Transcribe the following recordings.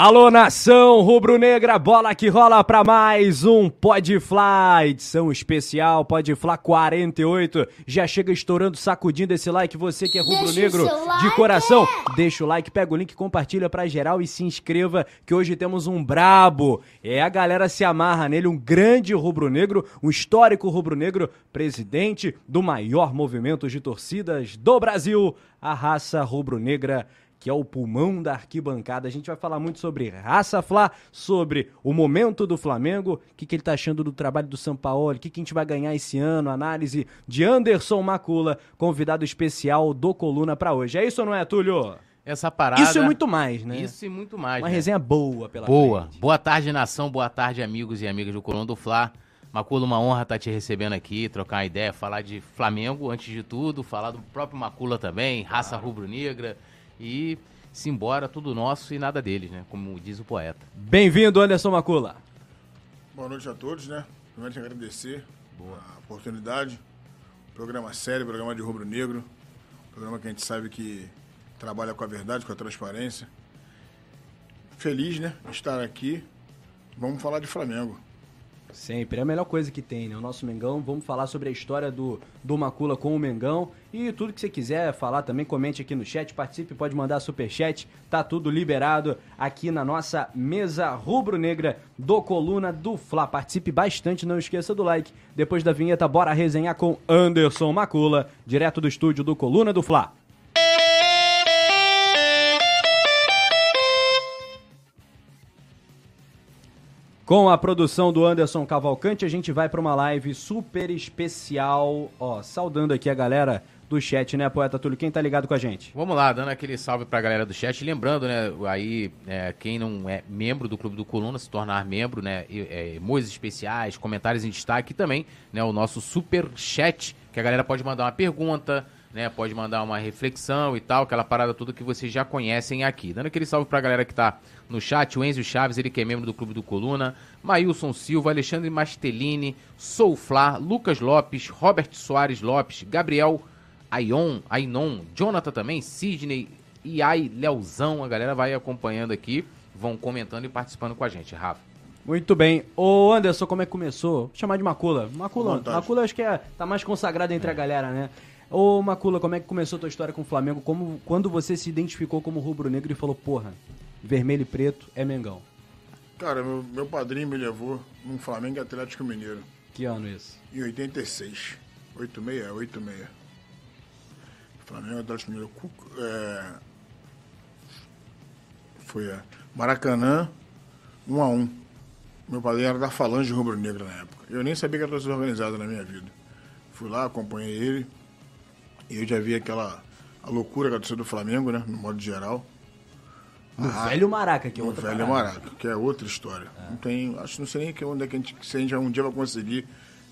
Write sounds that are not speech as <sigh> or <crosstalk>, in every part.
Alô, nação rubro-negra, bola que rola para mais um Pode Fly, edição especial Pode Fly 48. Já chega estourando, sacudindo esse like, você que é rubro-negro de coração. Deixa o like, pega o link, compartilha pra geral e se inscreva que hoje temos um brabo. É, a galera se amarra nele, um grande rubro-negro, um histórico rubro-negro, presidente do maior movimento de torcidas do Brasil, a raça rubro-negra que é o pulmão da arquibancada. A gente vai falar muito sobre Raça Fla, sobre o momento do Flamengo, o que, que ele está achando do trabalho do São Paulo, o que, que a gente vai ganhar esse ano, análise de Anderson Macula, convidado especial do Coluna para hoje. É isso ou não é, Túlio? Essa parada. Isso e muito mais, né? Isso e muito mais. Uma né? resenha boa pela Boa. frente. Boa tarde, nação. Boa tarde, amigos e amigas do Coluna do Fla. Macula, uma honra estar te recebendo aqui, trocar uma ideia, falar de Flamengo antes de tudo, falar do próprio Macula também, raça rubro-negra e simbora, tudo nosso e nada deles, né? Como diz o poeta. Bem-vindo, Anderson Macula. Boa noite a todos, né? Primeiro agradecer a oportunidade. Programa sério, programa de rubro negro. Programa que a gente sabe que trabalha com a verdade, com a transparência. Feliz, né? de Estar aqui. Vamos falar de Flamengo. Sempre, é a melhor coisa que tem, né? O nosso Mengão. Vamos falar sobre a história do, do Macula com o Mengão. E tudo que você quiser falar também, comente aqui no chat, participe, pode mandar superchat. Tá tudo liberado aqui na nossa mesa rubro-negra do Coluna do Fla. Participe bastante, não esqueça do like. Depois da vinheta, bora resenhar com Anderson Macula, direto do estúdio do Coluna do Fla. Com a produção do Anderson Cavalcante, a gente vai para uma live super especial. Ó, saudando aqui a galera do chat, né, poeta Túlio? Quem tá ligado com a gente? Vamos lá, dando aquele salve pra galera do chat. Lembrando, né, aí, é, quem não é membro do Clube do Coluna, se tornar membro, né, é, emojis especiais, comentários em destaque e também, né, o nosso super chat, que a galera pode mandar uma pergunta, né, pode mandar uma reflexão e tal, aquela parada toda que vocês já conhecem aqui. Dando aquele salve pra galera que tá no chat, o Enzo Chaves, ele que é membro do Clube do Coluna, Maílson Silva, Alexandre Mastelini, Souflá, Lucas Lopes, Robert Soares Lopes, Gabriel Aion, Ainon, Jonathan também, Sidney, Iai, Leozão, a galera vai acompanhando aqui, vão comentando e participando com a gente, Rafa. Muito bem. Ô, Anderson, como é que começou? Vou chamar de Macula. Macula. Macula acho que é, tá mais consagrado entre a galera, né? Ô, Macula, como é que começou a tua história com o Flamengo? Como, quando você se identificou como rubro-negro e falou, porra, vermelho e preto é Mengão? Cara, meu, meu padrinho me levou num Flamengo e Atlético Mineiro. Que ano isso? Em 86. 86, é, 86. Flamengo Atlético Mineiro. É... Foi é, Maracanã, 1 a 1 Meu padrinho era da Falange Rubro Negra na época. Eu nem sabia que era torcida organizada na minha vida. Fui lá, acompanhei ele. E eu já vi aquela a loucura que a torcida do Flamengo, né? No modo geral. No velho Maraca, que é outra velho parada. Maraca, que é outra história. Não tem, acho que não sei nem que onde é que a gente, se a gente um dia vai conseguir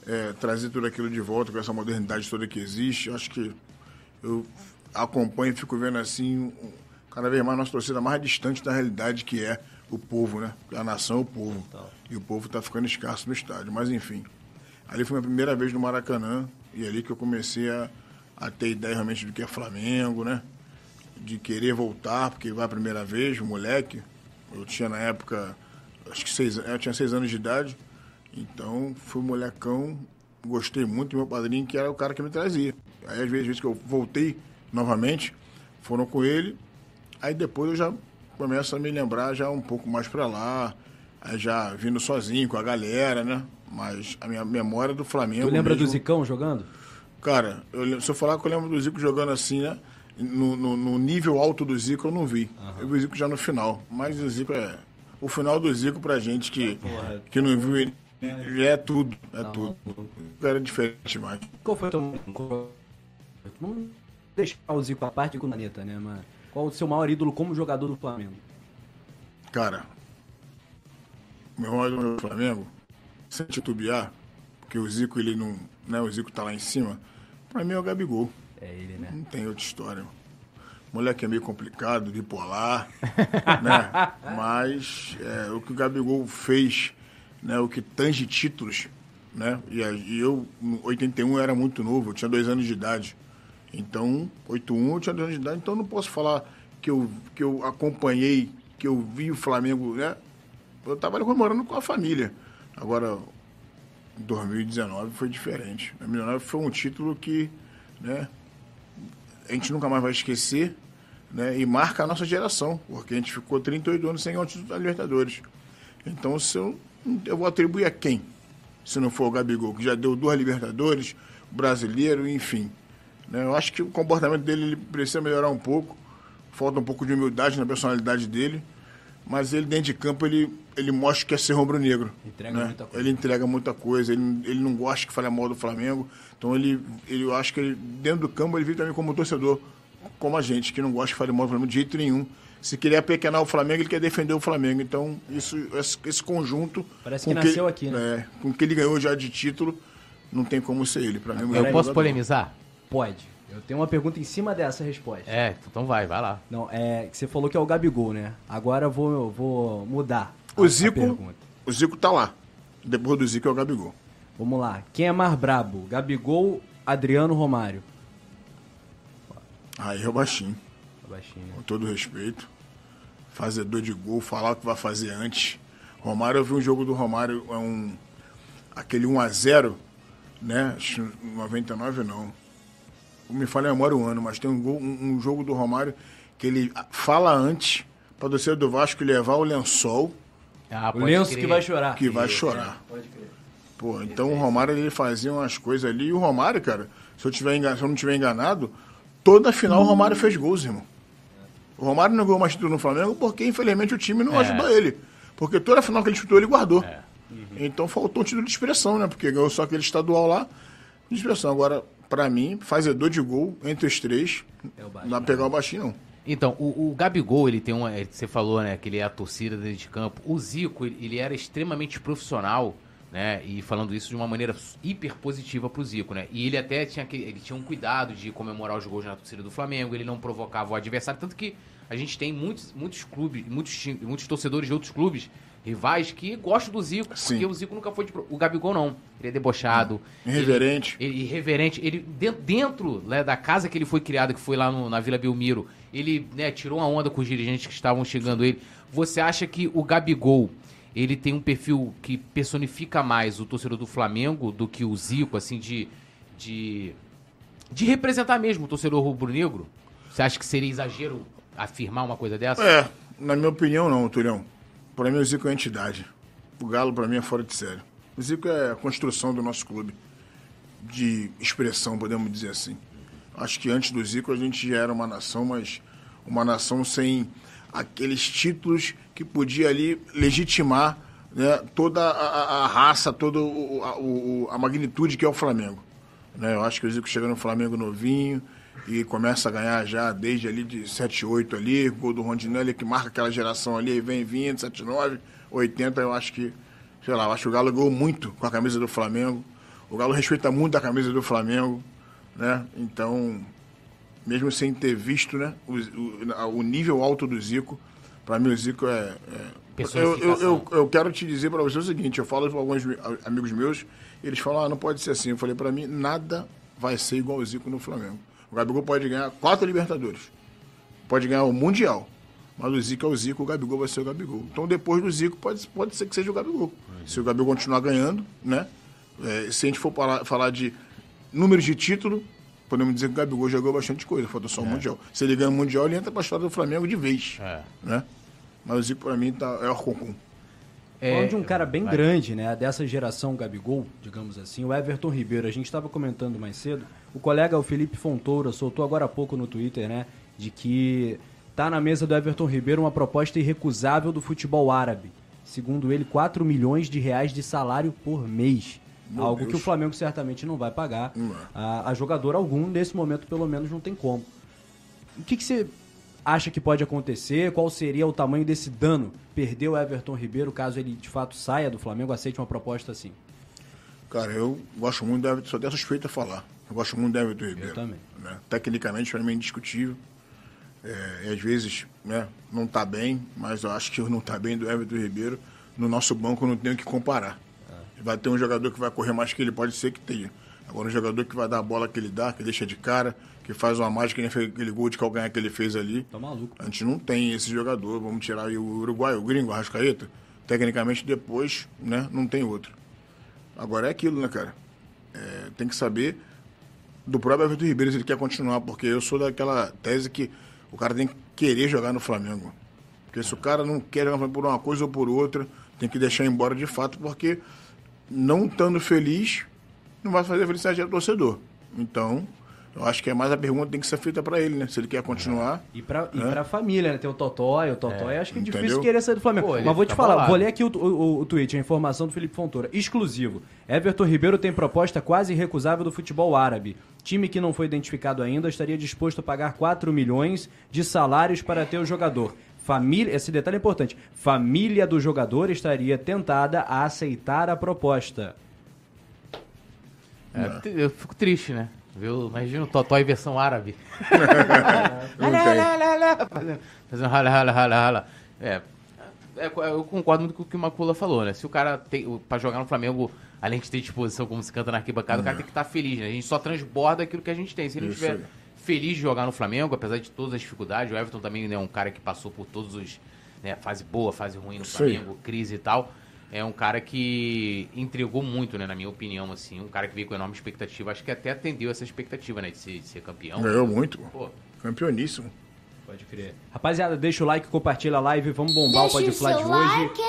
é, trazer tudo aquilo de volta com essa modernidade toda que existe. Acho que eu acompanho e fico vendo assim, cada vez mais nossa torcida mais distante da realidade que é o povo, né? A nação é o povo. E o povo está ficando escasso no estádio. Mas enfim, ali foi a minha primeira vez no Maracanã e é ali que eu comecei a, a ter ideia realmente do que é Flamengo, né? de querer voltar, porque vai a primeira vez, moleque. Eu tinha na época, acho que seis, eu tinha seis anos de idade. Então, fui molecão, gostei muito do meu padrinho, que era o cara que me trazia. Aí, às vezes, vezes que eu voltei novamente, foram com ele. Aí depois eu já começo a me lembrar já um pouco mais pra lá. Aí já vindo sozinho com a galera, né? Mas a minha memória do Flamengo. Tu lembra do mesmo- Zicão jogando? Cara, eu se eu falar que eu lembro do Zico jogando assim, né? No, no- no nível alto do Zico eu não vi. Eu vi o Zico já no final. Mas o Zico é. O final do Zico pra gente que, que não viu ele é tudo. É tudo. O cara é diferente demais. Qual foi teu... Não deixar o Zico à parte com o Planeta, né, mano? Qual o seu maior ídolo como jogador do Flamengo? Cara, meu maior ídolo do Flamengo, sem titubear, porque o Zico, ele não. Né, o Zico tá lá em cima, pra mim é o Gabigol. É ele, né? Não tem outra história. Moleque é meio complicado, bipolar, <laughs> né? Mas é, o que o Gabigol fez, né? O que tange títulos, né? E, e eu, em 81, eu era muito novo, eu tinha dois anos de idade. Então, 81 eu tinha dois anos de idade, então eu não posso falar que eu, que eu acompanhei, que eu vi o Flamengo, né? Eu estava comemorando com a família. Agora, 2019 foi diferente. 2019 foi um título que, né? a gente nunca mais vai esquecer, né? E marca a nossa geração, porque a gente ficou 38 anos sem ganhar o título da Libertadores. Então, se eu, eu vou atribuir a quem? Se não for o Gabigol, que já deu duas Libertadores, brasileiro, enfim. Né? Eu acho que o comportamento dele ele precisa melhorar um pouco. Falta um pouco de humildade na personalidade dele. Mas ele, dentro de campo, ele, ele mostra que é ser rubro-negro. Entrega né? muita coisa. Ele entrega muita coisa. Ele, ele não gosta que fale mal do Flamengo. Então, ele, ele, eu acho que ele, dentro do campo, ele vive também como torcedor, como a gente, que não gosta que fale mal do Flamengo de jeito nenhum. Se querer apequenar o Flamengo, ele quer defender o Flamengo. Então, isso, esse, esse conjunto. Parece que nasceu aqui, né? É, com o que ele ganhou já de título, não tem como ser ele. Mim, melhor Eu posso jogador. polemizar? Pode. Eu tenho uma pergunta em cima dessa resposta. É, então vai, vai lá. Não, é que você falou que é o Gabigol, né? Agora eu vou, eu vou mudar a, O a Zico, pergunta. o Zico tá lá. Depois do Zico é o Gabigol. Vamos lá. Quem é mais brabo? Gabigol, Adriano, Romário? Aí é o baixinho. Baixinho, né? com todo respeito. Fazedor de gol, falar o que vai fazer antes. Romário, eu vi um jogo do Romário, é um, aquele 1x0, né? Acho que 99 não. Me falha a memória o ano, mas tem um, gol- um- um jogo do Romário que ele fala antes para torcedor do Vasco levar o lençol Ah, O lenço que vai chorar. que vai chorar. Pode crer. Pô, então o Romário ele fazia umas coisas ali. E o Romário, cara, se eu, tiver engan- se eu não tiver enganado, toda final o Romário fez gols, irmão. O Romário não ganhou mais título no Flamengo porque, infelizmente, o time não É. ajudou ele. Porque toda final que ele chutou, ele guardou. É. Então faltou um título de expressão, né? Porque ganhou só aquele estadual lá de expressão. Agora, pra mim, fazedor de gol entre os três, É o não dá pra pegar o baixinho, não. Então, o, o Gabigol, ele tem uma. é, Você falou, né, que ele é a torcida dentro de campo. O Zico, ele, ele era extremamente profissional, né? E falando isso de uma maneira hiper positiva pro Zico, né? E ele até tinha, ele tinha um cuidado de comemorar os gols na torcida do Flamengo, ele não provocava o adversário. Tanto que a gente tem muitos, muitos clubes, muitos, muitos torcedores de outros clubes rivais que gostam do Zico, Sim. porque o Zico nunca foi de. O Gabigol não. Ele é debochado. Irreverente. Ele, irreverente. Ele, dentro, dentro né, da casa que ele foi criado, que foi lá no- na Vila Belmiro, ele né, tirou uma onda com os dirigentes que estavam chegando ele. Você acha que o Gabigol, ele tem um perfil que personifica mais o torcedor do Flamengo do que o Zico, assim, de. de, de representar mesmo o torcedor rubro-negro? Você acha que seria exagero afirmar uma coisa dessa? É, na minha opinião, não, Turião. Pra mim, o Zico é entidade. O Galo, pra mim, é fora de série. O Zico é a construção do nosso clube. De expressão, podemos dizer assim. Acho que antes do Zico a gente já era uma nação, mas uma nação sem aqueles títulos que podia ali legitimar né, toda a, a- raça, toda o- a, o- a magnitude que é o Flamengo. Né, eu acho que o Zico chega no Flamengo novinho e começa a ganhar já desde ali de 7, 8 ali, gol do Rondinelli que marca aquela geração ali, vem 20, 7, 9, 80, eu acho que, sei lá, eu acho que o Galo ganhou muito com a camisa do Flamengo. O Galo respeita muito a camisa do Flamengo, né? Então, mesmo sem ter visto, né, o, o, o nível alto do Zico, para mim o Zico é, é eu, eu, eu, eu quero te dizer para você o seguinte, eu falo para alguns mi- amigos meus, eles falam, ah, não pode ser assim. Eu falei, para mim, nada vai ser igual o Zico no Flamengo. O Gabigol pode ganhar quatro Libertadores, pode ganhar o Mundial, mas o Zico é o Zico, o Gabigol vai ser o Gabigol. Então, depois do Zico, pode, pode ser que seja o Gabigol. Se o Gabigol continuar ganhando, né? É, se a gente for falar, falar de números de título, podemos dizer que o Gabigol já ganhou bastante coisa, falta só o Mundial. Se ele ganha o Mundial, ele entra para a história do Flamengo de vez. É. Né? Mas o Zico, para mim, tá, é o Concum. Falando de um cara bem vai. grande, né? Dessa geração Gabigol, digamos assim, o Everton Ribeiro. A gente estava comentando mais cedo. O colega, o Felipe Fontoura, soltou agora há pouco no Twitter, né? De que tá na mesa do Everton Ribeiro uma proposta irrecusável do futebol árabe. Segundo ele, 4 milhões de reais de salário por mês. Meu algo Deus. que o Flamengo certamente não vai pagar Não. a, a jogador algum, nesse momento pelo menos não tem como. o que, que você acha que pode acontecer? Qual seria o tamanho desse dano? Perder o Everton Ribeiro, caso ele de fato saia do Flamengo, aceite uma proposta assim? Cara, eu gosto muito do Everton, sou até suspeito a falar. Eu gosto muito do Everton Ribeiro. Eu também. Né? Tecnicamente, para mim é indiscutível. É, e às vezes né, não está bem, mas eu acho que o não está bem do Everton Ribeiro, no nosso banco eu não tenho que comparar. É. Vai ter um jogador que vai correr mais que ele, pode ser que tenha. Agora, um jogador que vai dar a bola que ele dá, que deixa de cara, que faz uma mágica, que nem aquele gol de calcanhar que ele fez ali. Tá maluco. A gente não tem esse jogador. Vamos tirar aí o Uruguai, o gringo, a Rascaeta. Tecnicamente, depois, né, não tem outro. Agora é aquilo, né, cara? É, tem que saber do próprio Everton Ribeiro se ele quer continuar, porque eu sou daquela tese que o cara tem que querer jogar no Flamengo. Porque se o cara não quer jogar por uma coisa ou por outra, tem que deixar embora de fato, porque não estando feliz, não vai fazer felicidade do torcedor. Então, eu acho que é mais a pergunta que tem que ser feita para ele, né? Se ele quer continuar. E para e pra família, né? Tem o Totói, o Totói, É, acho que é entendeu? difícil querer sair do Flamengo. Pô, Mas vou te falar, bolado. vou ler aqui o, o, o tweet, a informação do Felipe Fontoura. Exclusivo. Everton Ribeiro tem proposta quase irrecusável do futebol árabe. Time que não foi identificado ainda estaria disposto a pagar 4 milhões de salários para ter o jogador. Família, esse detalhe é importante. Família do jogador estaria tentada a aceitar a proposta. É, eu fico triste, né? Viu? Imagina o Totó em versão árabe. <laughs> Fazendo rala, rala, rala, rala. É, é, eu concordo muito com o que o Macula falou, né? Se o cara tem, pra jogar no Flamengo, além de ter disposição, como se canta na arquibancada, o cara tem que estar feliz, né? A gente só transborda aquilo que a gente tem. Se ele não estiver feliz de jogar no Flamengo, apesar de todas as dificuldades, o Everton também é um cara que passou por todos os. Né, fase boa, fase ruim no. Flamengo, crise e tal. É um cara que entregou muito, né, na minha opinião, assim. Um cara que veio com enorme expectativa. Acho que até atendeu essa expectativa, né, de ser, de ser campeão. Ganhou muito. Pô, Campeoníssimo. Pode crer. Rapaziada, deixa o like, compartilha a live, vamos bombar Deixa o o Podfly de hoje. like.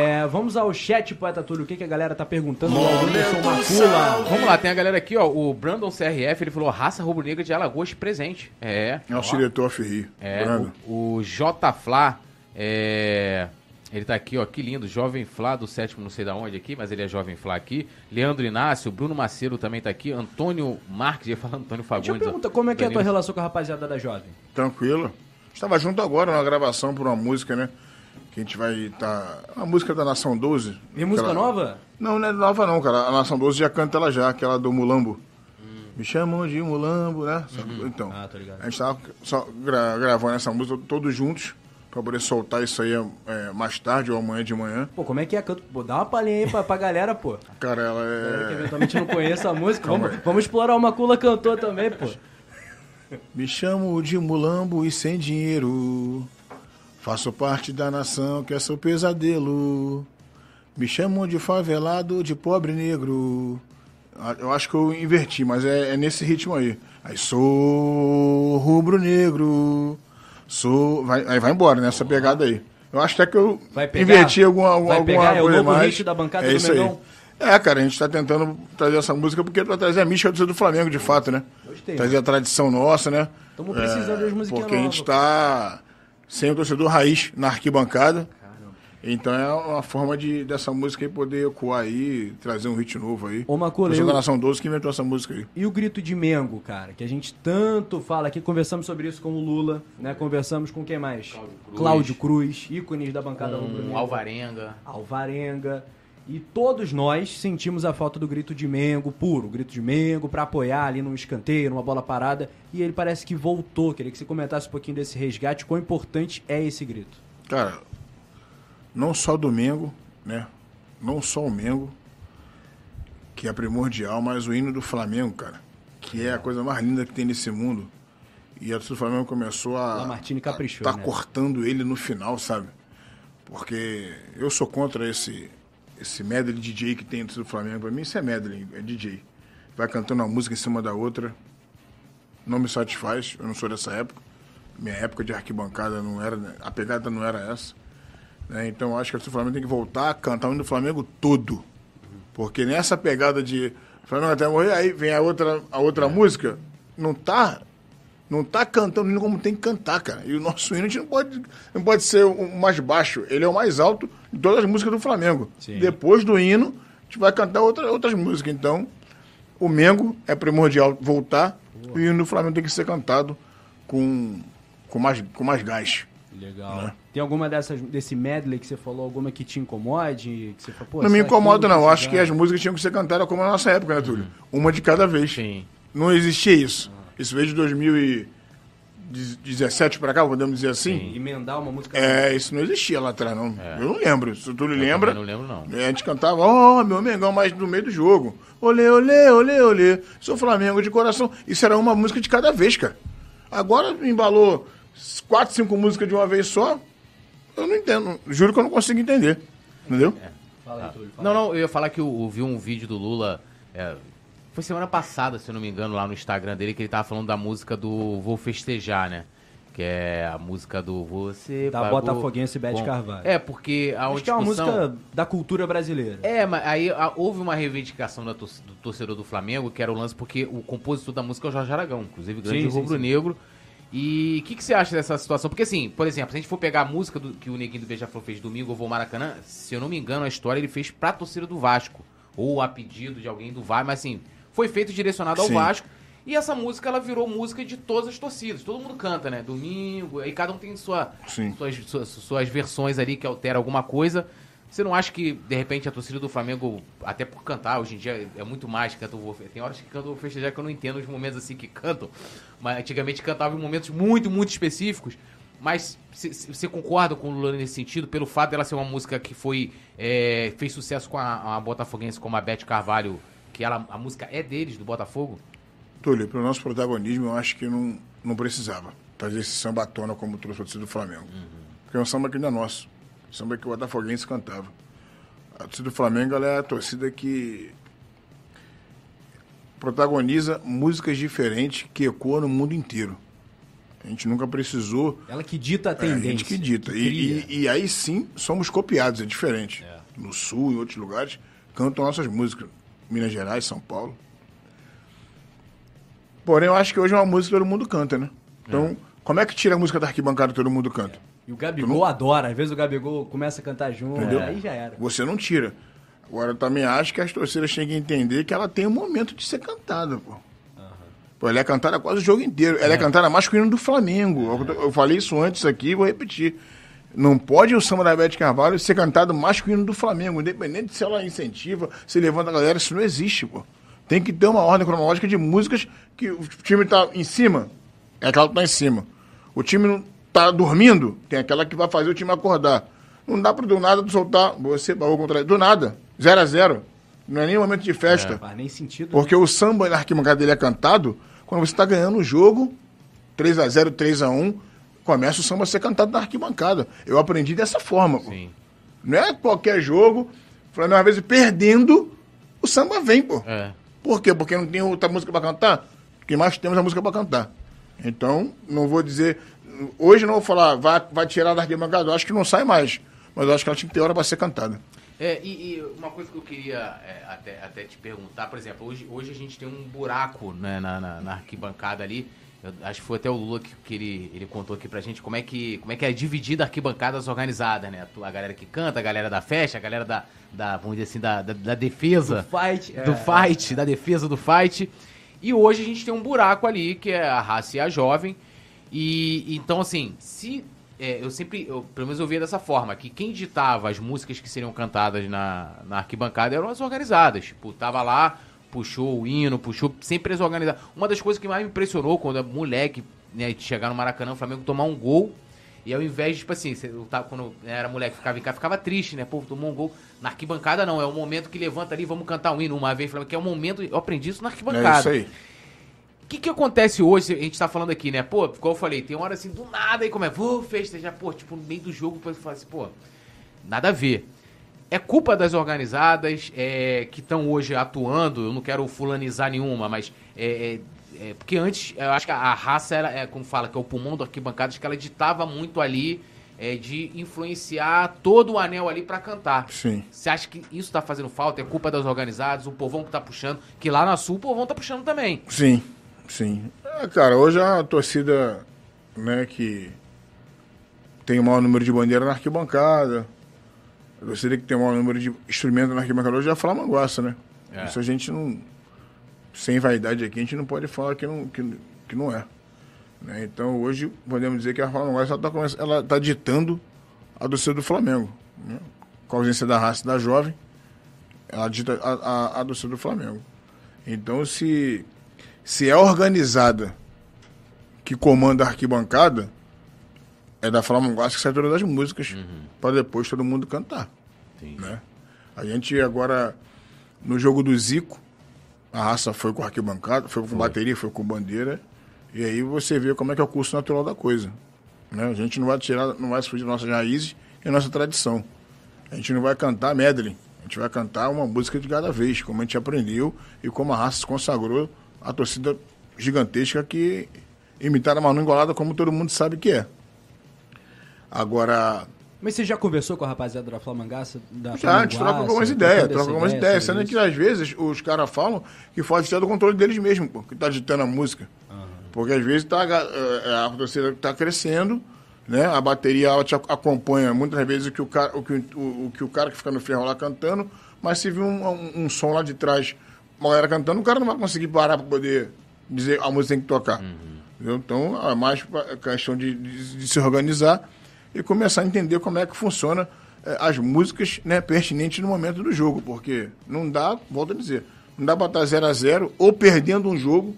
É, vamos ao chat, Poeta Túlio, o que, que a galera tá perguntando? O Anderson Macula. Vamos lá, tem a galera aqui, ó. O Brandon CRF, ele falou raça rubro-negra de Alagoas presente. É. Nosso diretor Ferri. É. Brando. O, o J Flá, é. Ele tá aqui, ó, que lindo. Jovem Flá do sétimo, não sei da onde aqui, mas ele é Jovem Flá aqui. Leandro Inácio, Bruno Macedo também tá aqui. Antônio Marques, ia falar Antônio Fagundes. Deixa eu perguntar, como é que é a tua relação com a rapaziada da Jovem? Tranquilo. Estava junto agora na gravação por uma música, né? Que a gente vai estar. Uma música da Nação 12. Tem música Aquela- nova? Não, não é nova não, cara. A Nação 12 já canta ela já, aquela do Mulambo. Me chamam de Mulambo, né? Então, Ah, tô ligado. a gente tava só gra- gravando essa música todos juntos, pra poder soltar isso aí é, mais tarde ou amanhã de manhã. Pô, como é que é? Canto? Pô, dá uma palhinha aí pra, pra galera, pô. Cara, ela é. eventualmente não conhece a música. Calma Vamos, aí. vamos explorar o Macula cantor também, pô. Me chamo de Mulambo e sem dinheiro. Faço parte da nação que é seu pesadelo. Me chamam de favelado, de pobre negro. Ah, Eu acho que eu inverti, mas é, é nesse ritmo aí. Aí sou rubro-negro. Sou. Vai, aí vai embora nessa pegada aí. Eu acho até que eu Vai pegar? inverti alguma, alguma, Vai pegar? alguma É o coisa novo mais. da bancada é do isso aí. É, cara, a gente tá tentando trazer essa música porque pra trazer a mística do Flamengo, de fato, né? Gostei, Trazer a tradição nossa, né? Tamo precisando de umas musiquinhas Porque a gente novas. tá sem o torcedor raiz na arquibancada. Então é uma forma de dessa música aí poder ecoar aí, trazer um hit novo aí. Ô, Macula, Eu Nação 12 que inventou essa música aí. E o grito de Mengo, cara, que a gente tanto fala aqui, conversamos sobre isso com o Lula, né? Conversamos com quem mais? Cruz. Cláudio Cruz, ícones da bancada Um. Alvarenga. Alvarenga. E todos nós sentimos a falta do grito de Mengo, puro, grito de Mengo, pra apoiar ali num escanteio, numa bola parada. E ele parece que voltou. Queria que você comentasse um pouquinho desse resgate, quão importante é esse grito. Cara, não só do Mengo, né? Não só o Mengo, que é primordial, mas o hino do Flamengo, cara, que é a coisa mais linda que tem nesse mundo. E a torcida do Flamengo começou a. Lamartine caprichou, Tá né? cortando ele no final, sabe? Porque eu sou contra esse esse medley DJ que tem dentro do Flamengo. Pra mim isso é medley, é DJ. Vai cantando uma música em cima da outra. Não me satisfaz, eu não sou dessa época. Minha época de arquibancada não era, a pegada não era essa. Né? Então acho que o Flamengo tem que voltar a cantar o hino do Flamengo todo. Porque nessa pegada de Flamengo até morrer, aí vem a outra, a outra música, não tá não tá cantando o hino como tem que cantar, cara. E o nosso hino a gente não pode, não pode ser o mais baixo, ele é o mais alto de todas as músicas do Flamengo. Sim. Depois do hino, a gente vai cantar outra, outras músicas. Então, o Mengo é primordial voltar e o hino do Flamengo tem que ser cantado com, com mais, com mais gás. Legal. Né? Tem alguma dessas, desse medley que você falou, alguma que te incomode? Que você falou, não me incomoda, não. Acho que as músicas tinham que ser cantadas como na nossa época, né, Túlio? Uhum. Uma de cada vez. Sim. Não existia isso. Uhum. Isso veio de 2017 para cá, podemos dizer assim. Sim. Emendar uma música. É, isso não existia lá atrás, não. É. Eu não lembro. Se o Túlio lembra. Eu não lembro, não. A gente cantava, ó, oh, meu Mengão, mas no meio do jogo. Olê, olê, olê, olê. Sou Flamengo de coração. Isso era uma música de cada vez, cara. Agora embalou quatro, cinco músicas de uma vez só. Eu não entendo. Juro que eu não consigo entender. Entendeu? É. Fala, Túlio, fala. Não, não, eu ia falar que eu, eu vi um vídeo do Lula. É, foi semana passada, se eu não me engano, lá no Instagram dele, que ele tava falando da música do Vou Festejar, né? Que é a música do Você. Da pagou Botafoguense Bete Carvalho. É, porque a Acho que é uma música da cultura brasileira. É, mas aí a, houve uma reivindicação do torcedor do Flamengo, que era o lance, porque o compositor da música é o Jorge Aragão, inclusive grande rubro-negro. E o que, que você acha dessa situação? Porque, assim, por exemplo, se a gente for pegar a música do, que o Neguinho do Beija-Flor fez domingo, Eu Vou Maracanã, se eu não me engano, a história ele fez pra torcida do Vasco. Ou a pedido de alguém do Vasco, mas assim, foi feito direcionado ao Sim. Vasco. E essa música, ela virou música de todas as torcidas. Todo mundo canta, né? Domingo, aí cada um tem sua, suas, suas, suas versões ali que altera alguma coisa. Você não acha que, de repente, a torcida do Flamengo, até por cantar, hoje em dia é muito mais que canta o Tem horas que canta o Festejar que eu não entendo os momentos assim que cantam. Mas antigamente cantava em momentos muito, muito específicos. Mas você concorda com o Lula nesse sentido, pelo fato dela ser uma música que foi é, fez sucesso com a, a Botafoguense, como a Beth Carvalho, que ela, a música é deles, do Botafogo? Túlio, para o nosso protagonismo, eu acho que não, não precisava fazer esse samba à tona como trouxe o torcida do Flamengo. Uhum. Porque é um samba que ainda é nosso samba que o Botafoguense cantava. A torcida do Flamengo é a torcida que protagoniza músicas diferentes que ecoam no mundo inteiro. A gente nunca precisou. Ela que dita a tendência. É, a gente que dita. Que e, e, e, aí sim somos copiados, é diferente. É. No Sul e outros lugares cantam nossas músicas. Minas Gerais, São Paulo. Porém, eu acho que hoje é uma música que todo mundo canta, né? Então, é. como é que tira a música da arquibancada todo mundo canta? E o Gabigol não... adora. Às vezes o Gabigol começa a cantar junto, Entendeu? aí já era. Você não tira. Agora, eu também acho que as torcidas têm que entender que ela tem um momento de ser cantada, pô. Pô, ela é cantada quase o jogo inteiro. Ela é, é cantada mais que o hino do Flamengo. Eu, eu falei isso antes aqui vou repetir. Não pode o samba da Bete Carvalho ser cantado mais que o hino do Flamengo, independente se ela incentiva, se levanta a galera, isso não existe, pô. Tem que ter uma ordem cronológica de músicas que o time tá em cima, é aquela que tá em cima. O time não tá dormindo, tem aquela que vai fazer o time acordar. Não dá para do nada soltar, você barrou contra do nada, 0 a 0 Não é nem momento de festa. É, faz nem sentido. Porque né? o samba na arquibancada dele é cantado quando você está ganhando o jogo, 3 a 0 3 a 1 começa o samba a ser cantado na arquibancada. Eu aprendi dessa forma. Sim. Não é qualquer jogo, falando às vezes perdendo, o samba vem, pô. É. Por quê? Porque não tem outra música para cantar? Porque mais temos a música para cantar. Então, não vou dizer Hoje não vou falar, vai, vai tirar da arquibancada, eu acho que não sai mais. Mas eu acho que ela tinha que ter hora para ser cantada. É, e, e, uma coisa que eu queria é, até, até te perguntar, por exemplo, hoje, hoje a gente tem um buraco né, na, na, na arquibancada ali. Eu, acho que foi até o Lula que, que ele, ele contou aqui pra gente como é que, como é, que é dividida a arquibancadas organizada, né? A galera que canta, a galera da festa, a galera da, da vamos dizer assim, da, da, da defesa. Do fight. Do é, fight, é. da defesa do fight. E hoje a gente tem um buraco ali, que é a raça e a jovem. E então, assim, se. É, eu sempre, eu, pelo menos eu via dessa forma, que quem ditava as músicas que seriam cantadas na, na arquibancada eram as organizadas. Tipo, tava lá, puxou o hino, puxou, sempre as organizadas. Uma das coisas que mais me impressionou quando a moleque, né, chegar no Maracanã, o Flamengo tomar um gol. E ao invés de, tipo assim, eu tava, quando era moleque, ficava em casa, ficava triste, né? Pô, tomou um gol. Na arquibancada não, é o momento que levanta ali, vamos cantar um hino uma vez, que é o momento, eu aprendi isso na arquibancada. É isso aí. O que, que acontece hoje? A gente tá falando aqui, né? Pô, como eu falei, tem hora assim, do nada aí como é, vou festejar, pô, tipo, no meio do jogo, depois fala assim, pô, nada a ver. É culpa das organizadas é, que estão hoje atuando, eu não quero fulanizar nenhuma, mas é, é, é, porque antes, eu acho que a, raça era, é, como fala, que é o pulmão do arquibancada, acho que ela ditava muito ali é, de influenciar todo o anel ali para cantar. Sim. Você acha que isso tá fazendo falta? É culpa das organizadas, o povão que tá puxando, que lá na Sul o povão tá puxando também. Sim. Sim. É, cara, hoje a torcida, né, que tem o maior número de bandeira na arquibancada, a torcida que tem o maior número de instrumentos na arquibancada hoje é a Flamenguaça, né? É. Isso a gente não. Sem vaidade aqui, a gente não pode falar que não, que, que não é. Né? Então hoje podemos dizer que a Flamengo está ela tá ditando a torcida do Flamengo. Né? Com a ausência da raça da jovem, ela dita a, a, a torcida do Flamengo. Então se, se é organizada que comanda a arquibancada, é da Flamengo que sai todas as músicas uhum. para depois todo mundo cantar. Né? A gente agora, no jogo do Zico, a raça foi com arquibancada, foi com foi. bateria, foi com bandeira. E aí você vê como é que é o curso natural da coisa. Né? A gente não vai tirar, não vai fugir nossas raízes e nossa tradição. A gente não vai cantar medley. A gente vai cantar uma música de cada vez, como a gente aprendeu e como a raça se consagrou a torcida gigantesca que imitaram a Manu Engolada como todo mundo sabe que é. Agora, mas você já conversou com a rapaziada da Flamangaça? Da já, a gente troca algumas ideias, troca algumas ideias. Sendo que às vezes os caras falam que foge até do controle deles mesmo, que tá ditando a música. Uhum. Porque às vezes tá, a, eh, a torcida está crescendo, né? A bateria ela te acompanha muitas vezes o que o cara, o que o, o que o cara que fica no ferro lá cantando, mas se vir um, um, um, som lá de trás, uma galera cantando, o cara não vai conseguir parar para poder dizer a música tem que tocar. Uhum. Então, é mais questão de, de, de se organizar e começar a entender como é que funciona é, as músicas né, pertinentes no momento do jogo, porque não dá, volto a dizer, não dá para estar 0 a 0 ou perdendo um jogo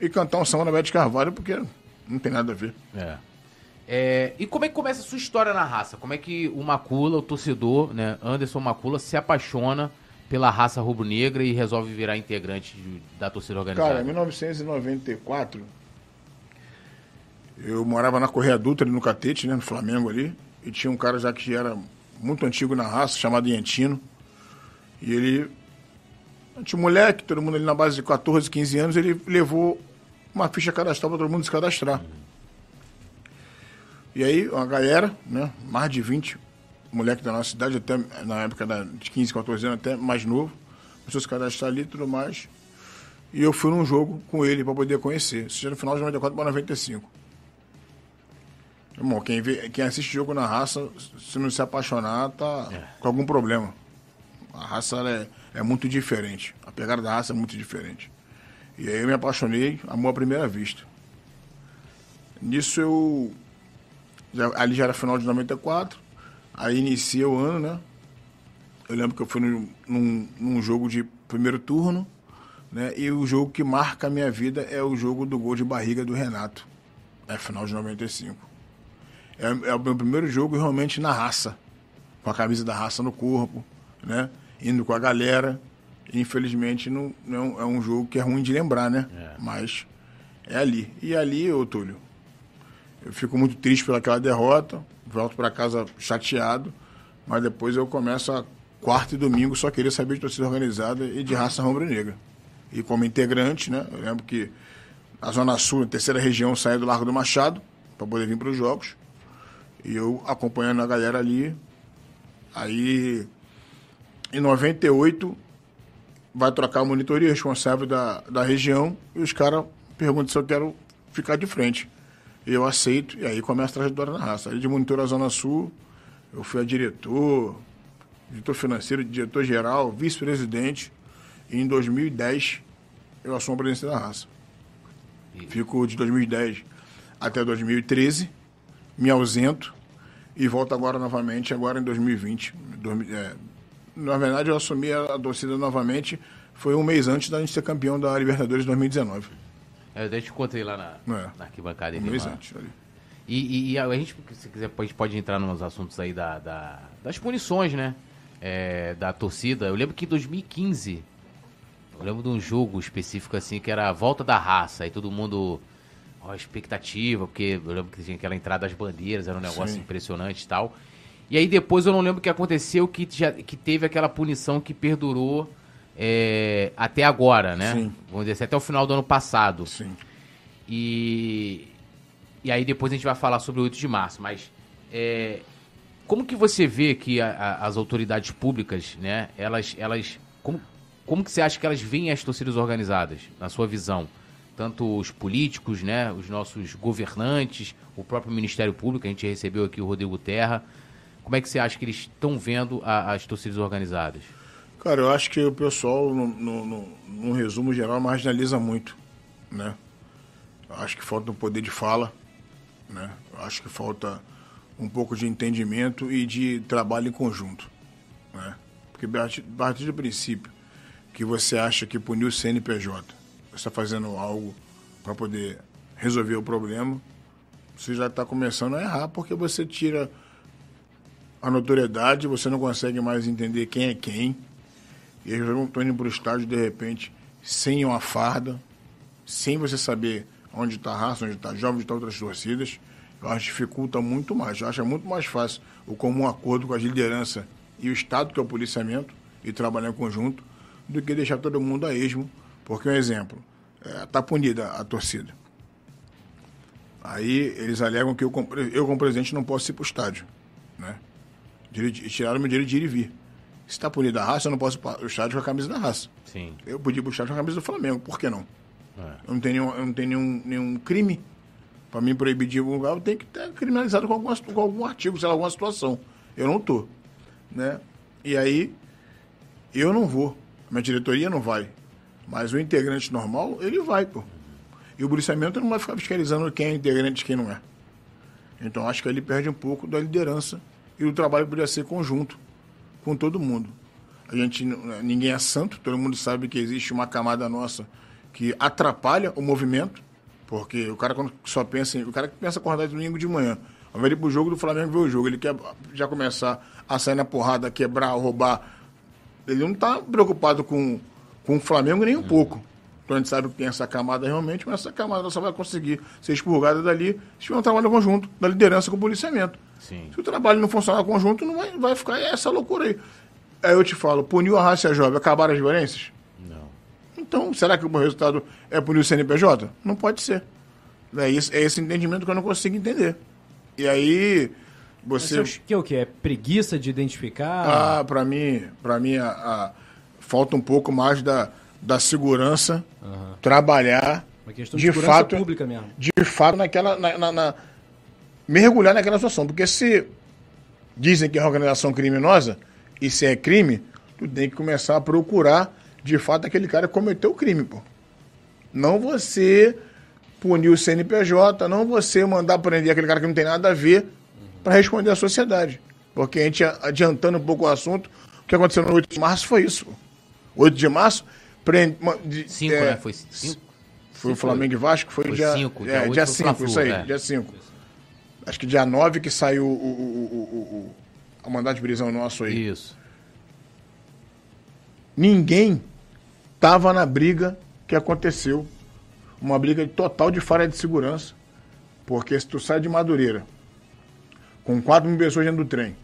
e cantar um samba na Bete Carvalho, porque não tem nada a ver. É. É, e como é que começa a sua história na raça? Como é que o Macula, o torcedor, né, Anderson Macula, se apaixona pela raça rubro-negra e resolve virar integrante de, da torcida organizada? Cara, em 1994, eu morava na Correia Dutra, ali no Catete, né, no Flamengo ali, e tinha um cara já que era muito antigo na raça, chamado Iantino. E ele, tinha um moleque, todo mundo ali na base de 14, 15 anos, ele levou uma ficha cadastral para todo mundo se cadastrar. E aí, uma galera, né, mais de 20 moleque da nossa cidade, até na época de 15, 14 anos, até mais novo, começou a se cadastrar ali e tudo mais. E eu fui num jogo com ele para poder conhecer. Isso já no final de 94 para 95. Irmão, quem, vê, quem assiste jogo na raça, se não se apaixonar, tá é. com algum problema. A raça é, é muito diferente. A pegada da raça é muito diferente. E aí eu me apaixonei, amor à primeira vista. Nisso eu. Já, ali já era final de 94. Aí iniciei o ano, né? Eu lembro que eu fui num, num, num jogo de primeiro turno, né? E o jogo que marca a minha vida é o jogo do gol de barriga do Renato. É final de 95. É, é o meu primeiro jogo realmente na raça, com a camisa da raça no corpo, né? Indo com a galera. Infelizmente não, não é um jogo que é ruim de lembrar, né? É. Mas é ali. E ali, ô Túlio, eu fico muito triste pelaquela derrota, volto para casa chateado, mas depois eu começo a quarta e domingo só querer saber de torcida organizada e de raça rubro-negra. E como integrante, né? Eu lembro que a Zona Sul, a terceira região, saía do Largo do Machado para poder vir para os jogos. E eu acompanhando a galera ali. Aí, em 98, vai trocar a monitoria responsável da, da região e os caras perguntam se eu quero ficar de frente. Eu aceito e aí começa a trajetória na raça. Aí de monitor a Zona Sul, eu fui a diretor, diretor financeiro, diretor geral, vice-presidente. E em 2010 eu assumo a presidência da raça. Fico de 2010 até 2013 me ausento e volto agora novamente, agora em 2020. É, na verdade, eu assumi a, a torcida novamente, foi um mês antes da gente ser campeão da Libertadores 2019. É, eu encontrei lá na, é. na arquibancada. Um mês antes, ali. E, e, e, a gente, se quiser, a gente pode entrar nos assuntos aí da, da das punições, né? É, da torcida. Eu lembro que em 2015, eu lembro de um jogo específico assim, que era a volta da raça, aí todo mundo ó, expectativa, porque eu lembro que tinha aquela entrada das bandeiras, era um negócio Sim. impressionante e tal. E aí depois eu não lembro o que aconteceu, que, já, que teve aquela punição que perdurou é, até agora, né? Sim. Vamos dizer assim, até o final do ano passado. Sim. E, e aí depois a gente vai falar sobre o 8 de março, mas é, como que você vê que a, a, as autoridades públicas, né, elas, elas como, como que você acha que elas veem as torcidas organizadas, na sua visão? tanto os políticos, né, os nossos governantes, o próprio Ministério Público, a gente recebeu aqui o Rodrigo Terra. Como é que você acha que eles estão vendo a, as torcidas organizadas? Cara, eu acho que o pessoal, no, no, no, no resumo geral, marginaliza muito, né? Acho que falta um poder de fala, né? Acho que falta um pouco de entendimento e de trabalho em conjunto, né? Porque a partir do princípio que você acha que punir o CNPJ, você está fazendo algo para poder resolver o problema, você já está começando a errar porque você tira a notoriedade, você não consegue mais entender quem é quem. E aí eu estou indo para o estádio de repente sem uma farda, sem você saber onde está a raça, onde está jovem, onde estão outras torcidas. Eu acho que dificulta muito mais. Eu acho é muito mais fácil o comum acordo com a liderança e o Estado, que é o policiamento, e trabalhar em conjunto, do que deixar todo mundo a esmo. Porque, um exemplo, está é, tá punida a torcida. Aí eles alegam que eu, eu como presidente, não posso ir para o estádio. Né? Tiraram meu direito de ir e vir. Se está punida a raça, eu não posso ir o estádio com a camisa da raça. Sim. Eu podia ir para o estádio com a camisa do Flamengo. Por que não? É. Eu não tenho nenhum, eu não tenho nenhum, nenhum crime para mim proibir de ir algum lugar. Eu tenho que estar criminalizado com, alguma, com algum artigo, sei lá, alguma situação. Eu não estou. Né? E aí, eu não vou. A minha diretoria não vai. Mas o integrante normal, ele vai, pô. E o policiamento não vai ficar fiscalizando quem é integrante e quem não é. Então acho que ele perde um pouco da liderança e o trabalho poderia ser conjunto com todo mundo. A gente, ninguém é santo, todo mundo sabe que existe uma camada nossa que atrapalha o movimento, porque o cara quando só pensa em, o cara que pensa acordar de domingo de manhã, ao invés de ir pro jogo do Flamengo ver o jogo, ele quer já começar a sair na porrada, quebrar, roubar. Ele não está preocupado com, com o Flamengo nem um pouco. Então a gente sabe que tem essa camada realmente, mas essa camada só vai conseguir ser expurgada dali se tiver um trabalho conjunto da liderança com o policiamento. Sim. Se o trabalho não funcionar conjunto, não vai, vai ficar essa loucura aí. Aí eu te falo, puniu a raça jovem, acabaram as violências? Não. Então, será que o resultado é punir o CNPJ? Não pode ser. É esse, é esse entendimento que eu não consigo entender. E aí, você... Mas que é o que? É preguiça de identificar? Ah, para mim, para mim a, a, falta um pouco mais da da segurança uhum. trabalhar de, de fato pública mesmo. de fato naquela na, na, na, mergulhar naquela situação porque se dizem que é organização criminosa e se é crime tu tem que começar a procurar de fato aquele cara que cometeu o crime pô não você punir o CNPJ não você mandar prender aquele cara que não tem nada a ver uhum. para responder à sociedade porque a gente adiantando um pouco o assunto o que aconteceu no 8 de março foi isso pô. 8 de março Prende, de, cinco, é, né? Foi cinco? Foi o Flamengo e Vasco, foi, foi dia 5. É, dia 5, isso aí, é. dia 5. Acho que dia 9 que saiu o, o, o, o, o mandado de prisão nosso aí. Isso. Ninguém tava na briga que aconteceu. Uma briga total de falha de segurança. Porque se tu sai de Madureira com 4 mil pessoas dentro do trem,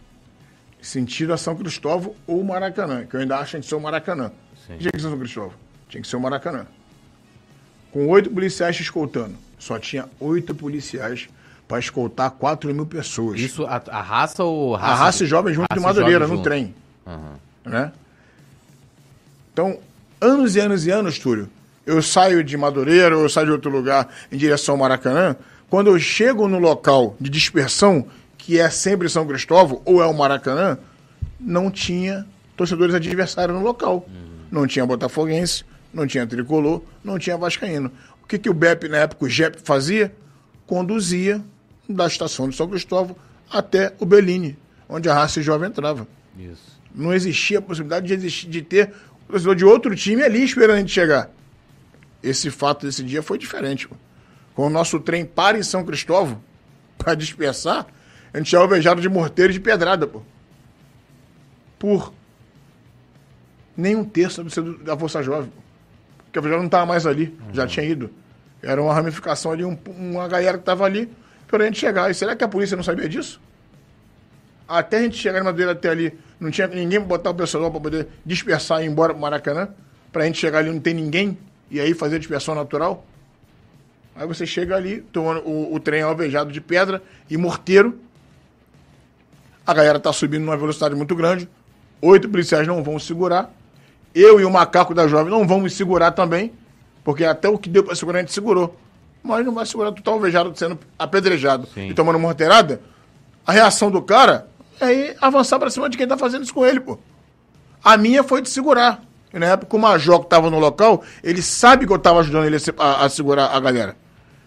sentido a São Cristóvão ou Maracanã, que eu ainda acho que ser o Maracanã. Sim. Tinha que ser São Cristóvão. Tinha que ser o Maracanã. Com oito policiais te escoltando. Só tinha oito policiais para escoltar 4 mil pessoas. Isso, a, a raça ou raça? A raça de... jovem junto raça de Madureira, no junto. trem. Uhum. Né? Então, anos e anos e anos, Túlio, eu saio de Madureira ou eu saio de outro lugar em direção ao Maracanã, quando eu chego no local de dispersão, que é sempre São Cristóvão ou é o Maracanã, não tinha torcedores adversários no local. Uhum. Não tinha botafoguense, não tinha tricolor, não tinha vascaíno. O que, que o BEP, na época, o GEP fazia? Conduzia da estação de São Cristóvão até o Bellini, onde a raça jovem entrava. Isso. Não existia a possibilidade de, existir, de ter o torcedor de outro time ali esperando a gente chegar. Esse fato desse dia foi diferente. Quando o nosso trem para em São Cristóvão <laughs> para dispersar, a gente é alvejado de morteiro e de pedrada, pô. Por nem um terço da Força Jovem. Porque a Força Jovem não estava mais ali, uhum. já tinha ido. Era uma ramificação ali, um, uma galera que estava ali para a gente chegar. E será que a polícia não sabia disso? Até a gente chegar em Madureira até ali, não tinha ninguém para botar o pessoal para poder dispersar e ir embora para Maracanã? Para a gente chegar ali não tem ninguém e aí fazer a dispersão natural? Aí você chega ali, tomando o, o trem alvejado de pedra e morteiro. A galera está subindo numa velocidade muito grande. Oito policiais não vão segurar eu e o macaco da jovem não vamos segurar também, porque até o que deu para segurar a gente segurou. Mas não vai segurar, tu tá alvejado sendo apedrejado Sim. e tomando morteirada. A reação do cara é ir avançar para cima de quem tá fazendo isso com ele, pô. A minha foi de segurar. E na época o Major que tava no local, ele sabe que eu tava ajudando ele a, a segurar a galera.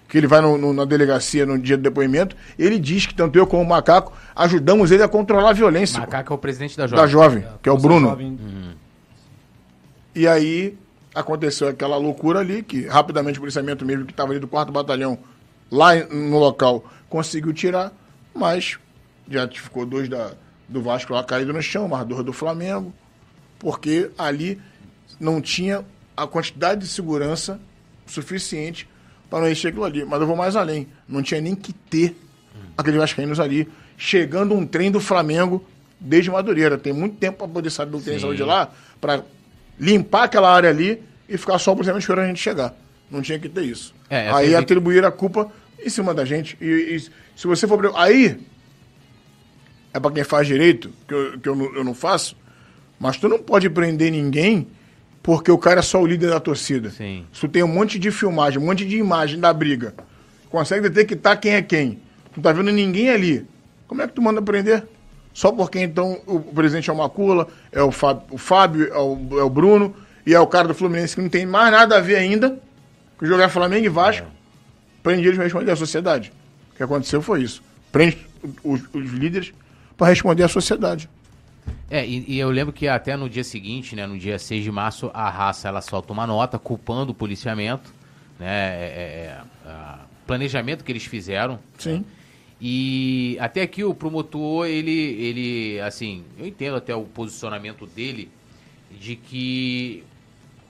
que ele vai no- no- na delegacia no dia do depoimento, ele diz que tanto eu como o Macaco ajudamos ele a controlar a violência. pô, Macaco é o presidente da da Jovem. jovem, que é o Bruno. jovem- E aí aconteceu aquela loucura ali, que rapidamente o policiamento mesmo, que estava ali do quarto batalhão, lá no local, conseguiu tirar, mas já ficou dois da, do Vasco lá caído no chão, mais dois do Flamengo, porque ali não tinha a quantidade de segurança suficiente para não encher aquilo ali. Mas eu vou mais além, não tinha nem que ter aqueles vascaínos ali, chegando um trem do Flamengo desde Madureira. Tem muito tempo para poder saber o que tem de lá, para limpar aquela área ali e ficar só o policiamento esperando a gente chegar. Não tinha que ter isso. É, aí assim, atribuir a culpa em cima da gente. E, e se você for. Aí, é para quem faz direito, que, eu, que eu, não, eu não faço, mas tu não pode prender ninguém porque o cara é só o líder da torcida. Sim. Se tu tem um monte de filmagem, um monte de imagem da briga, consegue detectar quem é quem, tu não tá vendo ninguém ali, como é que tu manda prender? Só porque então o presidente é o Macula, é o Fábio, o Fábio é, o, é o Bruno, e é o cara do Fluminense que não tem mais nada a ver ainda, que jogar Flamengo e Vasco, prende eles para responder à sociedade. O que aconteceu foi isso. Prende os, os líderes para responder à sociedade. É, e, e eu lembro que até no dia seguinte, né, no dia 6 de março, a raça ela solta uma nota culpando o policiamento, né, é, é, é, planejamento que eles fizeram. Sim. né, e até aqui o promotor, ele, ele, assim, eu entendo até o posicionamento dele de que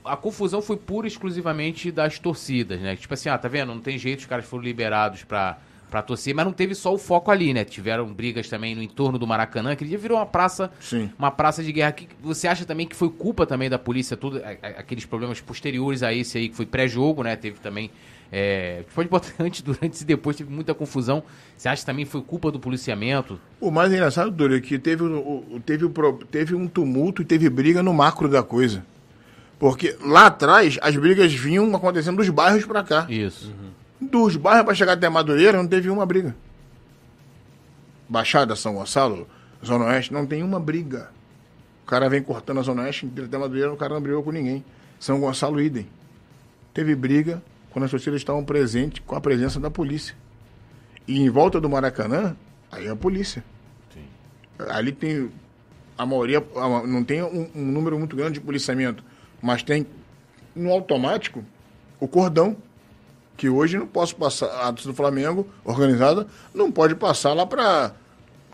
a confusão foi pura e exclusivamente das torcidas, né? Tipo assim, ah, tá vendo? Não tem jeito, os caras foram liberados pra, pra torcer, mas não teve só o foco ali, né? Tiveram brigas também no entorno do Maracanã, que dia virou uma praça, Sim. uma praça de guerra. Que você acha também que foi culpa também da polícia, tudo, aqueles problemas posteriores a esse aí, que foi pré-jogo, né? Teve também. É, pode botar <laughs> antes, durante e depois, teve muita confusão. Você acha que também foi culpa do policiamento? O mais engraçado, Dori, é que teve, teve, teve um tumulto e teve briga no macro da coisa. Porque lá atrás, as brigas vinham acontecendo dos bairros pra cá. Isso. Dos bairros pra chegar até Madureira, não teve uma briga. Baixada, São Gonçalo, Zona Oeste, não tem uma briga. O cara vem cortando a Zona Oeste inteira até Madureira, o cara não brigou com ninguém. São Gonçalo, idem. Teve briga quando as torcidas estavam presentes com a presença da polícia. E em volta do Maracanã, aí é a polícia. Ali tem. A maioria. Não tem um, um número muito grande de policiamento, mas tem no automático o cordão. Que hoje não posso passar. A torcida do Flamengo, organizada, não pode passar lá para.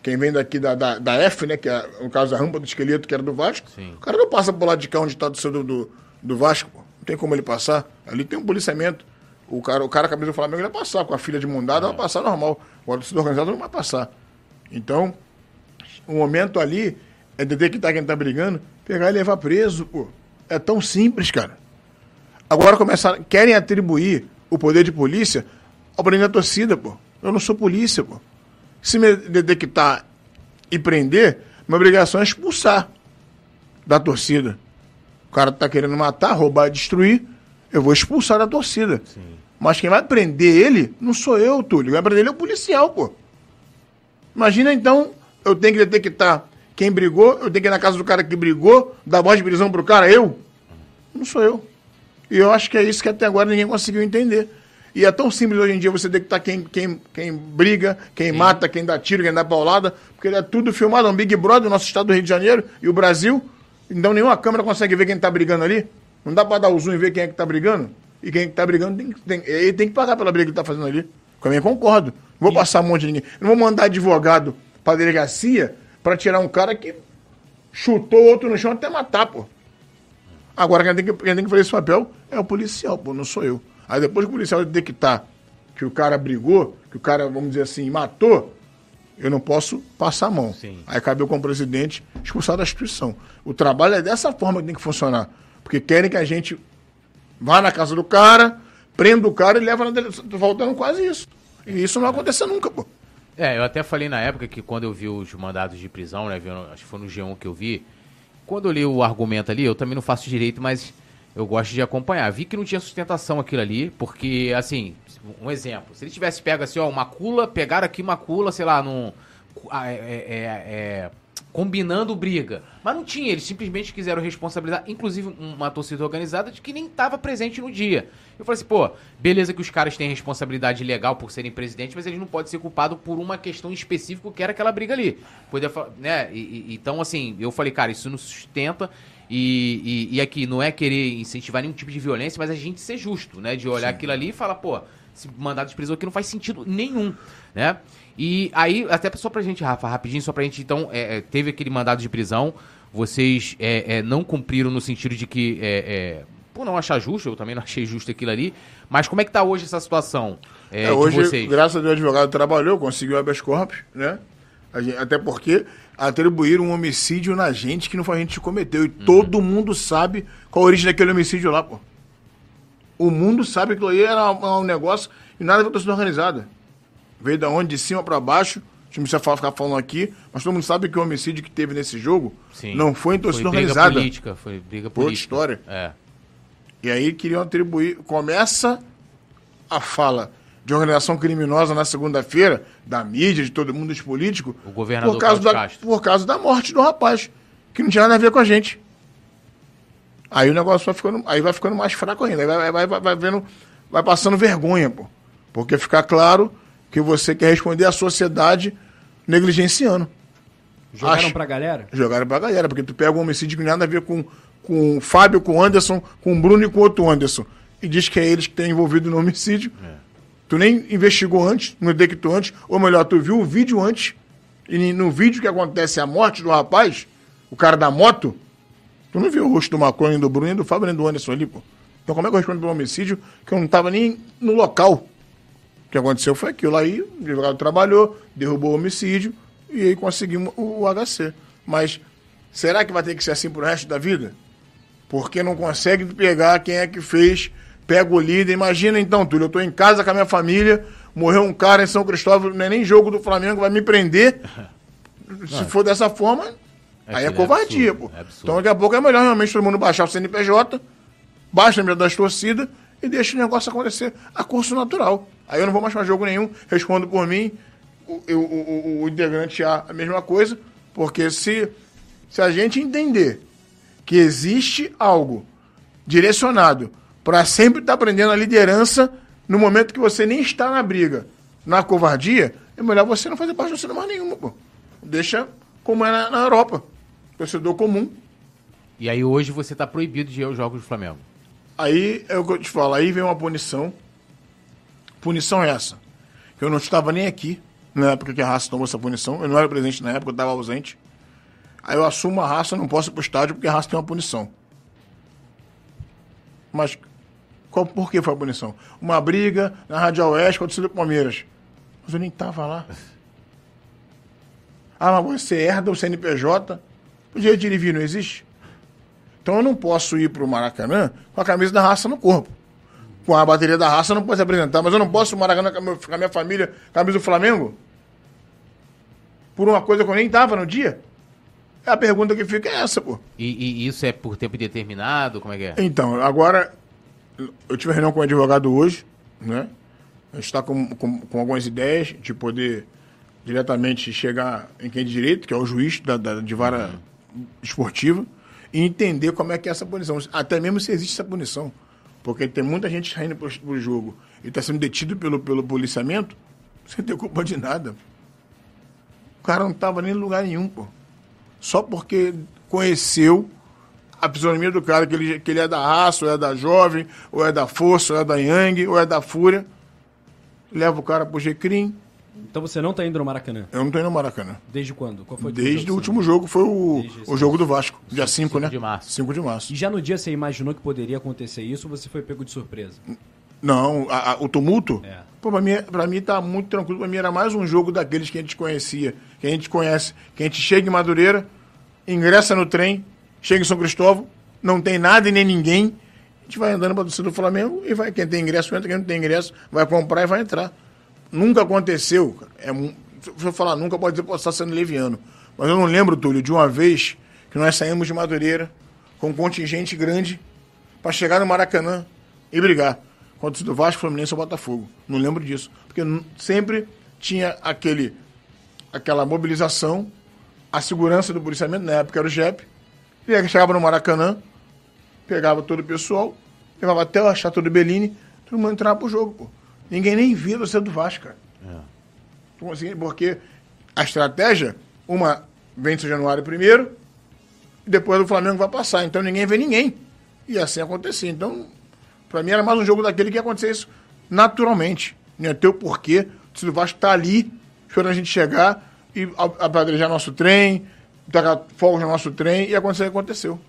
Quem vem daqui da, da, da F, né? Que é, no caso, a rampa do esqueleto, que era do Vasco. Sim. O cara não passa por lado de cá onde está do, do, do Vasco. pô. Não tem como ele passar. Ali tem um policiamento. O cara, o cara camisa do Flamengo vai passar. Com a filha de mundada, vai passar normal. A torcida organizada não vai passar. Então, o momento ali é detectar quem tá brigando, pegar e levar preso, pô. É tão simples, cara. Agora começaram, querem atribuir o poder de polícia ao prender a torcida, pô. Eu não sou polícia, pô. Se me detectar e prender, minha obrigação é expulsar da torcida. O cara tá querendo matar, roubar, destruir, eu vou expulsar da torcida. Mas quem vai prender ele não sou eu, Túlio. Quem vai prender ele é o policial, pô. Imagina então, eu tenho que detectar quem brigou, eu tenho que ir na casa do cara que brigou, dar voz de prisão pro cara, eu? Não sou eu. E eu acho que é isso que até agora ninguém conseguiu entender. E é tão simples hoje em dia você detectar quem, quem, quem briga, quem mata, quem dá tiro, quem dá paulada, porque é tudo filmado, é um Big Brother, no nosso estado do Rio de Janeiro e o Brasil. Então nenhuma câmera consegue ver quem tá brigando ali. Não dá pra dar o zoom e ver quem é que tá brigando. E quem é que tá brigando tem, tem, ele tem que pagar pela briga que ele tá fazendo ali. Eu também concordo. Não vou passar um monte de ninguém. Não vou mandar advogado pra delegacia pra tirar um cara que chutou outro no chão até matar, pô. Agora quem tem, que, quem tem que fazer esse papel é o policial, pô, não sou eu. Aí depois que o policial detectar que o cara brigou, que o cara, vamos dizer assim, matou, eu não posso passar a mão. Sim. Aí cabe eu como presidente expulsar da instituição. O trabalho é dessa forma que tem que funcionar. Porque querem que a gente vá na casa do cara, prenda o cara e leva na delegacia. Tô faltando quase isso. E isso não acontece nunca, pô. É, eu até falei na época que quando eu vi os mandados de prisão, né, acho que foi no G1 que eu vi, quando eu li o argumento ali, eu também não faço direito, mas eu gosto de acompanhar. Vi que não tinha sustentação aquilo ali, porque, assim, um exemplo, se ele tivesse pego assim, ó, uma cula, pegaram aqui uma cula, sei lá, num... ah, É, é- é- é- combinando briga. Mas não tinha, eles simplesmente quiseram responsabilizar, inclusive uma torcida organizada de que nem estava presente no dia. Eu falei assim, pô, beleza que os caras têm responsabilidade legal por serem presidentes, mas eles não podem ser culpados por uma questão específica que era aquela briga ali. Podia, né? E, e, então, assim, eu falei, cara, isso não sustenta. E, e, e, aqui não é querer incentivar nenhum tipo de violência, mas a gente ser justo, né? De olhar Sim. aquilo ali e falar, pô, mandado de prisão aqui não faz sentido nenhum, né? E aí, até só pra gente, Rafa, rapidinho, só pra gente, então, é, é teve aquele mandado de prisão, vocês é, é, não cumpriram no sentido de que, é, é, por não achar justo, eu também não achei justo aquilo ali, mas como é que tá hoje essa situação é, hoje, vocês? graças a Deus, o advogado trabalhou, conseguiu habeas corpus, né? Gente, até porque atribuíram um homicídio na gente que não foi a gente que cometeu. E uhum. todo mundo sabe qual a origem daquele homicídio lá, pô. O mundo sabe que aquilo aí era um negócio e nada foi torcida organizada. Veio da onde? De cima para baixo. A gente precisa ficar falando aqui, mas todo mundo sabe que o homicídio que teve nesse jogo Sim. não foi em torcida foi organizada. Briga política, foi briga política. Outra história. É. E aí queriam atribuir. Começa a fala de organização criminosa na segunda-feira, da mídia, de todo mundo, dos políticos. O governador por causa, da, por causa da morte do rapaz, que não tinha nada a ver com a gente. Aí o negócio vai ficando, aí vai ficando mais fraco ainda. Aí vai, vai, vai, vai, vendo, vai passando vergonha, pô. Porque fica claro que você quer responder à sociedade negligenciando. Jogaram Acho, pra galera? Jogaram pra galera, porque tu pega um homicídio que nada a ver com, com o Fábio, com o Anderson, com o Bruno e com o outro Anderson. E diz que é eles que estão envolvidos no homicídio. É. Tu nem investigou antes, não detectou antes, ou melhor, tu viu o vídeo antes. E no vídeo que acontece a morte do rapaz, o cara da moto, tu não viu o rosto do Macron, do Bruno, do Fábio, nem do Anderson ali, pô. Então como é que eu respondo pelo homicídio que eu não tava nem no local? O que aconteceu foi aquilo. Aí o advogado trabalhou, derrubou o homicídio e aí conseguimos o, HC. Mas será que vai ter que ser assim pro resto da vida? Porque não consegue pegar quem é que fez, pega o líder. Imagina então, Túlio, eu tô em casa com a minha família, morreu um cara em São Cristóvão, não é nem jogo do Flamengo, vai me prender. <laughs> Se for dessa forma, aí é covardia, é absurdo, pô. É então daqui a pouco é melhor realmente todo mundo baixar o CNPJ, baixa a das torcidas e deixa o negócio acontecer a curso natural. Aí eu não vou mais para jogo nenhum, respondo por mim, o, o, o, o integrante A a mesma coisa, porque se, se a gente entender que existe algo direcionado para sempre estar tá aprendendo a liderança no momento que você nem está na briga, na covardia, é melhor você não fazer parte do cinema nenhuma, pô. Deixa como é na, na Europa. Torcedor comum. E aí hoje você está proibido de ir aos jogos do Flamengo. Aí é o que eu te falo, aí vem uma punição. Punição é essa. Eu não estava nem aqui na época que a raça tomou essa punição. Eu não era presente na época, eu estava ausente. Aí eu assumo a raça, não posso ir pro estádio porque a raça tem uma punição. Mas qual, por que foi a punição? Uma briga na Rádio Oeste contra o Palmeiras. Mas eu nem estava lá. <laughs> Ah, mas você herda o CNPJ? O direito de ir e vir não existe? Então eu não posso ir para o Maracanã com a camisa da raça no corpo. Com a bateria da raça eu não posso apresentar, mas eu não posso ir para o Maracanã com a minha família, camisa do Flamengo? Por uma coisa que eu nem estava no dia? É a pergunta que fica é essa, pô. E, e, isso é por tempo determinado? Como é que é? Então, agora, eu tive reunião com o advogado hoje, né? A gente está com, com, com, algumas ideias de poder diretamente chegar em quem de direito, que é o juiz da, da de vara uhum. Esportiva, e entender como é que é essa punição. Até mesmo se existe essa punição. Porque tem muita gente saindo para o jogo e está sendo detido pelo, pelo policiamento sem ter culpa de nada. O cara não estava nem em lugar nenhum, pô. Só porque conheceu a fisionomia do cara, que ele, que ele é da raça, ou é da jovem, ou é da força, ou é da Yang, ou é da fúria. Leva o cara pro G-Crim, então você não está indo no Maracanã? Eu não estou indo no Maracanã. Desde quando? Qual foi Desde o último jogo, foi o, o jogo do Vasco, dia 5, né? de março. 5 de março. E já no dia você imaginou que poderia acontecer isso ou você foi pego de surpresa? Não, a, a, o tumulto? É. Pô, pra mim, pra mim tá muito tranquilo. Pra mim era mais um jogo daqueles que a gente conhecia, que a gente conhece, que a gente chega em Madureira, ingressa no trem, chega em São Cristóvão, não tem nada e nem ninguém, a gente vai andando pra torcida do Flamengo e vai, quem tem ingresso entra, quem não tem ingresso vai comprar e vai entrar. Nunca aconteceu, é, se eu falar nunca, pode dizer que estar sendo leviano. Mas eu não lembro, Túlio, de uma vez que nós saímos de Madureira com um contingente grande para chegar no Maracanã e brigar contra o Vasco, Fluminense ou Botafogo. Não lembro disso. Porque sempre tinha aquele, aquela mobilização a segurança do policiamento, na época era o JEP, e chegava no Maracanã, pegava todo o pessoal, levava até o Chateau do Bellini, todo mundo entrava pro jogo, pô. Ninguém nem via você do Vasco, cara. Então, assim, Porque a estratégia, uma vence o Januário primeiro, e depois o Flamengo vai passar. Então ninguém vê ninguém. E assim acontecia. Então, pra mim era mais um jogo daquele que ia acontecer isso naturalmente. Não ia ter o porquê. O do Vasco tá ali, esperando a gente chegar e a- apedrejar nosso trem, tacar fogo no nosso trem, e acontecer o que aconteceu.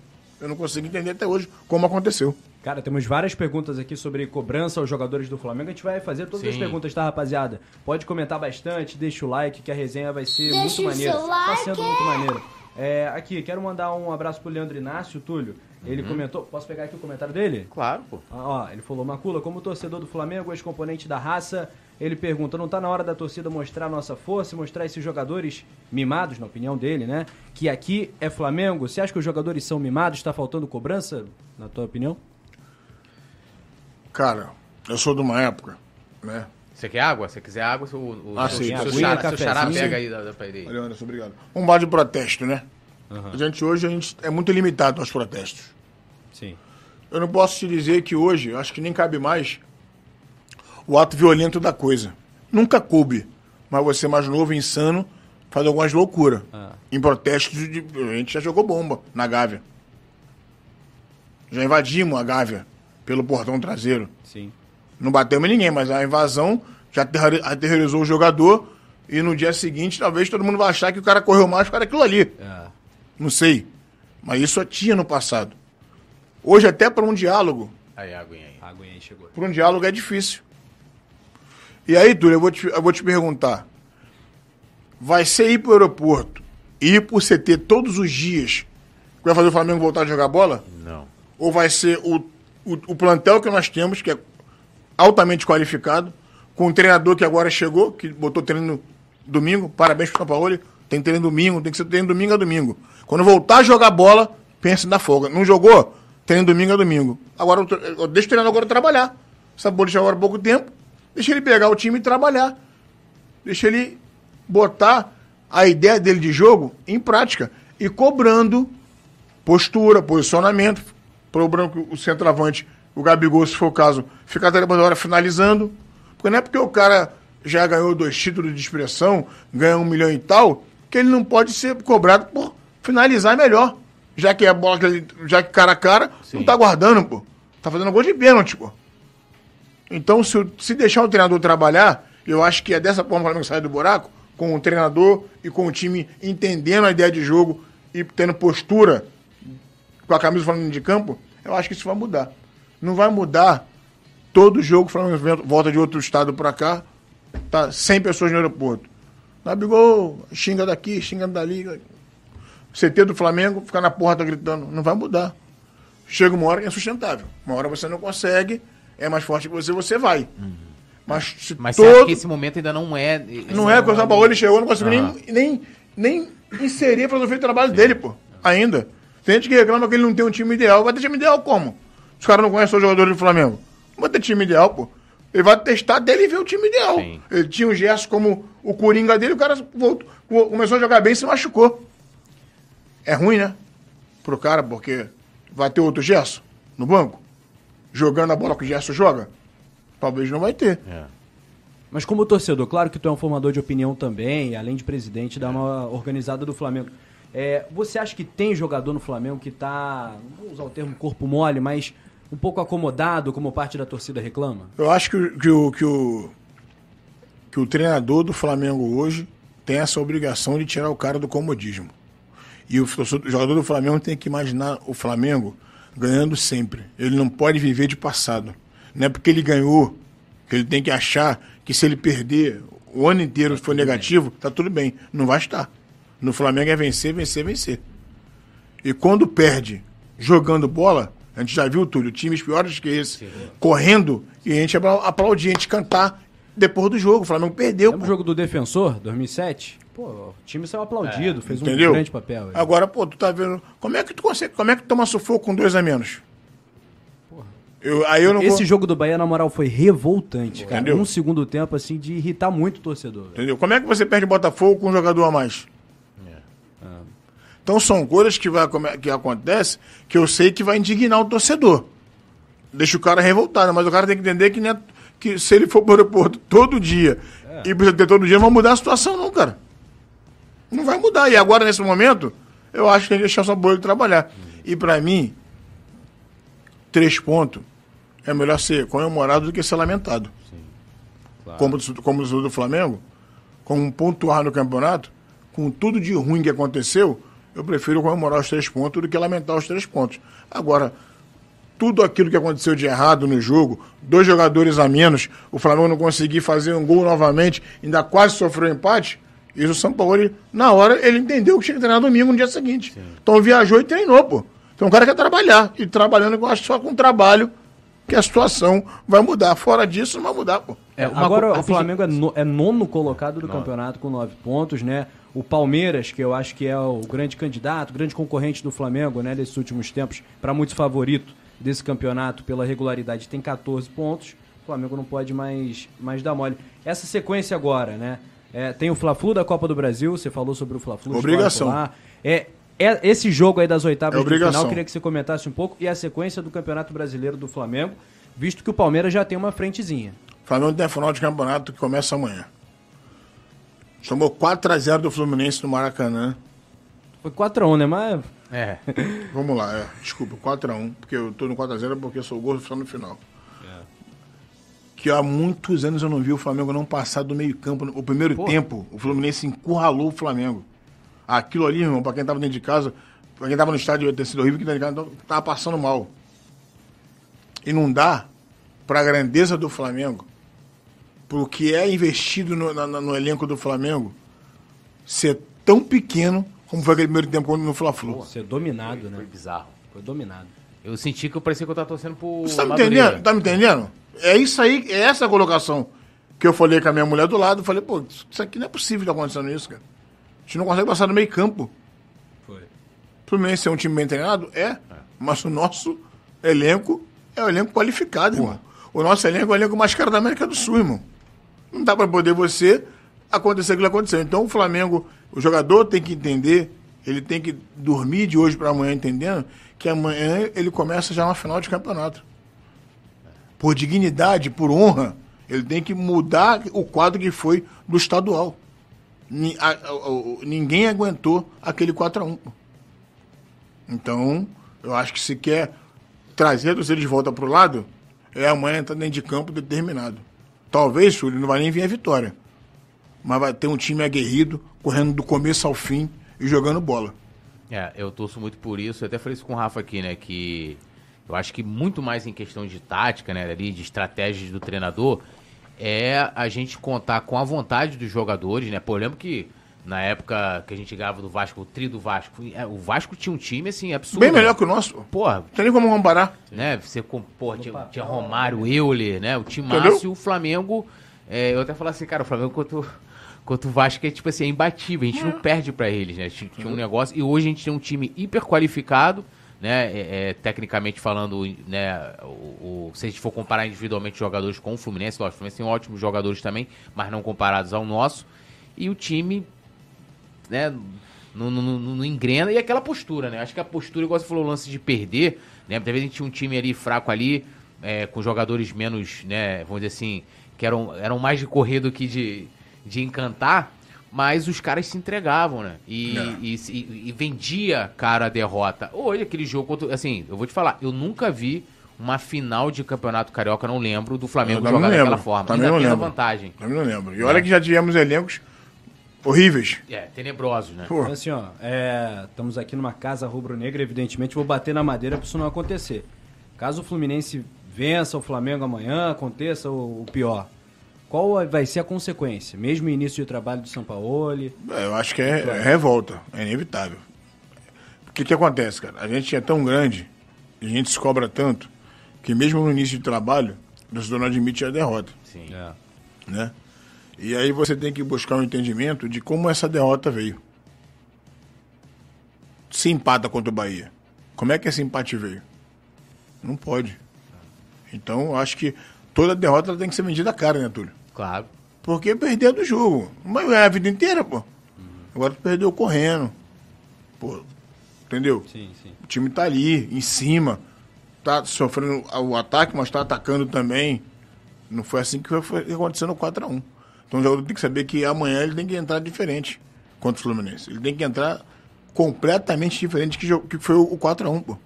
Eu não consigo entender até hoje como aconteceu. Cara, temos várias perguntas aqui sobre cobrança aos jogadores do Flamengo. A gente vai fazer todas as Sim. perguntas, tá, rapaziada? Pode comentar bastante, deixa o like, que a resenha vai ser Deixa muito maneira. seu Tá like. sendo muito maneiro. É, aqui, quero mandar um abraço pro Leandro Inácio, Túlio. Ele comentou. Posso pegar aqui o comentário dele? Claro, pô. Ah, Ó, ele falou, Macula, como torcedor do Flamengo, ex-componente da raça, ele pergunta, não tá na hora da torcida mostrar nossa força e mostrar esses jogadores mimados, na opinião dele, né? Que aqui é Flamengo. Você acha que os jogadores são mimados? Tá faltando cobrança, na tua opinião? Cara, eu sou de uma época, né? Você quer água? Se quiser água, seu, o, Ah, seu, sim, seu, aguinha, xará, seu xará pega aí da, da aí. Valeu, Anderson, obrigado. Um bar de protesto, né? A gente hoje a gente é muito limitado aos protestos. Sim. Eu não posso te dizer que hoje, acho que nem cabe mais o ato violento da coisa. Nunca coube, mas você mais novo, insano, faz algumas loucuras. Ah. Em protestos, de, a gente já jogou bomba na Gávea. Já invadimos a Gávea pelo portão traseiro. Sim. Não batemos em ninguém, mas a invasão já aterrori- aterrorizou o jogador e no dia seguinte talvez todo mundo vai achar que o cara correu mais por causa daquilo ali. É. Não sei. Mas isso tinha no passado. Hoje, até para um diálogo, Aí, a aguinha aí. A aguinha aí chegou. para um diálogo é difícil. E aí, Túlio, eu vou te, eu vou te perguntar. Vai ser ir pro aeroporto e ir pro CT todos os dias que vai fazer o Flamengo voltar a jogar bola? Não. Ou vai ser o, o, o plantel que nós temos, que é altamente qualificado, com um treinador que agora chegou, que botou treino domingo, parabéns pro São Paulo, tem treino domingo, tem que ser treino domingo a domingo. Quando voltar a jogar bola, pense na folga. Não jogou? Treino domingo a domingo. Agora, o eu deixa o treinador agora trabalhar. Bola agora pouco tempo, deixa ele pegar o time e trabalhar. Deixa ele botar a ideia dele de jogo em prática e cobrando postura, posicionamento, para o branco, o centroavante, o Gabigol, se for o caso, ficar até depois da hora finalizando. Porque não é porque o cara já ganhou dois títulos de expressão, ganha um milhão e tal, que ele não pode ser cobrado por finalizar melhor. Já que é bola que ele, já que cara a cara, não tá guardando, pô. Tá fazendo gol de pênalti, pô. Então, se, se deixar o treinador trabalhar, eu acho que é dessa forma que o Flamengo sai do buraco, com o treinador e com o time entendendo a ideia de jogo e tendo postura com a camisa do Flamengo de campo, eu acho que isso vai mudar. Não vai mudar todo jogo o Flamengo volta de outro estado pra cá, tá 100 pessoas no aeroporto. Gabigol, xinga daqui, xinga dali. CT do Flamengo, ficar na porta gritando. Não vai mudar. Chega uma hora que é insustentável. Uma hora você não consegue, é mais forte que você, você vai. Mas se Mas você todo... acha que esse momento ainda não é. Não é, porque o São Paulo ele chegou, não conseguiu nem, nem, nem inserir a filosofia de trabalho dele, pô. Ainda. Tem gente que reclama que ele não tem um time ideal. Vai ter time ideal como? Os caras não conhecem os jogadores do Flamengo. Não vai ter time ideal, pô. Ele vai testar até ele ver o time ideal. Sim. Ele tinha o Gerson como o Coringa dele, o cara voltou, co- começou a jogar bem e se machucou. É ruim, né? Pro cara, porque vai ter outro Gerson no banco? Jogando a bola que o Gerson joga? Talvez não vai ter. É. Mas como torcedor, claro que tu é um formador de opinião também, além de presidente da uma organizada do Flamengo. É, você acha que tem jogador no Flamengo que tá, não vou usar o termo corpo mole, mas um pouco acomodado, como parte da torcida reclama? Eu acho que, o- que, o, que, o, que o treinador do Flamengo hoje tem essa obrigação de tirar o cara do comodismo. E o, o jogador do Flamengo tem que imaginar o Flamengo ganhando sempre. Ele não pode viver de passado. Não é porque ele ganhou que ele tem que achar que se ele perder o ano inteiro for negativo, tá tudo bem. Não vai estar. No Flamengo é vencer, vencer, vencer. E quando perde jogando bola, a gente já viu, Túlio, times piores que esse, correndo, e a gente apla- aplaudir, a gente cantar depois do jogo. O Flamengo perdeu. Lembra o jogo do Defensor, 2007? Pô, o time saiu aplaudido, fez um Entendeu? grande papel. Agora, pô, tu tá vendo. Como é que tu consegue. Como é que tu toma sufoco com dois a menos? Eu, aí eu não Esse vou. jogo do Bahia, na moral, foi revoltante, cara. Entendeu? Um segundo tempo, assim, de irritar muito o torcedor. Entendeu? Como é que você perde o Botafogo com um jogador a mais? Então são coisas que, vai, que acontecem que eu sei que vai indignar o torcedor. Deixa o cara revoltado, mas o cara tem que entender que, é, que se ele for para o aeroporto todo dia é. e precisa ter todo dia, não vai mudar a situação, não, cara. Não vai mudar. E agora, nesse momento, eu acho que tem que deixar bolha de trabalhar. E para mim, três pontos é melhor ser comemorado do que ser lamentado. Sim, claro. Como, como do Flamengo, como pontuar no campeonato, com tudo de ruim que aconteceu, eu prefiro comemorar os três pontos do que lamentar os três pontos. Agora, tudo aquilo que aconteceu de errado no jogo, dois jogadores a menos, o Flamengo não conseguir fazer um gol novamente, ainda quase sofreu um empate, isso o São Paulo, na hora, ele entendeu que tinha que treinar domingo no dia seguinte. Sim. Então viajou e treinou, pô. Então o cara quer trabalhar. E trabalhando, eu acho só com trabalho que a situação vai mudar. Fora disso, não vai mudar, pô. É, agora o Flamengo é, no, é nono colocado do não. campeonato com nove pontos, né? O Palmeiras, que eu acho que é o grande candidato, grande concorrente do Flamengo, né, nesses últimos tempos, para muitos favorito desse campeonato pela regularidade, tem 14 pontos. O Flamengo não pode mais, mais dar mole. Essa sequência agora, né? É, tem o Fla-Flu da Copa do Brasil, você falou sobre o Fla-Flu. Obrigação. É, é, esse jogo aí das oitavas é de final, queria que você comentasse um pouco, e a sequência do Campeonato Brasileiro do Flamengo, visto que o Palmeiras já tem uma frentezinha. O Flamengo tem a final de campeonato que começa amanhã. Tomou 4x0 do Fluminense no Maracanã. Foi 4x1, né? Mas. É. <laughs> Vamos lá, é. Desculpa, 4x1, porque eu tô no 4x0 porque sou gordo só no final que há muitos anos eu não vi o Flamengo não passar do meio-campo. O primeiro Pô. tempo, o Fluminense encurralou o Flamengo. Aquilo ali, irmão, pra quem tava dentro de casa, pra quem tava no estádio, ia ter sido horrível, que dentro de casa então, tava passando mal. E não dá pra grandeza do Flamengo, pro que é investido no, no, no elenco do Flamengo, ser tão pequeno como foi aquele primeiro tempo no Fla-Flu. Ser dominado, foi, né? Foi bizarro. Foi dominado. Eu senti que eu parecia que eu tava torcendo pro. Você tá me entendendo? Tá me entendendo? É isso aí, é essa a colocação que eu falei com a minha mulher do lado. Falei, pô, isso aqui não é possível estar acontecendo isso, cara. A gente não consegue passar no meio campo. Foi. Fluminense é um time bem treinado? É. é. Mas o nosso elenco é um elenco qualificado, Pô. irmão. O nosso elenco é o elenco mais caro da América do Sul, irmão. Não dá para poder você acontecer aquilo que aconteceu. Então o Flamengo, o jogador tem que entender, ele tem que dormir de hoje para amanhã entendendo que amanhã ele começa já uma final de campeonato por dignidade, por honra, ele tem que mudar o quadro que foi do estadual. Ninguém aguentou aquele 4 a 1 Então, eu acho que se quer trazer a torcida de volta para o lado, é amanhã entrar dentro de campo determinado. Talvez, ele não vai nem vir a vitória. Mas vai ter um time aguerrido, correndo do começo ao fim e jogando bola. É, eu torço muito por isso. Eu até falei isso com o Rafa aqui, né? Que eu acho que muito mais em questão de tática, né, ali, de estratégias do treinador, é a gente contar com a vontade dos jogadores, né? Eu lembro que na época que a gente ganhava do Vasco, o tri do Vasco, é, o Vasco tinha um time, assim, absurdo. Bem melhor que o nosso. Porra. Não tem nem como comparar. Né? Você, porra, tinha, tinha Romário, Euler, né? O time Márcio, o Flamengo. É, eu até falava assim, cara, o Flamengo quanto quanto o Vasco é, tipo assim, é imbatível. A gente não perde para eles, né? Tinha um negócio. E hoje a gente tem um time hiper qualificado né, é, é, tecnicamente falando, né, o, o, se a gente for comparar individualmente jogadores com o Fluminense, lógico, o Fluminense tem ótimos jogadores também, mas não comparados ao nosso, e o time, né, não, não, não, não engrena, e aquela postura, né, acho que a postura, igual você falou, o lance de perder, né, talvez a gente tinha um time ali fraco ali, é, com jogadores menos, né, vamos dizer assim, que eram, eram mais de correr do que de, de encantar, mas os caras se entregavam, né? E, e, e, e, vendia cara a derrota. Hoje, aquele jogo, assim, eu vou te falar, eu nunca vi uma final de campeonato carioca, não lembro, do Flamengo jogar daquela forma. Também Ainda não lembro. vantagem. Também não lembro. E olha é. que já tivemos elencos horríveis. É, tenebrosos, né? Então, assim, ó, é, estamos aqui numa casa rubro-negra, evidentemente vou bater na madeira para isso não acontecer. Caso o Fluminense vença o Flamengo amanhã, aconteça o, o pior qual vai ser a consequência? Mesmo o início de trabalho do São Paulo? É, eu acho que é, é revolta, é inevitável. O que, que acontece, cara? A gente é tão grande, a gente se cobra tanto, que mesmo no início de trabalho, o torcedor não admite a derrota. Sim. É. Né? E aí você tem que buscar um entendimento de como essa derrota veio. Se empata contra o Bahia. Como é que esse empate veio? Não pode. Então, acho que toda derrota tem que ser vendida a cara, né, Túlio? Claro. Porque perdeu do jogo. Mas é a vida inteira, pô. Uhum. Agora tu perdeu correndo. Pô, entendeu? Sim, sim. O time tá ali, em cima. Tá sofrendo o ataque, mas tá atacando também. Não foi assim que foi acontecendo no 4x1. Então o jogador tem que saber que amanhã ele tem que entrar diferente contra o Fluminense. Ele tem que entrar completamente diferente que, que foi o 4x1, pô.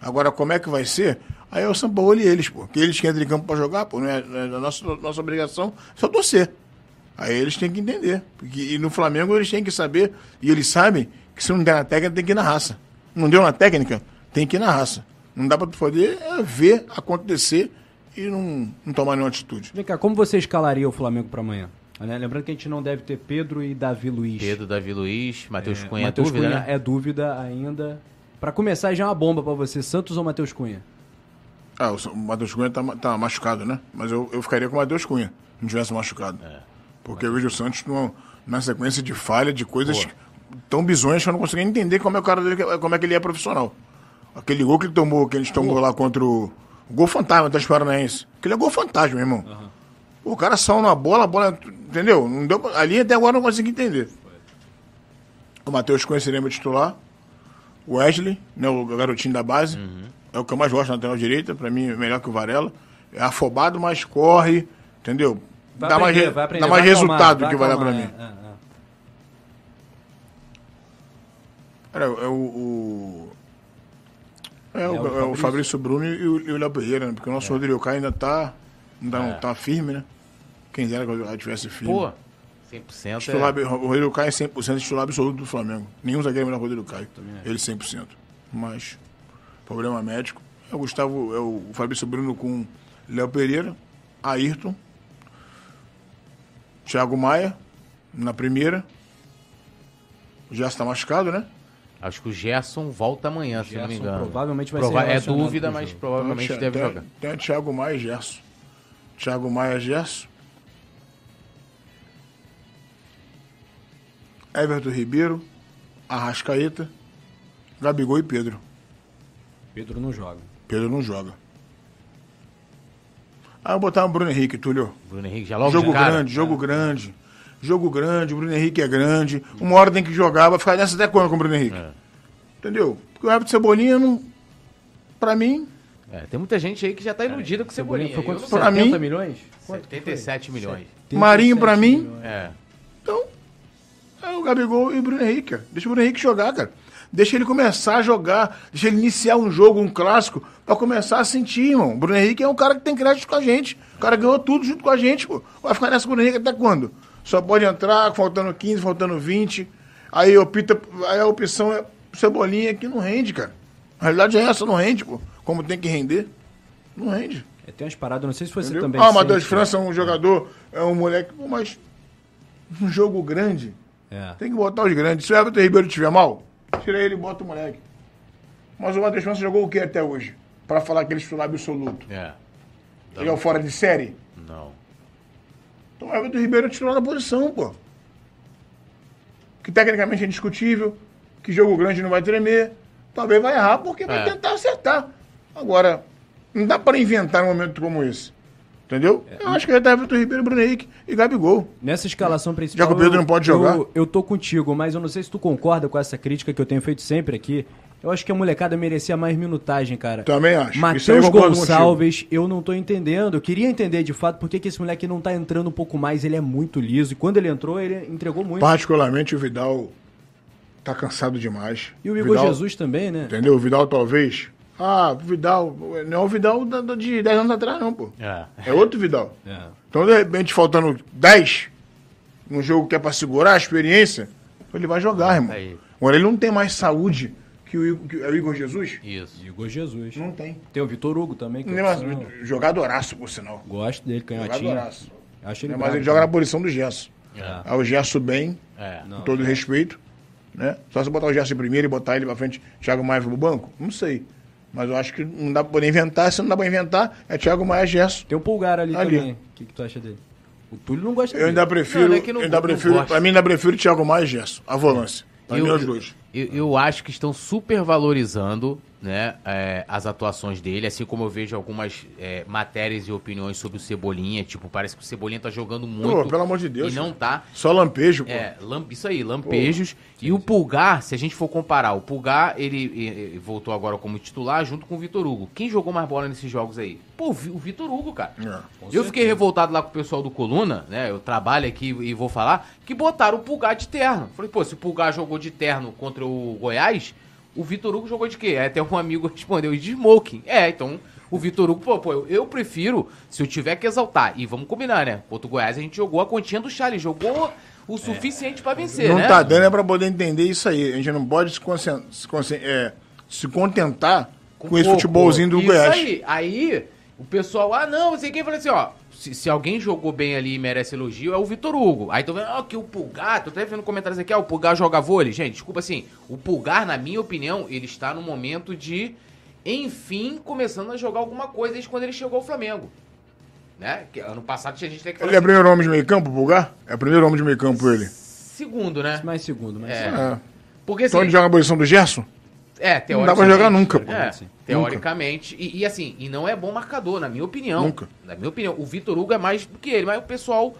Agora, como é que vai ser? Aí é o São Paulo e eles, pô. Que eles que entram em campo pra jogar, pô. Não é, não é a nossa, nossa obrigação é só torcer. Aí eles têm que entender. Porque, e no Flamengo eles têm que saber, e eles sabem, que se não der na técnica, tem que ir na raça. Não deu na técnica, tem que ir na raça. Não dá tu poder é, ver acontecer e não, não tomar nenhuma atitude. Vem cá, como você escalaria o Flamengo pra amanhã? Né? Lembrando que a gente não deve ter Pedro e Davi Luiz. Pedro, Davi Luiz, Matheus Cunha, Matheus dúvida, Cunha né? é dúvida ainda. Pra começar, já é uma bomba pra você. Santos ou Matheus Cunha? Ah, o Matheus Cunha tá, tá machucado, né? Mas eu, eu ficaria com o Matheus Cunha, se não tivesse machucado. Porque eu vejo o Santos numa, numa sequência de falha, de coisas tão bizonhas que eu não consigo entender como é, o cara dele, como é que ele é profissional. Aquele gol que ele tomou, que a gente tomou lá contra o. O gol fantasma do Paranaense. Aquele é gol fantasma, meu irmão. O cara saiu na bola, a bola. Entendeu? Não deu, ali até agora eu não consegui entender. O Matheus Cunha seria meu titular. O Wesley, né, o garotinho da base. É o que eu mais gosto na lateral direita. Pra mim, é melhor que o Varela. É afobado, mas corre. Entendeu? Vai dá mais, aprender, re- vai aprender, dá mais resultado vai que vai dar pra mim. é, é, é. Era, é o. o- É, o, o é o Fabrício. Fabrício Bruno e o, e o Léo Pereira, né? Porque o nosso Rodrigo Caio ainda tá. Ainda não É. tá firme, né? Quem dera que o Caio tivesse firme. Pô, 100% Titular, é... O Rodrigo Caio é 100% titular absoluto do Flamengo. Nenhum zagueiro é melhor que o Rodrigo Caio. Ele 100%. Mas, problema médico. É o Gustavo, é o Fabrício Bruno com Léo Pereira, Ayrton, Thiago Maia, na primeira. O Gerson tá machucado, né? Acho que o Gerson volta amanhã, se não me Gerson engano. provavelmente vai Prova- ser É dúvida, mas provavelmente Então, deve tem, jogar. Tem o Thiago Maia e Gerson. Thiago Maia e Gerson. Everton Ribeiro, Arrascaeta, Gabigol e Pedro. Pedro não joga. Pedro não joga. Aí eu botar o Bruno Henrique, Túlio. Bruno Henrique já logo jogo cara. grande, jogo grande. Jogo grande, o Bruno Henrique é grande. Uma hora tem que jogar, vai ficar nessa até quando com o Bruno Henrique? É. Entendeu? Porque o Everton Cebolinha, não, pra mim, É, tem muita gente aí que já tá iludida com o Cebolinha. Foi quanto? Pra 70 mim- milhões? Quanto que foi? 77 milhões. Marinho pra 77 mim. milhões. É. Então, é o Gabigol e o Bruno Henrique. cara. Deixa o Bruno Henrique jogar, cara. Deixa ele começar a jogar. Deixa ele iniciar um jogo, um clássico, pra começar a sentir, irmão. O Bruno Henrique é um cara que tem crédito com a gente. O cara ganhou tudo junto com a gente, pô. Vai ficar nessa com o Bruno Henrique até quando? Só pode entrar faltando 15, faltando 20. Aí, opta, aí a opção é Cebolinha que não rende, cara. A realidade é essa, não rende, pô. Como tem que render, não rende. É, tem umas paradas, não sei se você Entendeu? também Ah, o Matheus. França é um jogador, é um moleque, pô, mas um jogo grande. É. Tem que botar os grandes. Se o Everton Ribeiro estiver mal, tira ele e bota o moleque. Mas o Matheus França jogou o que até hoje? Pra falar que ele é titular absoluto. É. Ele é o fora de série? Não. Então o Everton Ribeiro é titular da posição, pô. Que tecnicamente é indiscutível, que jogo grande não vai tremer. Talvez vai errar porque vai É. tentar acertar. Agora, não dá para inventar um momento como esse. Entendeu? Eu acho que vai estar Everton Ribeiro, Bruno Henrique e Gabigol. Nessa escalação principal. Já que o Pedro eu- não pode eu- jogar? Eu, tô contigo, mas eu não sei se tu concorda com essa crítica que eu tenho feito sempre aqui. Eu acho que a molecada merecia mais minutagem, cara. Também acho. Eu Matheus Gonçalves, eu não tô entendendo. Eu queria entender de fato por que, que esse moleque não tá entrando um pouco mais. Ele é muito liso. E quando ele entrou, ele entregou muito. Particularmente o Vidal tá cansado demais. E o Igor Vidal- Jesus também, né? Entendeu? O Vidal talvez. Ah, o Vidal. Não é o Vidal da- da- de 10 anos atrás, não, pô. É. É outro Vidal. É. Então, de repente, faltando 10 num jogo que é pra segurar a experiência, ele vai jogar, irmão. Aí. Agora, ele não tem mais saúde que o, Igor- que o Igor Jesus? Isso. Igor Jesus. Não tem. Tem o Vitor Hugo também, que Não é tem opção. mais, jogadoraço, por sinal. Gosto dele, canhotinho. Jogadoraço. Acho ele Mas brabo ele joga na posição do Gerson. É. Aí o Gerson bem, É. Não. com todo respeito, né? Só se botar o Gerson primeiro e botar ele pra frente, Thiago Maia pro banco? Não sei. Mas eu acho que não dá pra poder inventar. Se não dá pra inventar, é Thiago Maia e Gerson. Tem o Pulgar ali, Ali. também. O que, que tu acha dele? O Túlio não gosta Eu dele. ainda prefiro, Não, não é que não- eu ainda não prefiro gosto. pra mim ainda prefiro Thiago Maia e Gerson. A volância. Pra E mim é os dois. Eu, eu acho que estão supervalorizando né, é, as atuações dele, assim como eu vejo algumas é, matérias e opiniões sobre o Cebolinha, tipo, parece que o Cebolinha tá jogando muito. Pô, pelo amor de Deus. E não tá. Só lampejo, pô. É, lam- isso aí, lampejos. e o Pulgar, se a gente for comparar, o Pulgar, ele, ele voltou agora como titular junto com o Vitor Hugo. Quem jogou mais bola nesses jogos aí? Pô, o Vi- o Vitor Hugo, cara. É. Eu fiquei revoltado lá com o pessoal do Coluna, né? Eu trabalho aqui e vou falar, que botaram o Pulgar de terno. Falei, pô, se o Pulgar jogou de terno contra o Goiás, o Vitor Hugo jogou de quê? Aí até um amigo <laughs> respondeu, de smoking. É, então o Vitor Hugo, pô, pô, eu, eu prefiro, se eu tiver que exaltar, e vamos combinar, né? Contra o Goiás a gente jogou a continha do Charlie, jogou o suficiente pra vencer, Não né? tá dando é pra poder entender isso aí. A gente não pode se, se, é, se contentar com, esse pouco. futebolzinho do Isso Goiás. Aí, aí o pessoal, ah, não, não sei quem, falou assim, ó, se, se alguém jogou bem ali e merece elogio, é o Vitor Hugo. Aí tô vendo, ó, que o Pulgar, tô até vendo comentários aqui, ó, o Pulgar joga vôlei. Gente, desculpa assim, o Pulgar, na minha opinião, ele está no momento de, enfim, começando a jogar alguma coisa desde quando ele chegou ao Flamengo. Né? Que ano passado tinha gente que Ele é assim, primeiro homem de meio campo, Pulgar? É o primeiro homem de meio campo ele. segundo, né? Mais segundo, mais É. segundo. É. Porque assim, Então ele joga a posição do Gerson? É, Não teoricamente. dá pra jogar nunca, pô. É, teoricamente. E, e assim, e não é bom marcador, na minha opinião. Nunca. Na minha opinião. O Vitor Hugo é mais do que ele, mas o pessoal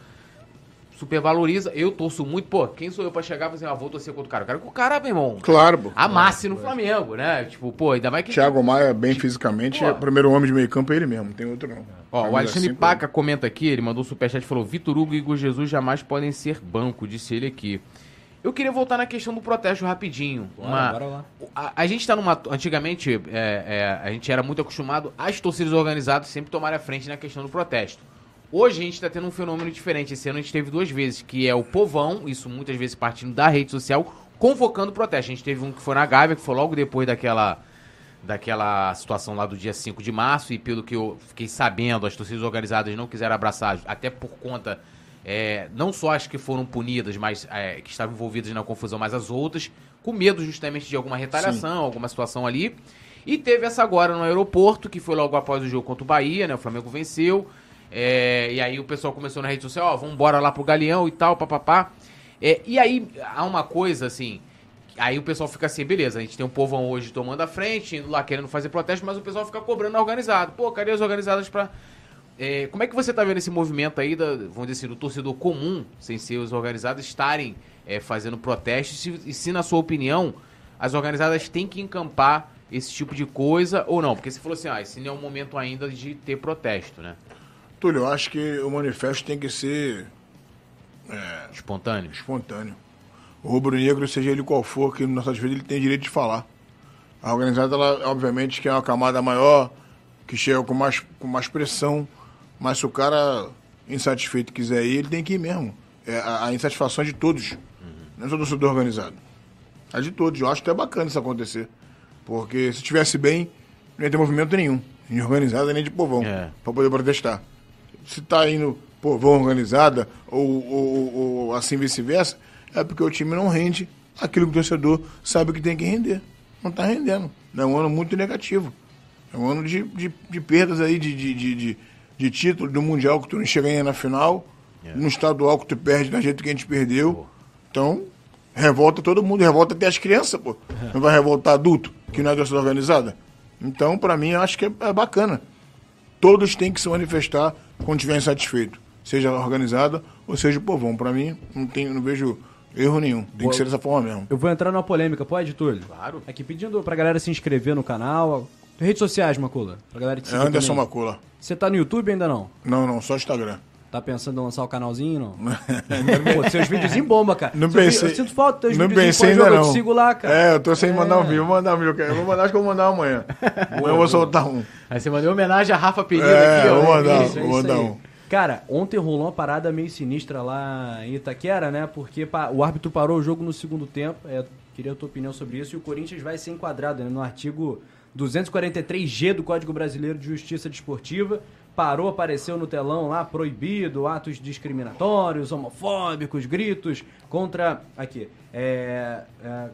supervaloriza. Eu torço muito, pô, quem sou eu pra chegar e fazer uma vou torcer contra o cara? Eu quero que o cara, meu irmão, Claro, pô. amasse no Flamengo, né? Tipo, pô, ainda mais que. Thiago Maia, bem fisicamente, Pô. é o primeiro homem de meio campo é ele mesmo, não tem outro não. Ó, o Alexandre cinco, Paca comenta aqui, ele mandou um superchat e falou: Vitor Hugo e Igor Jesus jamais podem ser banco, disse ele aqui. Eu queria voltar na questão do protesto rapidinho. Bora, Uma- bora lá. A, a gente tá numa. Antigamente, é, é, a gente era muito acostumado às torcidas organizadas sempre tomarem a frente na questão do protesto. Hoje a gente está tendo um fenômeno diferente. Esse ano a gente teve duas vezes, que é o povão, isso muitas vezes partindo da rede social, convocando protesto. A gente teve um que foi na Gávea, que foi logo depois daquela, daquela situação lá do dia 5 de março, e pelo que eu fiquei sabendo, as torcidas organizadas não quiseram abraçar, até por conta. É, não só as que foram punidas, mas é, que estavam envolvidas na confusão, mas as outras, com medo justamente de alguma retaliação, alguma situação ali. E teve essa agora no aeroporto, que foi logo após o jogo contra o Bahia, né? O Flamengo venceu. É, e aí o pessoal começou na rede social, ó, vamos embora lá pro Galeão e tal, papapá. É, e aí há uma coisa assim. Aí o pessoal fica assim, beleza, a gente tem um povão hoje tomando a frente, indo lá querendo fazer protesto, mas o pessoal fica cobrando organizado. Pô, cadê as organizadas pra. É, como é que você tá vendo esse movimento aí, da, vamos dizer assim, do torcedor comum, sem ser os organizados, estarem é, fazendo protestos? Se- e se, na sua opinião, as organizadas têm que encampar esse tipo de coisa ou não? Porque você falou assim, ah, esse não é o momento ainda de ter protesto, né? Túlio, eu acho que o manifesto tem que ser Espontâneo. espontâneo. O rubro-negro, seja ele qual for, que não satisfeito, ele tem direito de falar. A organizada, ela, obviamente, que é uma camada maior, que chega com mais, com mais pressão, mas se o cara insatisfeito quiser ir, ele tem que ir mesmo. É, a, a insatisfação é de todos, não é só do torcedor organizado. É de todos. Eu acho até bacana isso acontecer. Porque se estivesse bem, não ia ter movimento nenhum, nem organizada nem de povão, É. para poder protestar. Se tá indo povão organizada ou, ou- ou assim vice-versa, é porque o time não rende aquilo que o torcedor sabe que tem que render. Não está rendendo. É um ano muito negativo. É um ano de, de, de perdas aí de, de, de, de, título do Mundial que tu não chega ainda na final, no estadual que tu perde da jeito que a gente perdeu. Então, revolta todo mundo, revolta até as crianças, pô. Não vai revoltar adulto, que não é torcida organizada. Então, para mim, eu acho que é, é bacana. Todos têm que se manifestar quando estiver insatisfeito. Seja organizada ou seja o povão. Para mim, não, tem, não vejo erro nenhum. Tem que ser dessa forma mesmo. Eu vou entrar numa polêmica, pode, Túlio? Claro. Aqui pedindo pra galera se inscrever no canal. Redes sociais, Macula. Pra galera te É seguir Anderson também. Macula. Você tá no YouTube ainda não? Não, não, só Instagram. Tá pensando em lançar o canalzinho, não? <laughs> Pô, seus vídeos em bomba, cara. Não Seu vi- pensei. Eu sinto falta dos teus não vídeos pensei em ainda não. eu te sigo lá, cara. É, eu tô sem mandar um vídeo. Vou mandar um vídeo. Eu vou mandar, acho que eu vou mandar amanhã. <laughs> amanhã eu vou soltar um. Aí você mandou homenagem a Rafa Pereira É, aqui, ó. vou mandar. Isso, é vou isso mandar aí. um. Cara, ontem rolou uma parada meio sinistra lá em Itaquera, né? Porque o árbitro parou o jogo no segundo tempo. É, queria a tua opinião sobre isso. E o Corinthians vai ser enquadrado né, no artigo 243G do Código Brasileiro de Justiça Desportiva. Parou, apareceu no telão lá, proibido, atos discriminatórios, homofóbicos, gritos contra. Aqui. É, é,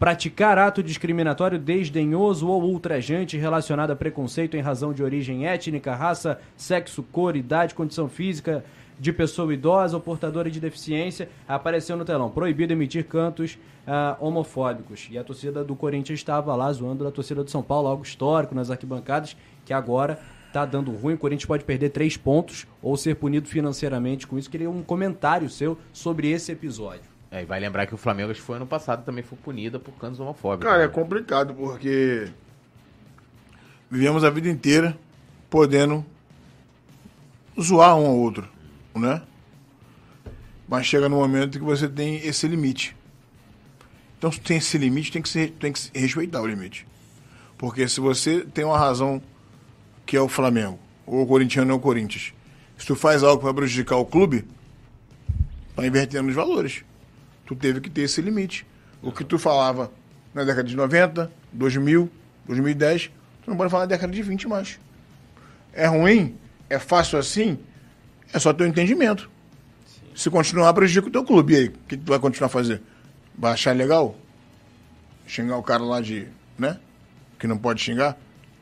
praticar ato discriminatório desdenhoso ou ultrajante relacionado a preconceito em razão de origem étnica, raça, sexo, cor, idade, condição física, de pessoa idosa ou portadora de deficiência. Apareceu no telão. Proibido emitir cantos ah, homofóbicos. E a torcida do Corinthians estava lá zoando a torcida do São Paulo, algo histórico nas arquibancadas, que agora tá dando ruim. O Corinthians pode perder três pontos ou ser punido financeiramente com isso. Queria um comentário seu sobre esse episódio. É, e vai lembrar que o Flamengo, acho que foi ano passado, também foi punida por cantos homofóbicos. Cara, é né? complicado porque vivemos a vida inteira podendo zoar um ao outro, né? Mas chega no momento que você tem esse limite. Então, se tem esse limite, tem que, ser, tem que respeitar o limite. Porque se você tem uma razão que é o Flamengo, ou o corintiano é o Corinthians, se tu faz algo para prejudicar o clube, tá invertendo os valores. Tu teve que ter esse limite. O que tu falava na década de 90, 2000, 2010, tu não pode falar na década de 20 mais. É ruim? É fácil assim? É só teu entendimento. Se continuar, prejudica o teu clube. E aí, o que tu vai continuar a fazer? Vai achar legal? Xingar o cara lá de. né? Que não pode xingar?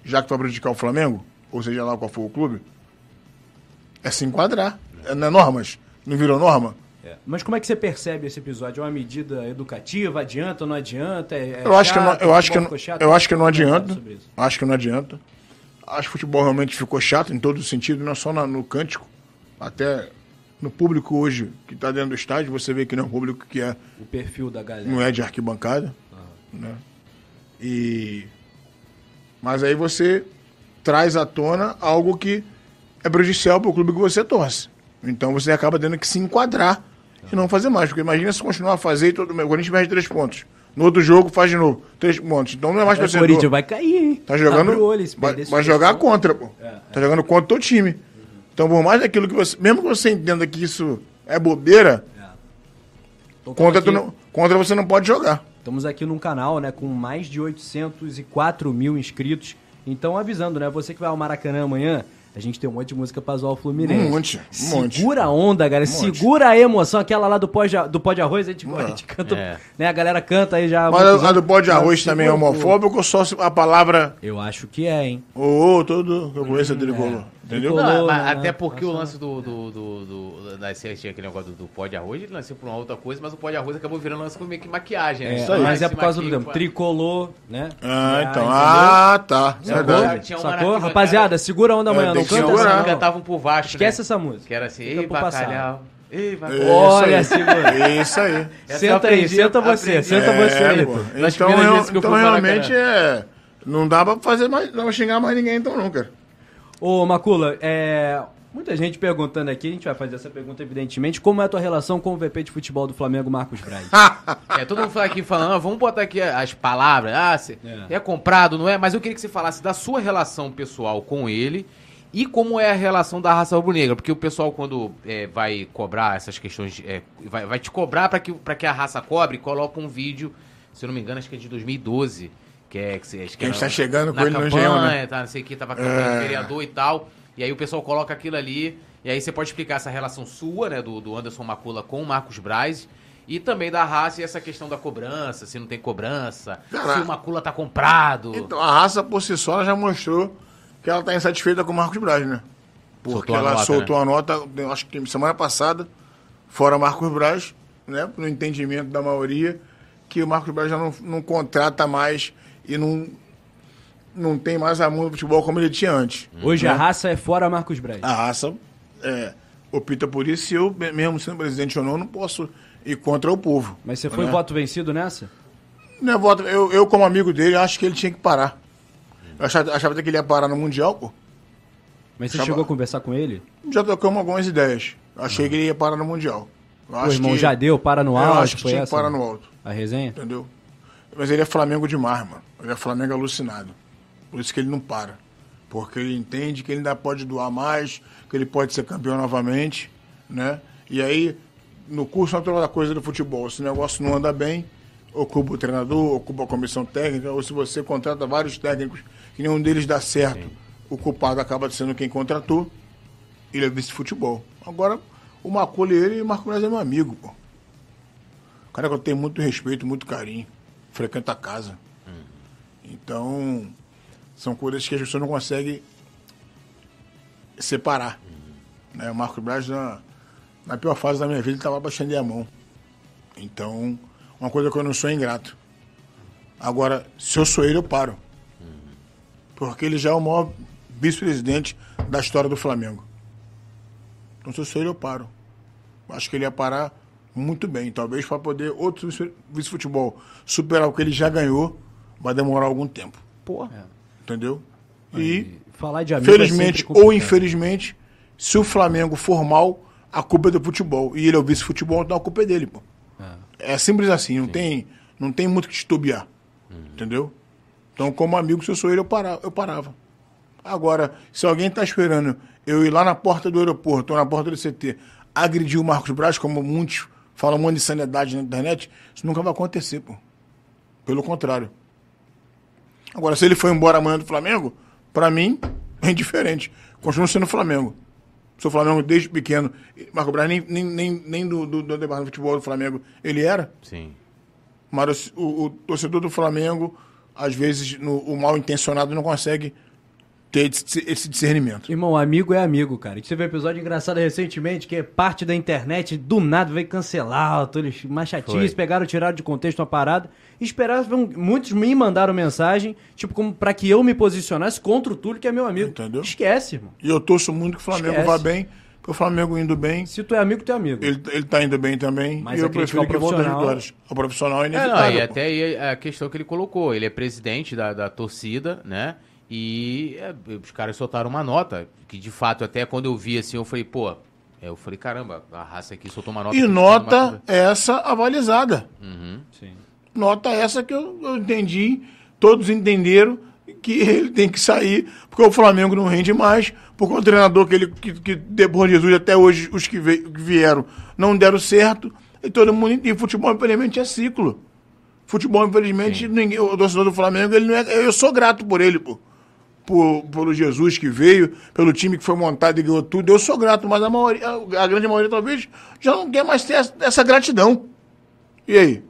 Já que tu vai prejudicar o Flamengo? Ou seja lá qual for o clube? É se enquadrar. É, não é normas? Não virou norma? Mas como é que você percebe esse episódio? É uma medida educativa? Adianta ou não adianta? É- é Eu acho que não, eu acho que não, chato? eu acho que não é adianta. Acho que não adianta. Acho que o futebol realmente ficou chato em todo sentido, não só na- no cântico, até no público hoje que está dentro do estádio, você vê que não é um público que é, O perfil da galera. não é de arquibancada, né? E mas aí você traz à tona algo que é prejudicial para o clube que você torce. Então você acaba tendo que se enquadrar e não fazer mais. Porque imagina se continuar a fazer e todo o Corinthians perde três pontos. No outro jogo faz de novo, três pontos. Então não é mais É, o torcedor. Corinthians vai cair, hein? Tá jogando. Olho, vai vai jogar contra, pô. Tá jogando contra o teu time. Então, por mais aquilo que você. Mesmo que você entenda que isso é bobeira, Então, contra, tu aqui- não, contra você não pode jogar. Estamos aqui num canal, né, com mais de 804 mil inscritos. Então, avisando, né, você que vai ao Maracanã amanhã, a gente tem um monte de música pra zoar o Fluminense. Um monte, um monte. Segura a onda, galera. monte. Segura a emoção. Aquela lá do pó de, do pó de arroz, a gente, a gente canta, É. né, a galera canta aí já. Mas a, a do pó de arroz também é homofóbico ou só a palavra Eu acho que é, hein. ô, ô, todo que eu conheço é tricolor. Entendeu? Não, mas né? até porque o lance do, do, do, do nascer, tinha aquele negócio do, do pó de arroz, ele nasceu por uma outra coisa, mas o pó de arroz acabou virando lance com meio que maquiagem, né? É, Isso aí. mas é por causa do tempo. Tricolor, né? Ah, então. entendeu? Ah, tá. Sacou? Arquibancada- Rapaziada, segura a onda É, amanhã. Não canta essa, não. cantavam por baixo, Esquece né? essa música. Que era assim, ei, bacalhau, ei, Isso. Olha, aí. segura. Isso aí. Essa eu Senta aí, senta você, aprendi- senta É, você aí. pô. Então, eu então realmente é. Não dá pra fazer mais. Não xingar mais ninguém, então não, cara. Ô, Macula, é, muita gente perguntando aqui, a gente vai fazer essa pergunta evidentemente, como é a tua relação com o VP de futebol do Flamengo, Marcos Braz? <laughs> É, todo mundo aqui falando, ah, vamos botar aqui as palavras, ah, se- É. é. comprado, não é? Mas eu queria que você falasse da sua relação pessoal com ele e como é a relação da raça rubro-negra, porque o pessoal quando é, vai cobrar essas questões, é, vai, vai te cobrar para que, pra que a raça cobre, coloca um vídeo, se eu não me engano, acho que é de 2012, que é que, você- acho que Que a gente era tá chegando com ele no campanha, Engenhão, né? tá, não sei o que, tava campanha É. vereador e tal, e aí o pessoal coloca aquilo ali, e aí você pode explicar essa relação sua, né, do, do Anderson Macula com o Marcos Braz, e também da raça e essa questão da cobrança, se não tem cobrança, se o Macula tá comprado. Então, a raça por si só já mostrou que ela tá insatisfeita com o Marcos Braz, né? Porque Soltou ela nota, soltou a nota, acho que semana passada, fora Marcos Braz, né? No entendimento da maioria, que o Marcos Braz já não, não contrata mais e não, não tem mais amor no futebol como ele tinha antes. Hoje né? a raça é fora Marcos Braz. A raça é, opta por isso e eu, mesmo sendo presidente ou não, não posso ir contra o povo. Mas você foi né? voto vencido nessa? Não é voto, eu, eu, como amigo dele, acho que ele tinha que parar. Eu achava, achava até que ele ia parar no Mundial, pô. Mas você Chama- chegou a conversar com ele? Já trocamos algumas ideias. Achei que ele ia parar no Mundial. Eu O acho irmão que- já deu, para no eu alto, acho que tinha essa? que parar no alto, A resenha? entendeu? Mas ele é Flamengo demais, mano. Ele é Flamengo alucinado. Por isso que ele não para. Porque ele entende que ele ainda pode doar mais, que ele pode ser campeão novamente, né? E aí, no curso natural da coisa do futebol, se o negócio não anda bem, ocupa o treinador, ocupa a comissão técnica, ou se você contrata vários técnicos e nenhum deles dá certo, o culpado acaba sendo quem contratou, ele é vice-futebol. Agora, o Macula e ele e o Marco Braz é meu amigo, pô. O cara que eu tenho muito respeito, muito carinho. Frequenta a casa. Então, são coisas que as pessoas não conseguem separar. Né? O Marco Braz uma, na pior fase da minha vida, ele estava estender a mão. Então, uma coisa que eu não sou ingrato. Agora, se eu sou ele, eu paro. Porque ele já é o maior vice-presidente da história do Flamengo. Então, se eu sou ele, eu paro. Acho que ele ia parar muito bem. Talvez para poder outro vice-futebol superar o que ele já ganhou, vai demorar algum tempo. Porra. Entendeu? E, falar de amigo é felizmente ou infelizmente, se o Flamengo for mal, a culpa é do futebol. E ele é o vice-futebol, então a culpa é dele, pô. É, é simples assim, não tem, não tem muito que titubear. Uhum. Entendeu? Então, como amigo, se eu sou ele, eu parava. Eu parava. Agora, se alguém está esperando eu ir lá na porta do aeroporto ou na porta do CT agredir o Marcos Braz, como muitos falam um monte de sanidade na internet, isso nunca vai acontecer, pô. Pelo contrário. Agora, se ele for embora amanhã do Flamengo, para mim, <laughs> é indiferente. Continua sendo Flamengo. Sou Flamengo desde pequeno. Marco Braz nem, nem, nem, nem do, do, do futebol do Flamengo ele era. Sim. Mas o, o torcedor do Flamengo, às vezes, no, o mal intencionado não consegue ter esse discernimento. Irmão, amigo é amigo, cara. Você viu um episódio engraçado recentemente que é parte da internet do nada veio cancelar, todos mais chatinhos, pegaram, tiraram de contexto uma parada. Esperavam, muitos me mandaram mensagem, tipo, como para que eu me posicionasse contra o Túlio, que é meu amigo. Entendeu? Esquece, irmão. E eu torço muito que o Flamengo Esquece. vá bem, o Flamengo indo bem. Se tu é amigo, tu é amigo. Ele, ele tá indo bem também. Mas e eu prefiro que volte às vitórias. O profissional é inevitável. É, não, e até aí a questão que ele colocou. Ele é presidente da, da torcida, né? E é, os caras soltaram uma nota, que de fato, até quando eu vi assim, eu falei, pô, eu falei, caramba, a raça aqui soltou uma nota. E nota uma... essa avalizada. Uhum. Nota essa que eu, eu entendi, todos entenderam que <laughs> ele tem que sair, porque o Flamengo não rende mais, porque o treinador que ele, que, que depois de Jesus, até hoje, os que, veio, que vieram, não deram certo, e todo mundo, e futebol, infelizmente, é ciclo. Futebol, infelizmente, ninguém, o torcedor do Flamengo, ele não é, eu sou grato por ele, pô por, pelo Jesus que veio, pelo time que foi montado e ganhou tudo. Eu sou grato, mas a, maioria, a grande maioria talvez já não quer mais ter essa, essa gratidão. E aí?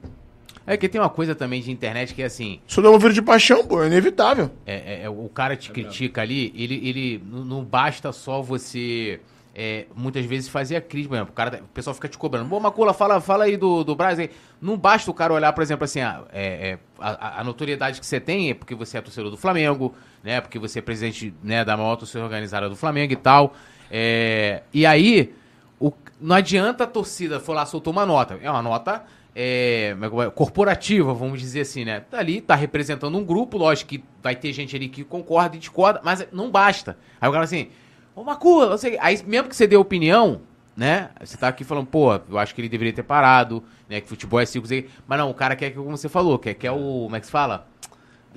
É que tem uma coisa também de internet que é assim. Isso dá um vírus de paixão, pô, é inevitável. É, é, é o cara te critica ali, ele, ele não basta só você. É, muitas vezes fazer a crítica, por exemplo, o, cara, o pessoal fica te cobrando. Bom, Macula, fala, fala aí do, do Braz aí. Não basta o cara olhar, por exemplo, assim, a, é, a, a, notoriedade que você tem é porque você é torcedor do Flamengo, né? Porque você é presidente né, da maior torcida organizada do Flamengo e tal. É, e aí, o, não adianta a torcida for lá, soltou uma nota. É uma nota é, é corporativa, vamos dizer assim, né? Tá ali, tá representando um grupo, lógico que vai ter gente ali que concorda e discorda, mas não basta. Aí o cara assim, ô Macula, você... aí mesmo que você dê opinião, né? Você tá aqui falando, pô, eu acho que ele deveria ter parado, né? Que futebol é ciclo, mas não, o cara quer que, como você falou, quer, quer o, como é que se fala?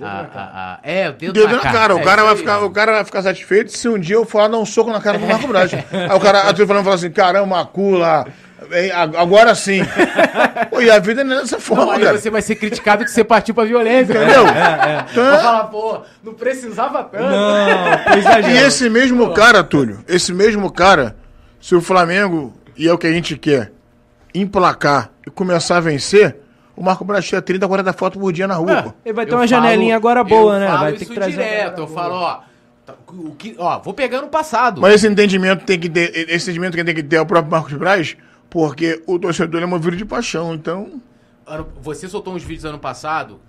A, a, a, é, o dedo, dedo na, na cara. cara. O, é, cara vai ficar, o cara vai ficar satisfeito se um dia eu for dar um soco na cara do Marco Braz. <laughs> Aí o cara, a falando, fala assim, caramba, Macula, agora sim. <laughs> Pô, e a vida não é dessa forma, não, aí cara. você vai ser criticado que você partiu pra violência. Entendeu? É, é. Então, falar, pô, não precisava tanto. Não, E esse mesmo pô. cara, Túlio, esse mesmo cara, se o Flamengo, e é o que a gente quer, emplacar e começar a vencer, o Marco Braz tira 30, 40 fotos por dia na rua. É, ele vai ter eu uma falo, janelinha agora boa, né? Vai ter que trazer. Direto, eu falo, ó. Tá, o que, ó, vou pegar no passado. Mas esse entendimento tem que ter, esse entendimento que tem que ter é o próprio Marcos Braz, porque o torcedor é movido de paixão, então. Você soltou uns vídeos ano passado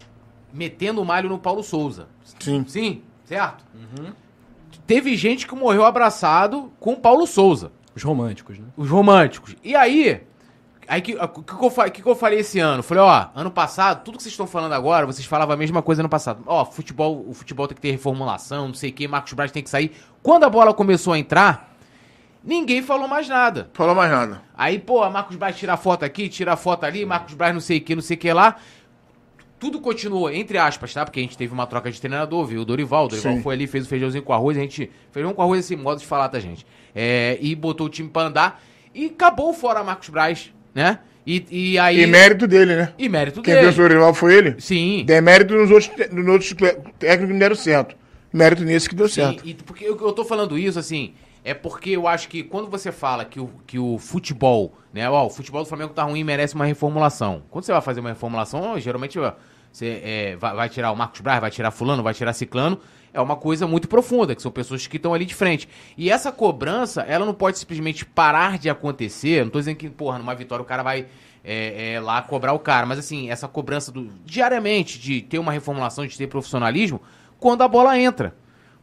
metendo o malho no Paulo Souza. Sim. Sim, certo? Uhum. Teve gente que morreu abraçado com o Paulo Souza. Os românticos, né? Os românticos. E aí, Aí que, o que, eu, que, que eu falei esse ano? Falei, ó, ano passado, tudo que vocês estão falando agora, vocês falavam a mesma coisa ano passado. Ó, futebol, o futebol tem que ter reformulação, não sei o que, Marcos Braz tem que sair. Quando a bola começou a entrar, ninguém falou mais nada. Falou mais nada. Aí, pô, Marcos Braz tira foto aqui, tira foto ali, Marcos Braz não sei o que, não sei o que lá. Tudo continuou, entre aspas, tá? Porque a gente teve uma troca de treinador, viu? O Dorival. O Dorival Sim. foi ali, fez o feijãozinho com arroz, a gente. Feijão com arroz, esse modo de falar, tá, gente? É, e botou o time pra andar. E acabou fora Marcos Braz, né? E, e aí... E mérito dele, né? E mérito Quem dele. Quem fez o rival foi ele? Sim. Demérito nos outros, nos outros técnicos que não deram certo. Mérito nesse que deu Sim, certo. E porque eu, eu tô falando isso, assim, é porque eu acho que quando você fala que o, que o futebol, né? Ó, o futebol do Flamengo tá ruim merece uma reformulação. Quando você vai fazer uma reformulação, geralmente você é, vai, vai tirar o Marcos Braz, vai tirar fulano, vai tirar ciclano, é uma coisa muito profunda, que são pessoas que estão ali de frente. E essa cobrança, ela não pode simplesmente parar de acontecer. Não tô dizendo que, porra, numa vitória o cara vai é, é, lá cobrar o cara, mas assim, essa cobrança do, diariamente de ter uma reformulação, de ter profissionalismo, quando a bola entra.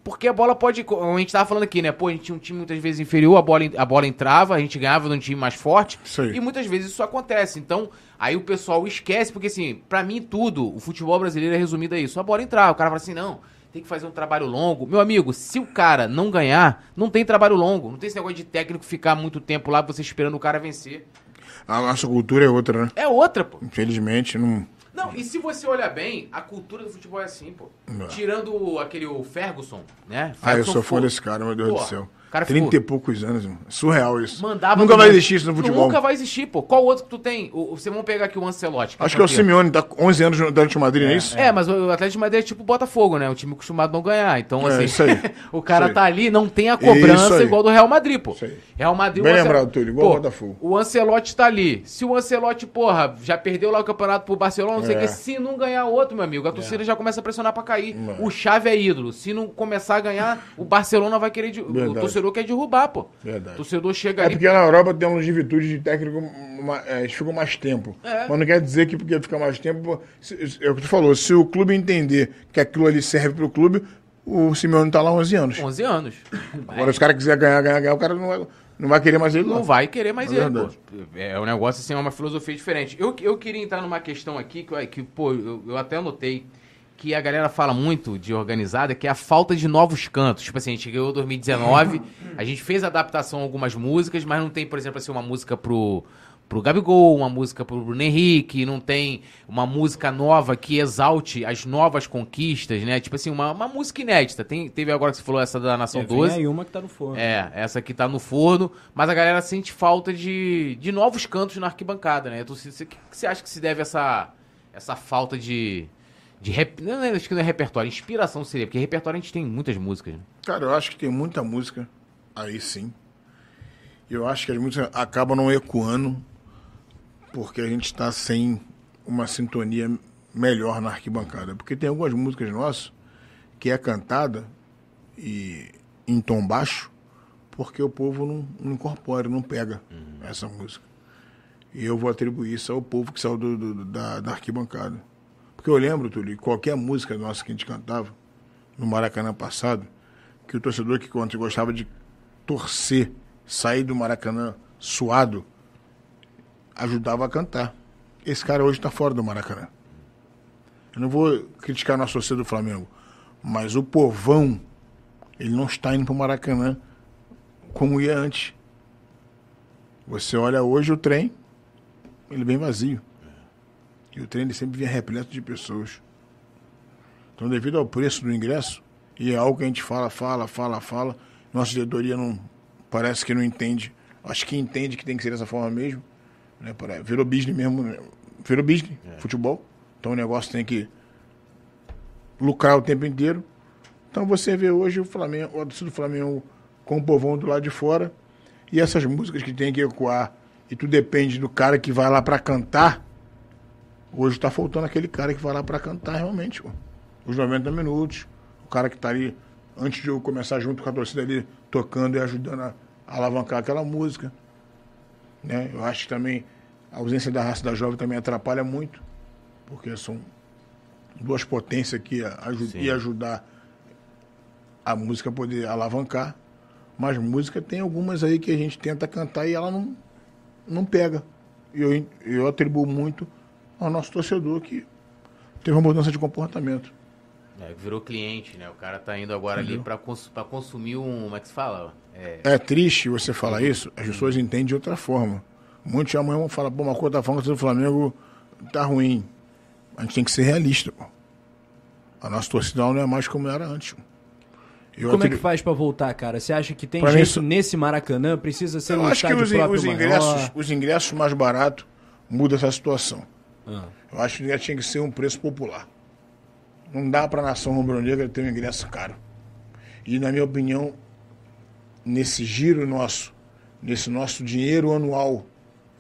Porque a bola pode. A gente tava falando aqui, né? Pô, a gente tinha um time muitas vezes inferior, a bola, a bola entrava, a gente ganhava de um time mais forte. Aí. E muitas vezes isso acontece. Então, aí o pessoal esquece, porque assim, pra mim tudo, o futebol brasileiro é resumido a isso. A bola entrava, o cara fala assim, não, tem que fazer um trabalho longo. Meu amigo, se o cara não ganhar, não tem trabalho longo. Não tem esse negócio de técnico ficar muito tempo lá, você esperando o cara vencer. A nossa cultura é outra, né? É outra, pô. Infelizmente, não. Não, e se você olhar bem, a cultura do futebol é assim, pô. Não. Tirando o- aquele o Ferguson, né? Ah, eu Ferguson sou fã desse cara, meu Deus Pô, do céu. O cara 30 ficou- e poucos anos, mano. Surreal isso. Mandava Nunca vai mundo. existir isso no futebol. Nunca vai existir, pô. Qual outro que tu tem? O, o- vocês vão pegar aqui o Ancelotti. Acho que é o. Simeone, tá com 11 anos no Atlético de Madrid, não é isso? É, mas o Atlético de Madrid é tipo o Botafogo, né? Um time acostumado a não ganhar. Então, É, assim, isso aí. <laughs> o cara Isso aí. tá ali, não tem a cobrança igual do Real Madrid, pô. Isso aí. Real Madrid... Bem o Ancel- lembrado, Túlio, igual Pô, o Botafogo. O Ancelotti tá ali. Se o Ancelotti, porra, já perdeu lá o campeonato pro Barcelona, não sei o É. que, se não ganhar outro, meu amigo, a torcida já começa a pressionar pra cair. É. O Chave é ídolo. Se não começar a ganhar, o Barcelona vai querer... de- O Verdade. Torcedor quer derrubar, pô. Verdade. O torcedor chega É ali... porque na Europa tem uma longevitude de técnico, é, eles ficam mais tempo. É. Mas não quer dizer que porque fica mais tempo. se- É o que tu falou, se o clube entender que aquilo ali serve pro clube, o Simeone tá lá 11 anos. 11 anos. Agora, se o cara quiser ganhar, ganhar, ganhar, o cara não vai, não vai querer mais ele lá. Não vai querer mais É ele, verdade. pô. É um negócio assim, é uma filosofia diferente. Eu, eu queria entrar numa questão aqui que, que pô, eu, eu até anotei que a galera fala muito de organizada, que é a falta de novos cantos. Tipo assim, a gente ganhou 2019, <laughs> a gente fez adaptação a algumas músicas, mas não tem, por exemplo, assim, uma música pro, pro Gabigol, uma música pro Bruno Henrique, não tem uma música nova que exalte as novas conquistas, né? Tipo assim, uma, uma música inédita. Tem, teve agora que você falou essa da Nação É, vem 12. aí uma que tá no forno. É, essa aqui tá no forno, mas a galera sente falta de, de novos cantos na arquibancada, né? Você- O que que você acha que se deve essa, essa falta de. De rep, não, acho que não é repertório, inspiração seria, porque repertório a gente tem muitas músicas. Né? Cara, eu acho que tem muita música aí sim. E eu acho que as músicas acabam não ecoando porque a gente está sem uma sintonia melhor na arquibancada. Porque tem algumas músicas nossas que é cantada e em tom baixo porque o povo não, não incorpora, não pega essa música. E eu vou atribuir isso ao povo que saiu do- do- da, da arquibancada. Porque eu lembro, Túlio, qualquer música nossa que a gente cantava no Maracanã passado, que o torcedor que quando gostava de torcer, sair do Maracanã suado, ajudava a cantar. Esse cara hoje está fora do Maracanã. Eu não vou criticar a nossa torcida do Flamengo, mas o povão, ele não está indo para o Maracanã como ia antes. Você olha hoje o trem, ele vem vazio. E o trem ele sempre vinha repleto de pessoas. Então, devido ao preço do ingresso, e é algo que a gente fala, fala, fala, fala, nossa diretoria não parece que não entende. Acho que entende que tem que ser dessa forma mesmo. Né? Virou business mesmo, né? virou business, futebol. Então o negócio tem que lucrar o tempo inteiro. Então você vê hoje o Flamengo, o do Flamengo com o povão do lado de fora. E essas músicas que tem que ecoar, e tu depende do cara que vai lá para cantar. Hoje tá faltando aquele cara que vai lá para cantar realmente, pô. Os 90 minutos. O cara que tá ali, antes de eu começar junto com a torcida ali, tocando e ajudando a, a alavancar aquela música. Né? Eu acho que também a ausência da raça da jovem também atrapalha muito, porque são duas potências que aju Sim. ia ajudar a música a poder alavancar. Mas música tem algumas aí que a gente tenta cantar e ela não, não pega. E eu, eu atribuo muito ao nosso torcedor que teve uma mudança de comportamento. É, virou cliente, né? O cara tá indo agora ali pra, cons consumir um. Como é que se fala? É, É triste você falar isso, as pessoas entendem de outra forma. Muitos amanhã vão falar, pô, uma coisa tá falando que o Flamengo tá ruim. A gente tem que ser realista, pô. A nossa torcida não é mais como era antes. Eu Como é que faz pra voltar, cara? Você acha que tem Pra gente isso- nesse Maracanã? Precisa ser Eu um acho que os, próprio os maior? ingressos, os ingressos mais baratos mudam essa situação. Ah. Eu acho que tinha que ser um preço popular. Não dá para a nação rubro-negra ter um ingresso caro. E, na minha opinião, nesse giro nosso, nesse nosso dinheiro anual,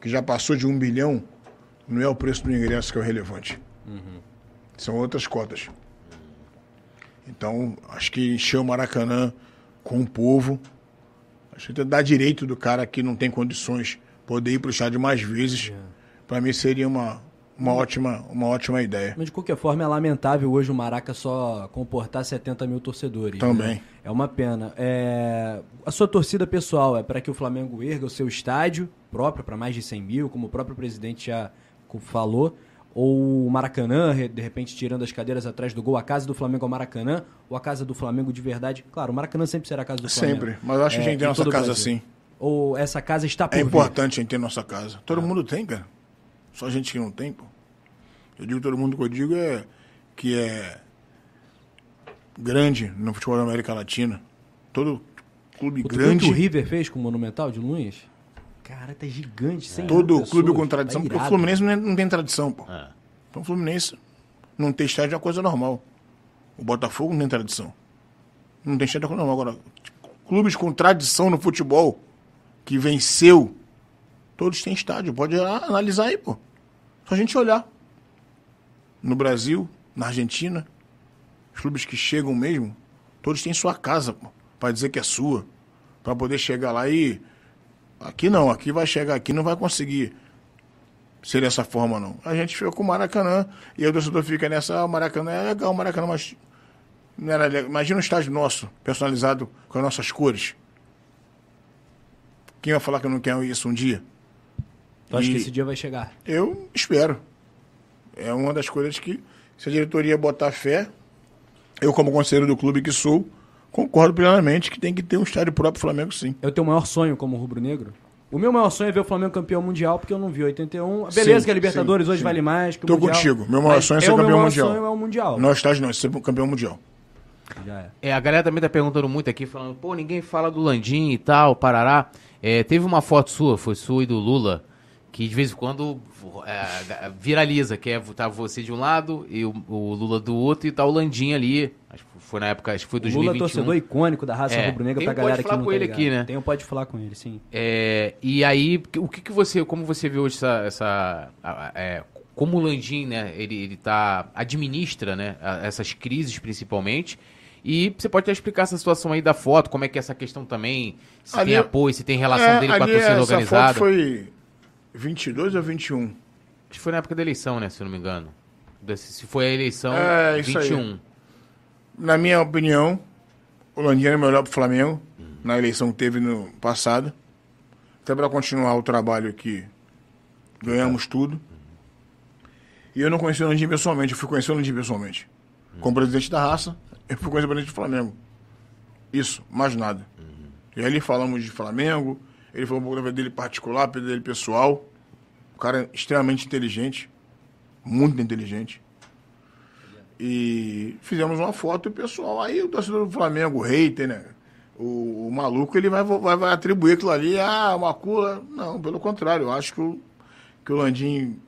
que já passou de um bilhão, não é o preço do ingresso que é o relevante. São outras cotas. Então, acho que encher o Maracanã com o povo, acho que dá direito do cara que não tem condições poder ir para o estádio mais vezes, para mim seria uma, uma, ótima, uma ótima ideia. Mas de qualquer forma é lamentável hoje o Maraca só comportar 70 mil torcedores. Também. Né? É uma pena. É... A sua torcida pessoal é para que o Flamengo erga o seu estádio próprio para mais de 100 mil, como o próprio presidente já falou, ou o Maracanã, de repente tirando as cadeiras atrás do gol, a casa do Flamengo é o Maracanã, ou a casa do Flamengo de verdade. Claro, o Maracanã sempre será a casa do Flamengo. Sempre, mas eu acho que a gente é, tem nossa casa assim. Ou essa casa está por É importante vir. a gente ter nossa casa. Todo ah. mundo tem, cara. Só a gente que não tem, pô. Eu digo todo mundo que eu digo é que é grande no futebol da América Latina. Todo clube o grande. que o River fez com o Monumental de Luiz? Cara, tá gigante, sem Todo clube com tradição, tá porque o Fluminense não, é, não tem tradição, pô. É. Então o Fluminense não tem estádio é uma coisa normal. O Botafogo não tem tradição. Não tem estádio é coisa normal. Agora, clubes com tradição no futebol, que venceu, todos têm estádio. Pode analisar aí, pô. Só a gente olhar. No Brasil, na Argentina, os clubes que chegam mesmo, todos têm sua casa, pô, pra dizer que é sua. Pra poder chegar lá e Aqui não, aqui vai chegar aqui, não vai conseguir ser dessa forma, não. A gente ficou com o Maracanã e o torcedor fica nessa, ah, o Maracanã é legal, o Maracanã, mas não era legal. Imagina um estádio nosso, personalizado com as nossas cores. Quem vai falar que não quer isso um dia? Eu acho que esse dia vai chegar. Eu espero. É uma das coisas que, se a diretoria botar fé, eu, como conselheiro do clube que sou, Concordo plenamente que tem que ter um estádio próprio Flamengo, sim. É o teu maior sonho como rubro-negro? O meu maior sonho é ver o Flamengo campeão mundial, porque eu não vi 81. Beleza sim, que a Libertadores sim, hoje sim. vale mais que o Tô mundial, contigo. Meu maior sonho é ser é campeão mundial. Meu maior sonho é o mundial. Não, estádio não, é ser campeão mundial. Já é. é. a galera também tá perguntando muito aqui, falando, pô, ninguém fala do Landim e tal, Parará. É, teve uma foto sua, foi sua e do Lula, que de vez em quando é, viraliza, que é tá você de um lado e o, o, Lula do outro e tá o Landim ali. Acho que foi na época, acho que foi 2021. Lula é torcedor icônico da raça é, rubro-negra pra galera que não com tá ele aqui, né? Tem um pode falar com ele, sim. É, e aí, o que que você, como você vê hoje essa, essa é, como o Landim, né, ele, ele tá, administra, né, essas crises principalmente, e você pode até explicar essa situação aí da foto, como é que é essa questão também, se ali, tem apoio, se tem relação é, dele com a torcida essa organizada. Foto foi 22 ou 21? Acho que foi na época da eleição, né, se eu não me engano. Se foi a eleição é, 21. Aí na minha opinião, o Landim é melhor para o Flamengo uhum. na eleição que teve no passado. Até para continuar o trabalho que ganhamos tudo. Uhum. E eu não conheci o Landim pessoalmente, eu fui conhecer o Landim pessoalmente. Uhum. Como presidente da raça, eu fui conhecer o presidente do Flamengo. Isso, mais nada. E aí falamos de Flamengo, ele falou um pouco da vida dele particular, vida dele pessoal. Um cara extremamente inteligente, muito inteligente. E fizemos uma foto e o pessoal, aí o torcedor do Flamengo, o hater, né? O, o, maluco, ele vai, vai, vai atribuir aquilo ali, ah, uma cura. Não, pelo contrário, eu acho que o, que o Landim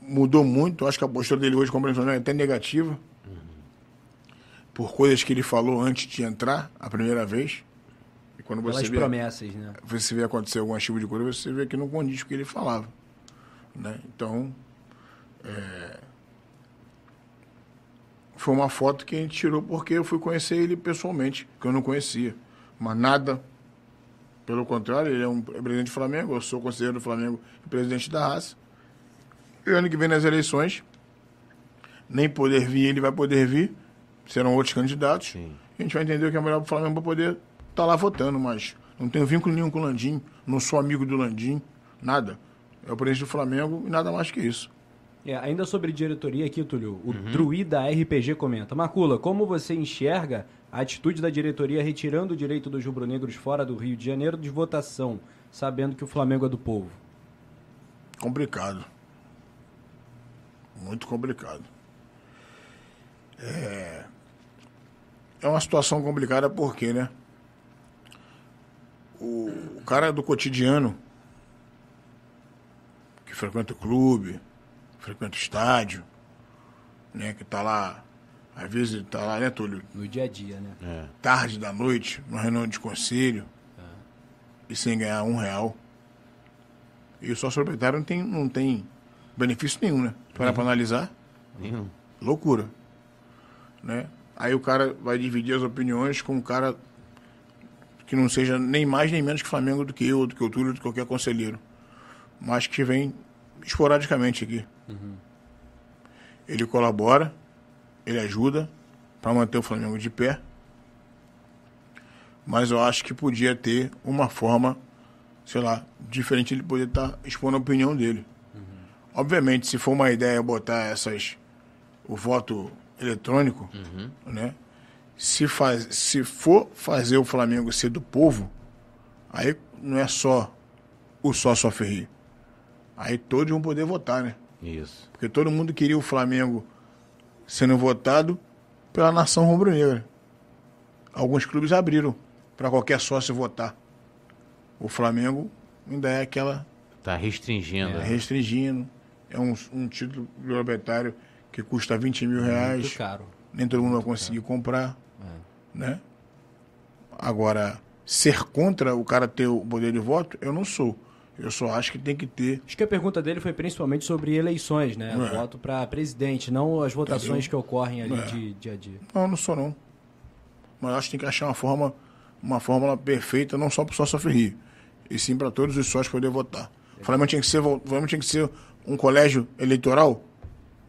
mudou muito. Eu acho que a postura dele hoje como é até negativa. Por coisas que ele falou antes de entrar a primeira vez. Quando você Pelas vê, promessas, né? Você vê acontecer algum tipo de coisa, você vê que não condiz com o que ele falava. Né? Então, é, foi uma foto que a gente tirou porque eu fui conhecer ele pessoalmente, que eu não conhecia. Mas nada. Pelo contrário, ele é um é presidente do Flamengo, eu sou conselheiro do Flamengo e presidente da raça. E ano que vem nas eleições, nem poder vir, ele vai poder vir, serão outros candidatos. Sim. A gente vai entender o que é melhor para o Flamengo para poder tá lá votando, mas não tenho vínculo nenhum com o Landim, não sou amigo do Landim, nada. É o presidente do Flamengo e nada mais que isso. É, ainda sobre diretoria aqui, Túlio, o uhum. Druida RPG comenta. Macula, como você enxerga a atitude da diretoria retirando o direito dos rubro-negros fora do Rio de Janeiro de votação, sabendo que o Flamengo é do povo? Complicado. Muito complicado. É, é uma situação complicada porque, né? O, o cara do cotidiano que frequenta o clube, frequenta o estádio, né? Que tá lá, às vezes tá lá, né, Túlio? No dia a dia, né? É. Tarde da noite, numa reunião de conselho, é. e sem ganhar um real. E o sócio proprietário não tem, não tem benefício nenhum, né? Para para analisar. Nenhum. loucura. Né? Aí o cara vai dividir as opiniões com um cara que não seja nem mais nem menos que Flamengo do que eu, do que o Túlio, do que qualquer conselheiro. Mas que vem esporadicamente aqui. Uhum. Ele colabora, ele ajuda para manter o Flamengo de pé. Mas eu acho que podia ter uma forma, sei lá, diferente de poder estar tá expondo a opinião dele. Uhum. Obviamente, se for uma ideia botar essas o voto eletrônico, uhum. né? Se, faz, se for fazer o Flamengo ser do povo, aí não é só o sócio Ferri. Aí todos vão poder votar, né? Isso. Porque todo mundo queria o Flamengo sendo votado pela nação rubro-negra. Alguns clubes abriram para qualquer sócio votar. O Flamengo ainda é aquela. Está restringindo. É, né? restringindo. É um, um título globalitário que custa 20 mil reais. Muito caro. Nem todo mundo vai conseguir comprar. É. Né? Agora, ser contra o cara ter o poder de voto, eu não sou. Eu só acho que tem que ter. Acho que a pergunta dele foi principalmente sobre eleições, né? É. Voto para presidente, não as votações tá que ocorrem ali é. de dia a dia. Não, não sou não. Mas acho que tem que achar uma forma, uma fórmula perfeita, não só para o sócio Ferri, e sim para todos os sócios poder votar. O Flamengo tinha que ser, Flamengo tinha que ser um colégio eleitoral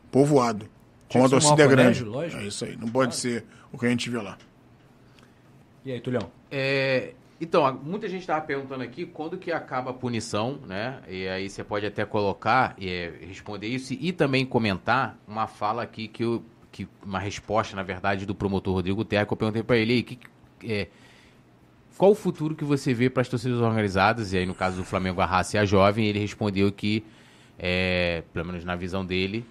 povoado, com uma torcida grande. Colégio, é isso aí. Não pode claro. ser o que a gente vê lá. E aí, Tulhão? É, então, muita gente estava perguntando aqui quando que acaba a punição, né? E aí você pode até colocar e é, responder isso e também comentar uma fala aqui que, eu, que uma resposta, na verdade, do promotor Rodrigo Terra, que eu perguntei para ele aí, que, é, qual o futuro que você vê para as torcidas organizadas? E aí, no caso do Flamengo, a raça e a jovem, ele respondeu que, é, pelo menos na visão dele,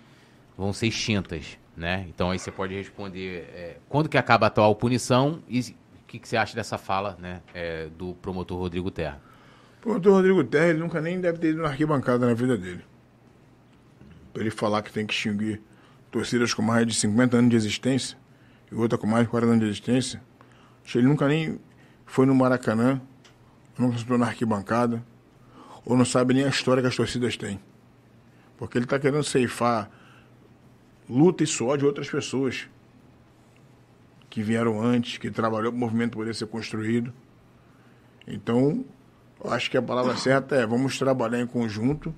vão ser extintas, né? Então aí você pode responder é, quando que acaba a atual punição e o que, que, você acha dessa fala né, é, do promotor Rodrigo Terra? O promotor Rodrigo Terra, ele nunca nem deve ter ido na arquibancada na vida dele. Para ele falar que tem que extinguir torcidas com mais de 50 anos de existência e outra com mais de 40 anos de existência, ele nunca nem foi no Maracanã, nunca sentou na arquibancada, ou não sabe nem a história que as torcidas têm. Porque ele está querendo ceifar luta e suor de outras pessoas que vieram antes, que trabalhou para o movimento poder ser construído. Então, eu acho que a palavra <coughs> certa é vamos trabalhar em conjunto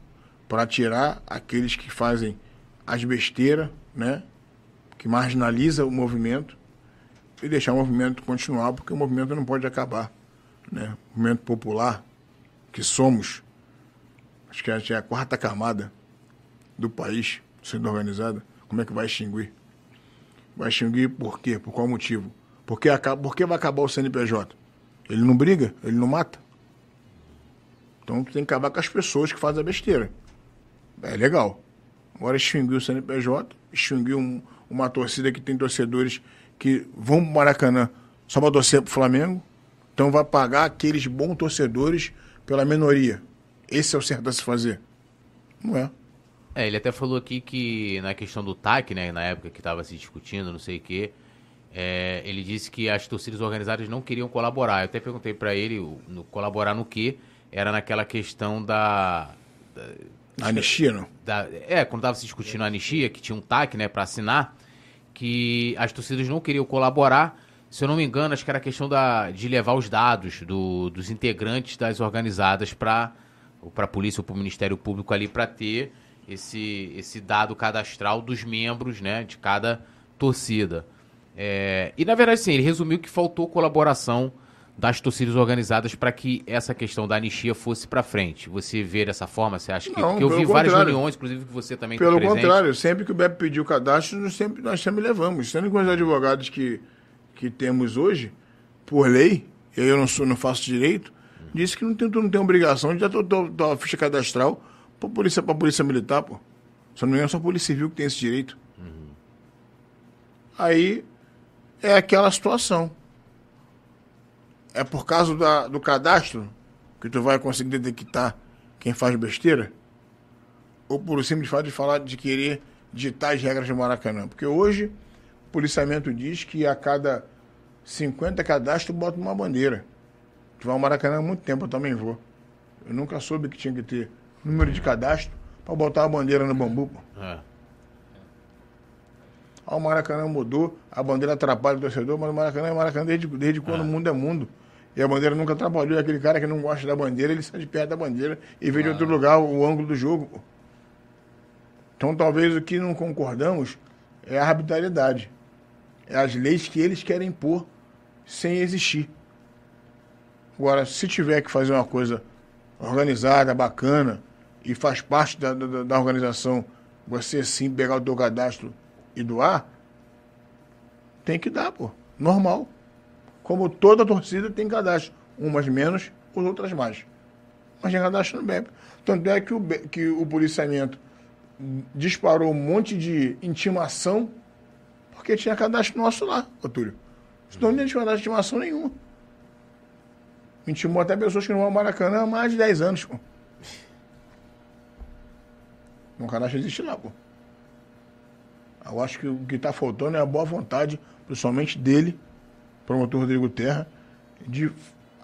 para tirar aqueles que fazem as besteiras, né? Que marginaliza o movimento e deixar o movimento continuar, porque o movimento não pode acabar, né? O movimento popular que somos, acho que é a quarta camada do país sendo organizada, como é que vai extinguir? Vai extinguir por quê? Por qual motivo? Porque, acaba, por que vai acabar o CNPJ? Ele não briga? Ele não mata? Então tem que acabar com as pessoas que fazem a besteira. É legal. Agora extinguir o CNPJ, extinguir um, uma torcida que tem torcedores que vão para o Maracanã só para torcer para o Flamengo. Então vai pagar aqueles bons torcedores pela minoria. Esse é o certo a se fazer. Não é. É, ele até falou aqui que na questão do TAC, né, na época que estava se discutindo, não sei o quê, é, ele disse que as torcidas organizadas não queriam colaborar. Eu até perguntei para ele no, colaborar no quê? Era naquela questão da. da anistia, não? Da, é, quando estava se discutindo a anistia, que tinha um TAC né, para assinar, que as torcidas não queriam colaborar. Se eu não me engano, acho que era a questão da, de levar os dados do, dos integrantes das organizadas para a polícia ou para o Ministério Público ali para ter esse, esse dado cadastral dos membros né, de cada torcida. É, e na verdade, sim, ele resumiu que faltou colaboração das torcidas organizadas para que essa questão da anistia fosse para frente. Você vê dessa forma? Você acha que. Não, porque eu vi várias reuniões, inclusive que você também Pelo contrário, sempre que o BEP pediu cadastro, nós sempre, nós sempre levamos. Sendo com os advogados que, que temos hoje, por lei, eu não, sou, não faço direito, disse que não tem, tu não tem obrigação de dar a ficha cadastral Pra polícia, pra polícia militar, pô. Se não me engano, é só a polícia civil que tem esse direito. Uhum. Aí é aquela situação. É por causa da, do cadastro que tu vai conseguir detectar quem faz besteira? Ou por simples fato de falar de querer ditar as regras do Maracanã? Porque hoje o policiamento diz que a cada 50 cadastros bota uma bandeira. Tu vai ao Maracanã há muito tempo, eu também vou. Eu nunca soube que tinha que ter número de cadastro para botar a bandeira no bambu. É. Ah, o Maracanã mudou, a bandeira atrapalha o torcedor, mas o Maracanã é Maracanã desde, desde quando o mundo é mundo. E a bandeira nunca atrapalhou. Aquele cara que não gosta da bandeira, ele sai de perto da bandeira e vê de outro lugar o ângulo do jogo. pô. Então talvez o que não concordamos é a arbitrariedade. É as leis que eles querem pôr sem existir. Agora, se tiver que fazer uma coisa organizada, bacana, e faz parte da, da, da organização, você sim pegar o teu cadastro e doar, tem que dar, pô. Normal. Como toda torcida tem cadastro. Umas menos, as outras mais. Mas tem cadastro no BEP. Tanto é que o, que o policiamento disparou um monte de intimação porque tinha cadastro nosso lá, ô Túlio. Senão não tinha cadastro de intimação nenhuma. Intimou até pessoas que não vão ao Maracanã há mais de 10 anos, pô. O cadastro existe lá, pô. Eu acho que o que está faltando é a boa vontade, principalmente dele, promotor Rodrigo Terra, de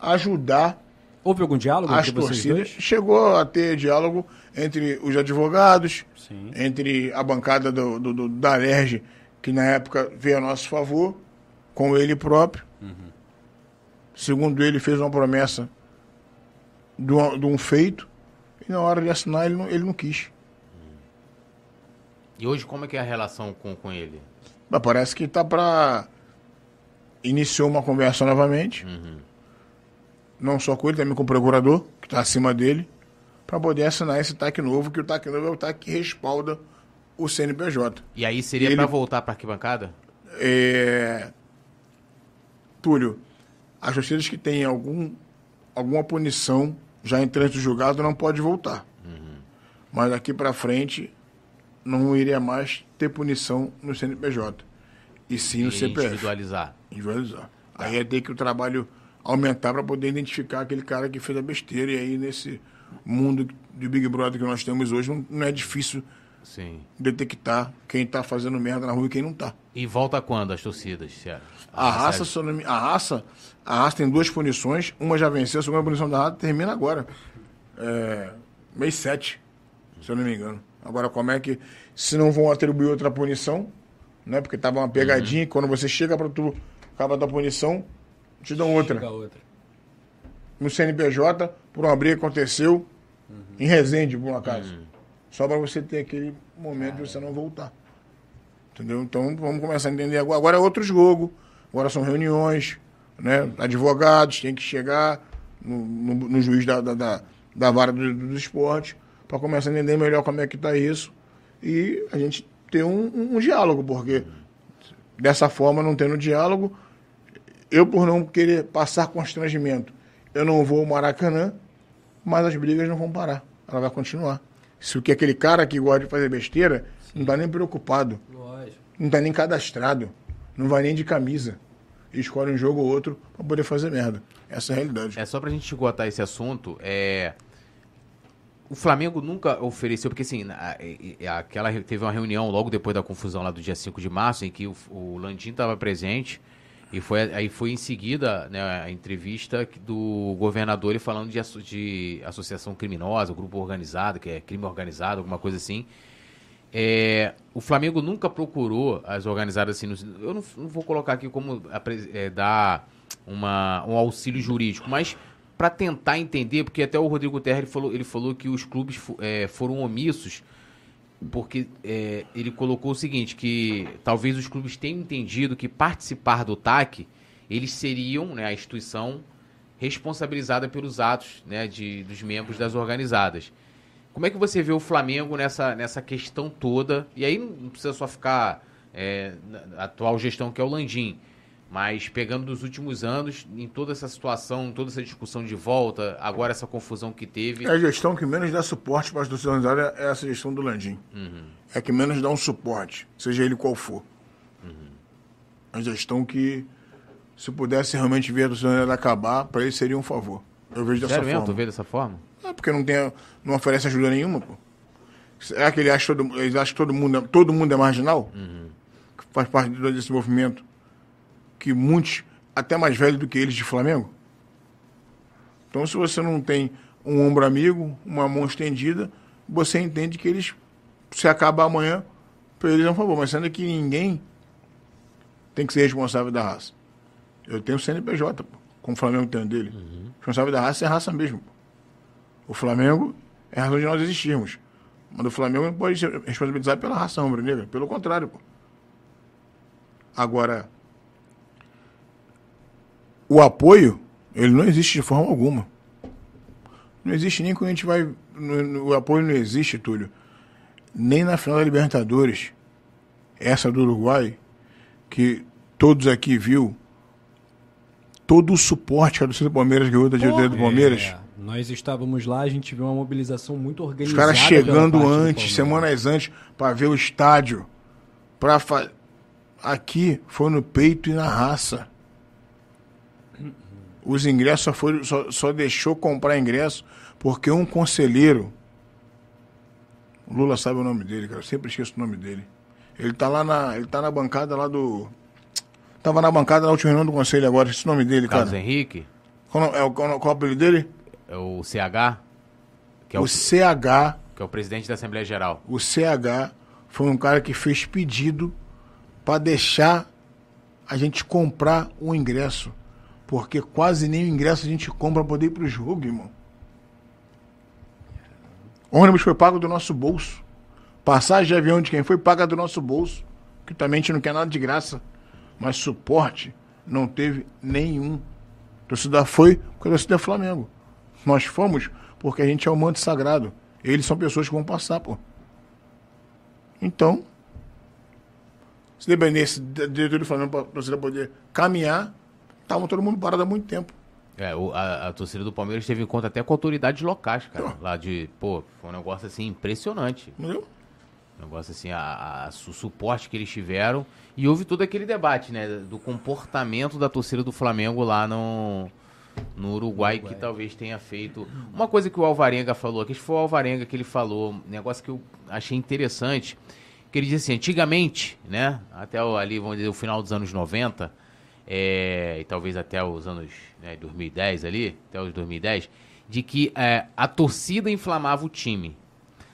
ajudar Houve algum diálogo as entre vocês torcidas. Chegou a ter diálogo entre os advogados, Sim. entre a bancada do, do- do- da Alerj, que na época veio a nosso favor, com ele próprio. Segundo ele, fez uma promessa de um, de um feito, e na hora de assinar ele não, ele não quis. E hoje como é que é a relação com, com ele? Mas parece que está para. Iniciou uma conversa novamente. Não só com ele, também com o procurador, que está acima dele, para poder assinar esse TAC novo, que o TAC novo é o TAC que respalda o CNPJ. E aí seria Ele- pra voltar pra arquibancada? É... Túlio, as torcidas que têm algum, alguma punição já em trânsito julgado não pode voltar. Mas daqui para frente não iria mais ter punição no CNPJ. E sim no CPF. individualizar. Individualizar. Aí é ter que o trabalho aumentar para poder identificar aquele cara que fez a besteira. E aí, nesse mundo de Big Brother que nós temos hoje, não, é difícil Sim. detectar quem está fazendo merda na rua e quem não está. E volta quando as torcidas, Sérgio? A raça, a raça, a raça tem duas punições. Uma já venceu, a segunda punição da raça termina agora. É, mês 7, se eu não me engano. Agora, como é que, se não vão atribuir outra punição, né? Porque tava uma pegadinha, e quando você chega para tu acabar da punição, te dão outra. Outra. No CNPJ, por uma briga aconteceu em Resende, por um acaso. Só para você ter aquele momento de você não voltar. Entendeu? Então vamos começar a entender agora. Agora é outro jogo. Agora são reuniões, né? Advogados têm que chegar no, no- no juiz da, da, da, da vara do, do esporte para começar a entender melhor como é que está isso e a gente ter um, um- um diálogo, porque dessa forma, não tendo diálogo, eu por não querer passar constrangimento, eu não vou ao Maracanã, mas as brigas não vão parar. Ela vai continuar. Se o que aquele cara que gosta de fazer besteira, não está nem preocupado Lógico. não tá nem cadastrado, não vai nem de camisa. E escolhe um jogo ou outro pra poder fazer merda. Essa é a realidade. É só pra gente esgotar esse assunto, é... O Flamengo nunca ofereceu, porque assim, a- e- e- aquela teve uma reunião logo depois da confusão lá do dia 5 de março, em que o, o Landim estava presente, e foi, aí foi em seguida né, a entrevista do governador ele falando de, de associação criminosa, grupo organizado, que é crime organizado, alguma coisa assim. É, o Flamengo nunca procurou as organizadas assim. eu não, não vou colocar aqui como é, dar uma, um auxílio jurídico, mas para tentar entender, porque até o Rodrigo Terra ele falou, ele falou que os clubes é, foram omissos, porque é, ele colocou o seguinte, que talvez os clubes tenham entendido que participar do TAC, eles seriam, né, a instituição responsabilizada pelos atos né, de, dos membros das organizadas. Como é que você vê o Flamengo nessa, nessa questão toda? E aí não precisa só ficar é, na atual gestão que é o Landim, mas pegando dos últimos anos, em toda essa situação, toda essa discussão de volta, agora essa confusão que teve. É a gestão que menos dá suporte para as torcidas é essa gestão do Landim. É que menos dá um suporte, seja ele qual for. A gestão que, se pudesse realmente ver a torcida acabar, para ele seria um favor. Eu vejo dessa Sério mesmo? forma. Tu vê dessa forma? É porque não, tem, não oferece ajuda nenhuma, pô. É que ele acha todo, eles acham que todo mundo, é- todo mundo é marginal? Que faz parte desse movimento. Que muitos, até mais velhos do que eles de Flamengo. Então, se você não tem um ombro amigo, uma mão estendida, você entende que eles, se acabar amanhã, para eles é um favor. Mas sendo que ninguém tem que ser responsável da raça. Eu tenho o CNPJ, pô, como o Flamengo tem dele. Uhum. Responsável da raça é raça mesmo. Pô. O Flamengo é a razão de nós existirmos. Mas o Flamengo não pode ser responsabilizado pela raça rubro-negra. Pelo contrário, pô. Agora, o apoio, ele não existe de forma alguma. Não existe nem quando a gente vai. no- no- o apoio não existe, Túlio. Nem na final da Libertadores. Essa do Uruguai, que todos aqui viu todo o suporte que a torcida do Palmeiras ganhou da diretoria do Palmeiras. É, nós estávamos lá, a gente viu uma mobilização muito Os organizada. caras pela chegando antes, semanas antes, para ver o estádio. Pra fa... Aqui foi no peito e na raça. Os ingressos só, foi, só, só deixou comprar ingresso porque um conselheiro. O Lula sabe o nome dele, cara. Eu sempre esqueço o nome dele. Ele tá lá na. Ele tá na bancada lá do. Tava na bancada na última reunião do conselho agora, esqueci o nome dele, Carlos cara. Henrique, Qual, é o- qual, qual o apelido dele? é o CH, que é o, o CH. que é o presidente da Assembleia Geral. o CH foi um cara que fez pedido para deixar a gente comprar o ingresso. Porque quase nem o ingresso a gente compra para poder ir pro jogo, irmão. O ônibus foi pago do nosso bolso. Passagem de avião de quem foi paga do nosso bolso. Que também a gente não quer nada de graça. Mas suporte não teve nenhum. A torcida foi porque a torcida é Flamengo. Nós fomos porque a gente é o manto sagrado. Eles são pessoas que vão passar, pô. Então, se dependesse da diretoria do Flamengo para a torcida poder caminhar, estavam todo mundo parado há muito tempo. É, o- a, a torcida do Palmeiras teve em conta até com autoridades locais, cara. Lá de, pô, foi um negócio assim impressionante. Entendeu? Um negócio assim, a, a- o suporte que eles tiveram. E houve todo aquele debate, né? Do comportamento da torcida do Flamengo lá no, no Uruguai, que talvez tenha feito. Uma coisa que o Alvarenga falou, aqui, acho que foi o Alvarenga que ele falou, um negócio que eu achei interessante. Que ele disse assim, antigamente, né? Até ali, vamos dizer, o final dos anos 90, é, e talvez até os anos né, 2010 ali, até os 2010, de que é, a torcida inflamava o time.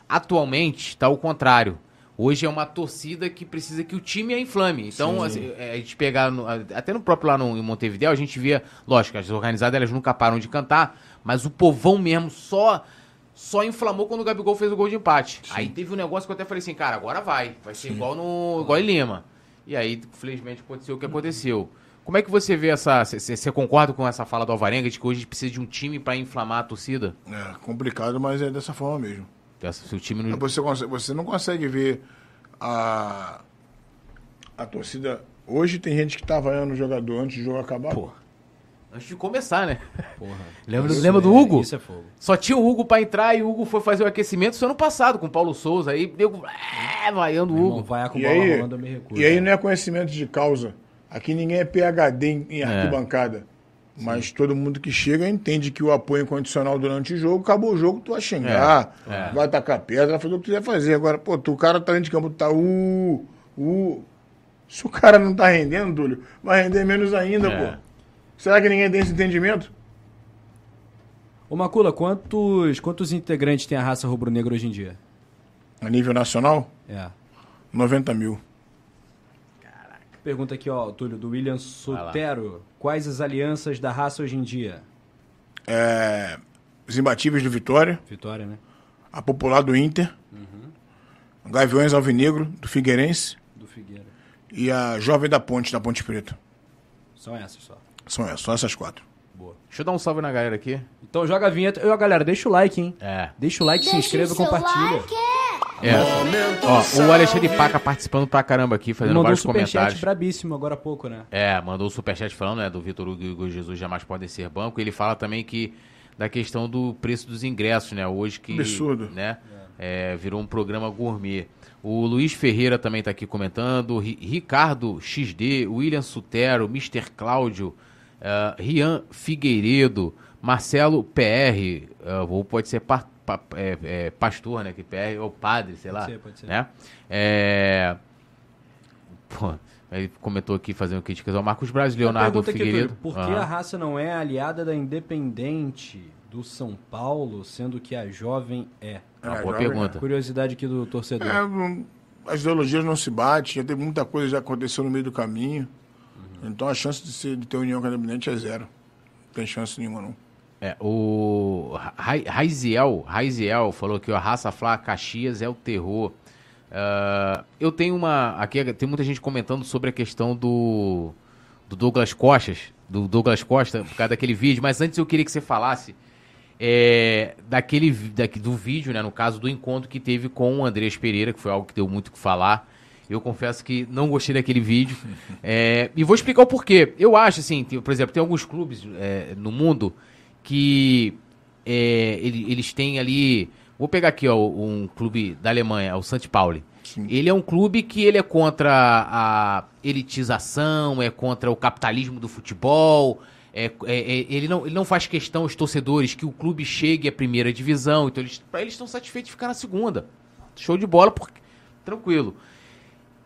Atualmente está o contrário. Hoje é uma torcida que precisa que o time a inflame. Então, assim, é, a gente pegar, no- até no próprio lá no, em Montevideo, a gente via, lógico, as organizadas elas nunca param de cantar, mas o povão mesmo só só inflamou quando o Gabigol fez o gol de empate. Aí teve um negócio que eu até falei assim, cara, agora vai. Vai ser igual no igual em Lima. E aí, felizmente, aconteceu o que aconteceu. Como é que você vê essa. Você concorda com essa fala do Alvarenga de que hoje a gente precisa de um time para inflamar a torcida? É complicado, mas é dessa forma mesmo. Essa- Se o time não. Você, consegue- você não consegue ver a, a torcida. Hoje tem gente que tá vaiando o jogador antes do jogo acabar. Pô. Antes de começar, né? Porra. Lembra, Isso lembra do é- Hugo? Isso é fogo. Só tinha o Hugo pra entrar e o Hugo foi fazer o aquecimento isso ano passado com o Paulo Souza. Aí deu. É, vaiando o Meu irmão, Hugo. vai com E bola aí, rolando, eu me recuso. e aí não é conhecimento de causa. Aqui ninguém é PHD em, em É. arquibancada. Mas todo mundo que chega entende que o apoio incondicional durante o jogo, acabou o jogo, tu vai xingar, É, é. vai tacar pedra, vai fazer o que tu quiser fazer. Agora, pô, tu, o cara tá dentro de campo, tu tá uh, uh. Se o cara não tá rendendo, Túlio, vai render menos ainda, É. pô. Será que ninguém tem esse entendimento? Ô Macula, quantos, quantos integrantes tem a raça rubro-negra hoje em dia? A nível nacional, É. 90 mil. Pergunta aqui, ó, Túlio, do William Sotero. Quais as alianças da raça hoje em dia? É, os imbatíveis do Vitória, Vitória, né? a popular do Inter, Gaviões Alvinegro, do Figueirense, Do Figueira. e a Jovem da Ponte, da Ponte Preta. São essas só. São essas, só essas quatro. Boa. Deixa eu dar um salve na galera aqui. Então joga a vinheta. Eu, galera, deixa o like, hein? É. Deixa o like, se Deixa inscreva o e compartilha. like. É. Ó, o Alexandre Paca participando pra caramba aqui, fazendo Mandou um vários superchat comentários. brabíssimo agora há pouco, né? É, mandou o superchat falando, né, do Vitor Hugo e Hugo Jesus jamais podem ser banco. Ele fala também que da questão do preço dos ingressos, né, hoje que... Absurdo. Né, é, virou um programa gourmet. O Luiz Ferreira também tá aqui comentando, Ri- Ricardo XD, William Sutero, Mr. Cláudio, eh, Rian Figueiredo, Marcelo PR, eh, ou pode ser pa- é, é, pastor, né, que PR, ou padre, sei lá. ser, pode ser. Né? É, Pô, ele comentou aqui fazendo críticas ao Marcos Braz, Leonardo Pergunta aqui, Figueiredo. Túlio, por que Aham. a raça não é aliada da Independente do São Paulo, sendo que a jovem é? Uma É, boa jovem, pergunta. Curiosidade aqui do torcedor. É, não- as ideologias não se batem, já teve muita coisa que já aconteceu no meio do caminho. Então a chance de, ser, de ter união com a Independente é zero. Não tem chance nenhuma, não. É, o Ra- Raiziel, Raiziel falou que a raça Flá Caxias é o terror. Ah, eu tenho uma. Aqui tem muita gente comentando sobre a questão do, do Douglas Costas, do Douglas Costa, por causa daquele vídeo, mas antes eu queria que você falasse é, daquele daqui, do vídeo, né? No caso do encontro que teve com o Andrés Pereira, que foi algo que deu muito o que falar. Eu confesso que não gostei daquele vídeo. <laughs> É, e vou explicar o porquê. Eu acho, assim, tem- por exemplo, tem alguns clubes é, no mundo que é, ele- eles têm ali. Vou pegar aqui, ó, um clube da Alemanha, o St. Pauli. Ele é um clube que ele é contra a elitização, é contra o capitalismo do futebol. é- é- é- ele, não, ele não faz questão aos torcedores que o clube chegue à primeira divisão. Então, eles, pra eles estão satisfeitos de ficar na segunda. Show de bola, porque, tranquilo.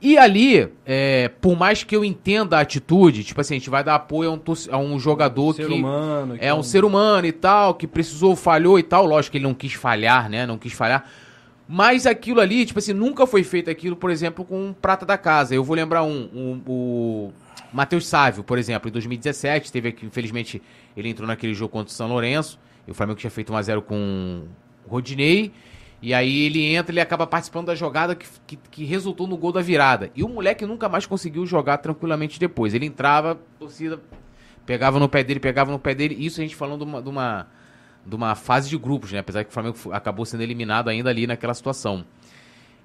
E ali, é, por mais que eu entenda a atitude, tipo assim, a gente vai dar apoio a um, a um jogador Ser que humano, que é um um- ser humano e tal, que precisou, falhou e tal. Lógico que ele não quis falhar, né? Não quis falhar. Mas aquilo ali, tipo assim, nunca foi feito aquilo, por exemplo, com um prata da casa. Eu vou lembrar um, um- o Matheus Sávio, por exemplo, em 2017, teve aqui, infelizmente, ele entrou naquele jogo contra o São Lourenço, e o Flamengo tinha feito 1x0 com o Rodinei, e aí ele entra, ele acaba participando da jogada que, que, que resultou no gol da virada. E o moleque nunca mais conseguiu jogar tranquilamente depois. Ele entrava, torcida pegava no pé dele, pegava no pé dele. Isso a gente falando de uma, de uma, de uma fase de grupos, né? Apesar que o Flamengo acabou sendo eliminado ainda ali naquela situação.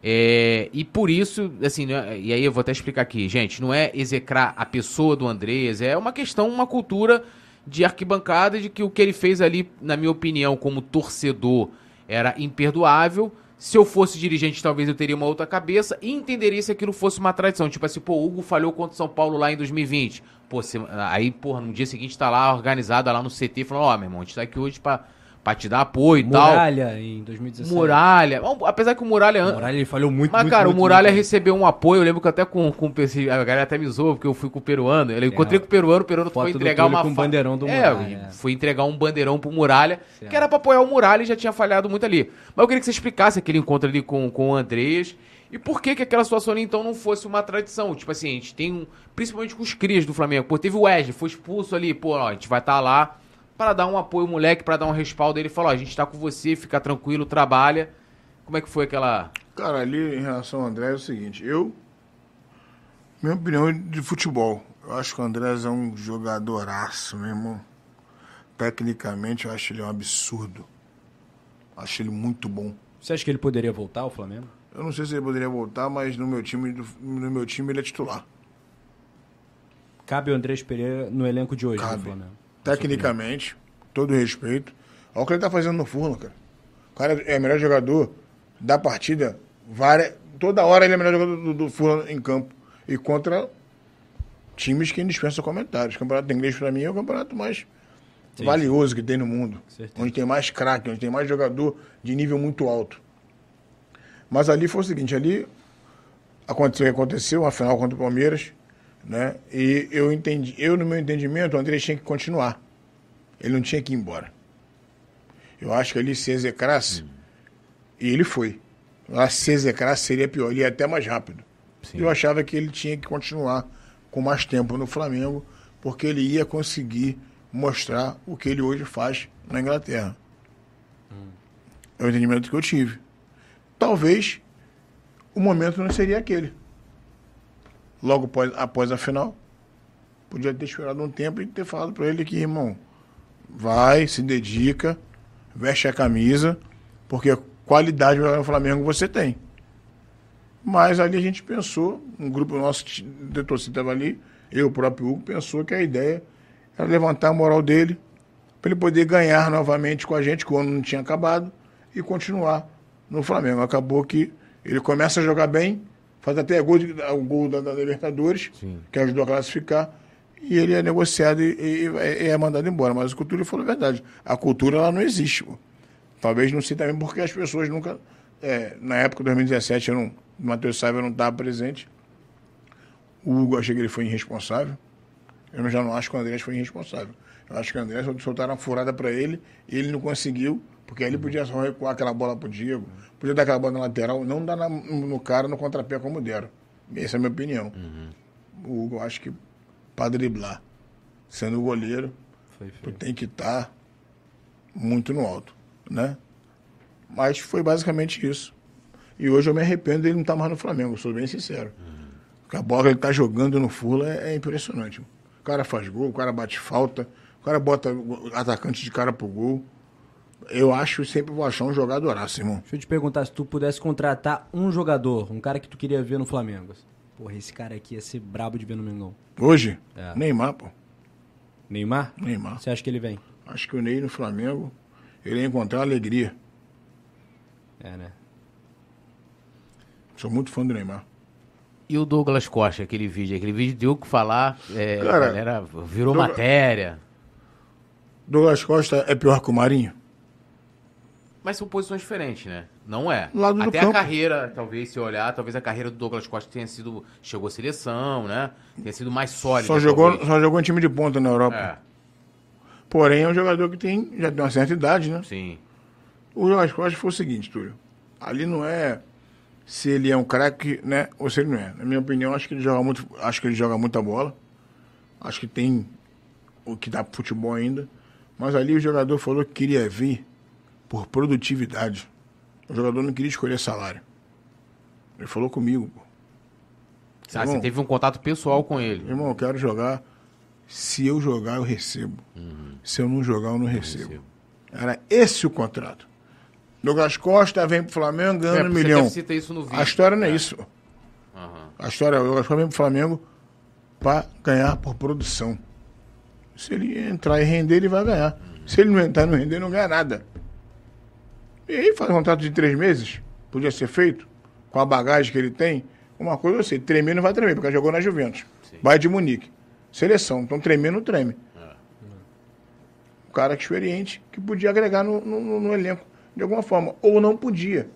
É, e por isso, assim, né, e aí eu vou até explicar aqui, gente, não é execrar a pessoa do Andrés, é uma questão, uma cultura de arquibancada de que o que ele fez ali, na minha opinião, como torcedor, era imperdoável. Se eu fosse dirigente, talvez eu teria uma outra cabeça e entenderia se aquilo fosse uma tradição. Tipo assim, pô, o Hugo falhou contra o São Paulo lá em 2020. Pô, você- aí, porra, no dia seguinte tá lá organizada lá no CT, falando, ó, meu irmão, a gente tá aqui hoje pra, pra te dar apoio e tal. Muralha em 2017. Muralha. Apesar que o Muralha. an- Muralha ele falhou muito, Mas, muito, cara, muito, o Muralha muito. recebeu um apoio. Eu lembro que até com, com o PC, a galera até me zoou, porque eu fui com o peruano. Eu encontrei com o peruano, o peruano foi entregar uma. com o fa- bandeirão do é, Muralha, é. foi entregar um bandeirão pro Muralha, Certo. que era pra apoiar o Muralha e já tinha falhado muito ali. Mas eu queria que você explicasse aquele encontro ali com, com o Andrés. E por que que aquela situação ali, então, não fosse uma tradição? Tipo assim, a gente tem um... Principalmente com os crias do Flamengo. Pô, teve o Wesley, foi expulso ali. Pô, ó, a gente vai estar lá para dar um apoio ao moleque, para dar um respaldo. Ele falou, ó, a gente tá com você, fica tranquilo, trabalha. Como é que foi aquela... Cara, ali em relação ao André é o seguinte, eu. Minha opinião de futebol. Eu acho que o André é um jogadoraço, meu irmão. Tecnicamente, eu acho ele um absurdo. Acho ele muito bom. Você acha que ele poderia voltar ao Flamengo? Eu não sei se ele poderia voltar, mas no meu time, no meu time ele é titular. Cabe o Andrés Pereira no elenco de hoje do Cabe. Flamengo. Tecnicamente, todo respeito. Olha o que ele tá fazendo no Furlan, cara. O cara é o melhor jogador da partida. Várias, toda hora ele é o melhor jogador do, do Furlan em campo. E contra times que dispensam comentários. O campeonato inglês, pra mim, é o campeonato mais valioso que tem no mundo. Certeza. Onde tem mais craque, onde tem mais jogador de nível muito alto. Mas ali foi o seguinte, ali aconteceu o que aconteceu, uma final contra o Palmeiras, né? E eu entendi, eu no meu entendimento, o André tinha que continuar. Ele não tinha que ir embora. Eu acho que ali se execrasse, e ele foi. Lá se execrasse seria pior, ele ia até mais rápido. Eu achava que ele tinha que continuar com mais tempo no Flamengo, porque ele ia conseguir mostrar o que ele hoje faz na Inglaterra. É o entendimento que eu tive. Talvez o momento não seria aquele. Logo após, após a final, podia ter esperado um tempo e ter falado para ele que, irmão, vai, se dedica, veste a camisa, porque qualidade no Flamengo você tem. Mas ali a gente pensou, um grupo nosso de torcida estava ali, eu, próprio Hugo, pensou que a ideia era levantar a moral dele para ele poder ganhar novamente com a gente, que o ano não tinha acabado, e continuar no Flamengo. Acabou que ele começa a jogar bem, faz até gol de- o gol da, da Libertadores, que ajudou a classificar, e ele é negociado e, e- e é mandado embora. Mas o Cultura falou a verdade. A cultura ela não existe. Pô. Talvez não sei também porque as pessoas nunca. é, na época de 2017, eu não, o Matheus Saiba não estava presente. O Hugo, achei que ele foi irresponsável. Eu já não acho que o Andrés foi irresponsável. Eu acho que o Andrés soltaram uma furada para ele e ele não conseguiu, porque aí ele podia só recuar aquela bola pro Diego, podia dar aquela bola na lateral, não dar na- no cara no contrapé como deram. Essa é a minha opinião. O Hugo, eu acho que para driblar. Sendo goleiro, Foi tu feio. tem que estar muito no alto, né? Mas foi basicamente isso. E hoje eu me arrependo dele não estar mais no Flamengo, sou bem sincero. Porque a bola que ele tá jogando no Fula é, é impressionante. O cara faz gol, o cara bate falta, o cara bota atacante de cara pro gol. Eu acho, sempre vou achar um jogadoraço, irmão. Deixa eu te perguntar, se tu pudesse contratar um jogador, um cara que tu queria ver no Flamengo. Porra, esse cara aqui ia ser brabo de ver no Mengão. Hoje, É. Neymar, pô. Neymar? Neymar. Você acha que ele vem? Acho que o Ney no Flamengo, ele ia encontrar alegria. É, né? Sou muito fã do Neymar. E o Douglas Costa, aquele vídeo? Aquele vídeo deu o que falar, é, Cara, a galera virou Douglas- matéria. Douglas Costa é pior que o Marinho? Mas são posições diferentes, né? Não é. Lado do Até a campo. carreira, talvez, se olhar, talvez a carreira do Douglas Costa tenha sido. Chegou à seleção, né? Tenha sido mais sólida. Só jogou, talvez. só jogou em time de ponta na Europa. É, Porém, é um jogador que tem, já tem uma certa idade, né? sim. O Douglas Costa foi o seguinte, Túlio. Ali não é se ele é um craque, né? Ou se ele não é. Na minha opinião, acho que ele joga muito, acho que ele joga muita bola. Acho que tem o que dá pro futebol ainda. Mas ali o jogador falou que queria vir por produtividade. O jogador não queria escolher salário. Ele falou comigo, pô. Ah, Irmão, você teve um contato pessoal com ele. Irmão, eu quero jogar. Se eu jogar, eu recebo. Se eu não jogar, eu não recebo. recebo. Era esse o contrato. Douglas Costa vem pro Flamengo É, ganhando um milhão. cita isso no vídeo. A história não é isso. Aham. A história é o Douglas Costa vem pro Flamengo para ganhar por produção. Se ele entrar e render, ele vai ganhar. Se ele não entrar e não render, não ganha nada. E aí faz um contrato de três meses. Podia ser feito. Com a bagagem que ele tem. Uma coisa eu sei, tremer não vai tremer, porque jogou na Juventus. Vai de Munique. Seleção. Então tremer não treme. Um cara experiente, que podia agregar no, no- no- no elenco de alguma forma. Ou não podia.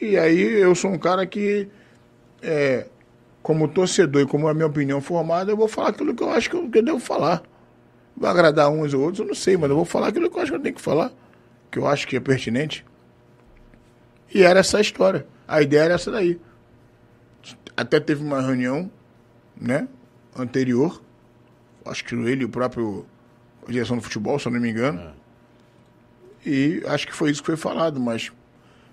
E aí eu sou um cara que, é, como torcedor e como a minha opinião formada, eu vou falar aquilo que eu acho que eu, que eu devo falar. Vai agradar uns ou outros, eu não sei, mas eu vou falar aquilo que eu acho que eu tenho que falar, que eu acho que é pertinente. E era essa a história. A ideia era essa daí. Até teve uma reunião, né, anterior, acho que ele e o próprio a direção do futebol, se eu não me engano. E acho que foi isso que foi falado, mas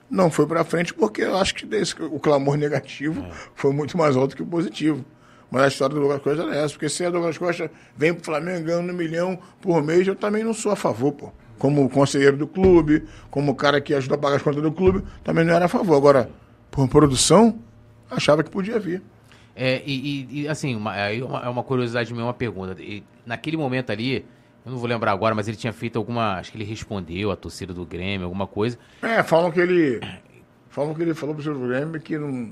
não foi pra frente porque eu acho que desse- o clamor negativo foi muito mais alto que o positivo. Mas a história do Douglas Costa era essa, porque se a Douglas Costa vem pro Flamengo ganhando um milhão por mês, eu também não sou a favor, pô. Como conselheiro do clube, como cara que ajuda a pagar as contas do clube, também não era a favor. Agora, por produção, achava que podia vir. É, e, e- e, assim, uma, aí uma- é uma curiosidade minha, uma pergunta. E, naquele momento ali, eu não vou lembrar agora, mas ele tinha feito alguma. Acho que ele respondeu a torcida do Grêmio, alguma coisa. É, falam que ele. Falam que ele falou pro seu Grêmio que não.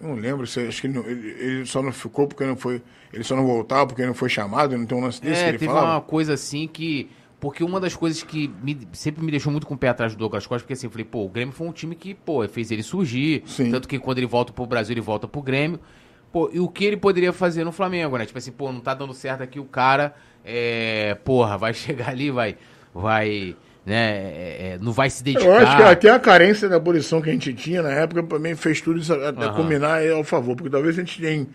Não lembro, se, acho que ele, não- ele, ele só não ficou porque não foi. Ele só não voltava porque não foi chamado, não tem um lance desse é, que ele teve falava. uma coisa assim que. Porque uma das coisas que me- sempre me deixou muito com o pé atrás do Douglas Costa, porque assim, eu falei, pô, o Grêmio foi um time que, pô, fez ele surgir. Sim. Tanto que quando ele volta pro Brasil, ele volta pro Grêmio. Pô, e o que ele poderia fazer no Flamengo, né? Tipo assim, pô, não tá dando certo aqui o cara, é, porra, vai <laughs> chegar ali, vai, vai, né, é, é, não vai se dedicar. Eu acho que até a carência da posição que a gente tinha na época também fez tudo isso até Aham. combinar ao favor, porque talvez a gente tenha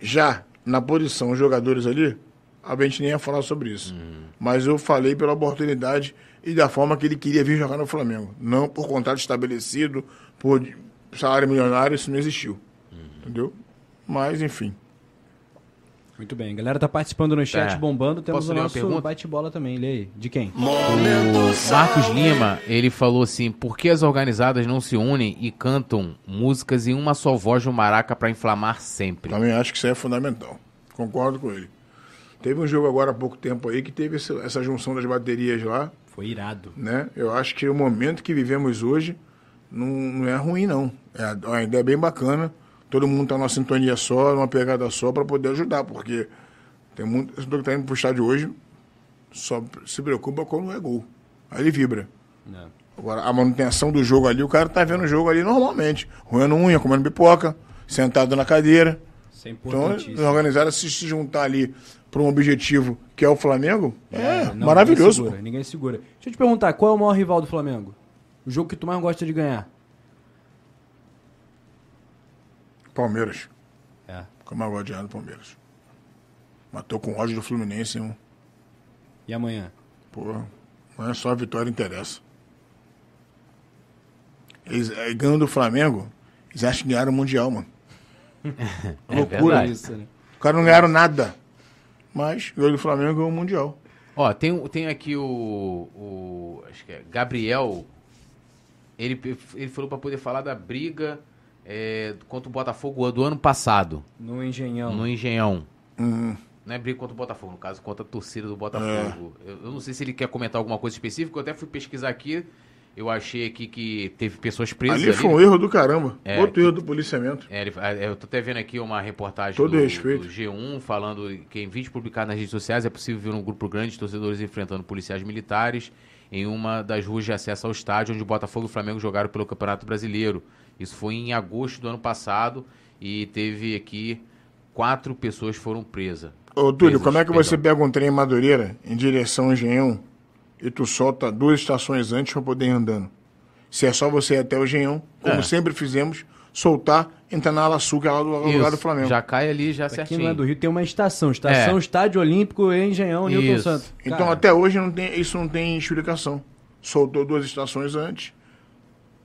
já na posição os jogadores ali, a gente nem ia falar sobre isso. Mas eu falei pela oportunidade e da forma que ele queria vir jogar no Flamengo. Não por contrato estabelecido, por salário milionário, isso não existiu. Entendeu? Mas, enfim. Muito bem, a galera tá participando no chat, É. bombando. Temos Posso o nosso pergunta? bate-bola também. Lê aí. De quem? O Marcos Lima, ele falou assim: por que as organizadas não se unem e cantam músicas em uma só voz no maraca pra inflamar sempre? Também acho que isso é fundamental. Concordo com ele. Teve um jogo agora há pouco tempo aí que teve essa, essa junção das baterias lá, Foi irado. né? Eu acho que o momento que vivemos hoje não, não é ruim, não. É uma ideia bem bacana. Todo mundo tá numa sintonia só, numa pegada só, para poder ajudar, porque tem muito. Esse que tá indo pro estádio hoje só se preocupa quando é gol. Aí ele vibra. É. Agora, a manutenção do jogo ali, o cara tá vendo o jogo ali normalmente. Roendo unha, comendo pipoca, sentado na cadeira. Isso é Então, organizados se, se juntar ali para um objetivo que é o Flamengo, é, não, maravilhoso. Ninguém segura, ninguém segura. Deixa eu te perguntar, qual é o maior rival do Flamengo? O jogo que tu mais gosta de ganhar? Palmeiras. É. Como agora de do Palmeiras. Matou com ódio do Fluminense, hein? E amanhã? Porra, amanhã só a vitória interessa. Eles, eh, ganhando do Flamengo, eles acham que ganharam o Mundial, mano. <laughs> É Loucura verdade. isso, né? Os caras não ganharam nada. Mas ganhou do Flamengo ganhou o Mundial. Ó, tem, tem aqui o, o. Acho que é Gabriel. Ele, ele falou pra poder falar da briga é, contra o Botafogo do ano passado, No Engenhão. no Engenhão. Uhum. Não é briga contra o Botafogo, no caso, contra a torcida do Botafogo. Eu, eu não sei se ele quer comentar alguma coisa específica, eu até fui pesquisar aqui. Eu achei aqui que teve pessoas presas Ali ali. foi um erro do caramba. É, Outro erro do policiamento. É, é, eu tô até vendo aqui uma reportagem Todo do, respeito. do G1 falando que em vídeo publicado nas redes sociais é possível ver um grupo grande de torcedores enfrentando policiais militares em uma das ruas de acesso ao estádio onde o Botafogo e o Flamengo jogaram pelo Campeonato Brasileiro. Isso foi em agosto do ano passado e teve aqui quatro pessoas foram presas. Ô, Túlio, Presas, como é que perdão. você pega um trem em Madureira em direção ao Engenhão e tu solta duas estações antes pra poder ir andando? Se é só você ir até o Engenhão, como É. sempre fizemos, soltar, entrar na Ala Sul, que é lá do lugar Isso, do Flamengo. Já cai ali, já Aqui certinho. não é do Rio, tem uma estação. Estação É. Estádio Olímpico Engenhão Newton Isso. Santos. Então Cara, até hoje não tem, isso não tem explicação. Soltou duas estações antes,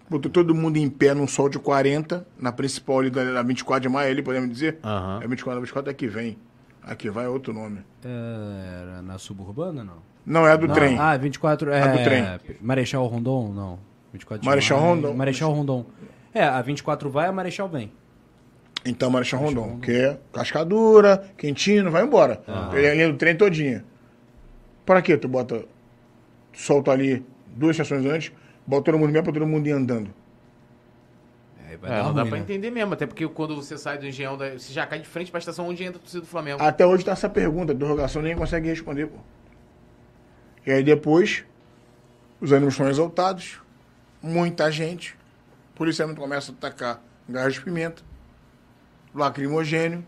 botou todo mundo em pé num sol de 40, na principal ali da, da 24 de maio, ali, podemos dizer. Aham. É 24, a 24 é que vem. Aqui vai é outro nome. é, Era na suburbana, não? Não, é a do Não, trem. Ah, 24. É, A do trem. Marechal Rondon, não. 24 de Marechal maio, Rondon. Marechal Rondon. É, a 24 vai, a Marechal vem. Então, Marechal Rondon, que é cascadura, quentinho, vai embora. Ele é a linha do trem todinha. Para quê? Tu bota, tu solta ali duas estações antes, bota todo mundo mesmo pra todo mundo ir andando. Vai É, dar não dá ruim, pra né? entender mesmo, até porque quando você sai do Engenhão, você já cai de frente pra estação onde entra a torcida do Flamengo. Até hoje tá essa pergunta, a interrogação ninguém consegue responder, pô. E aí depois, os ânimos estão exaltados, muita gente, o policiamento começa a atacar gás de pimenta, lacrimogênio,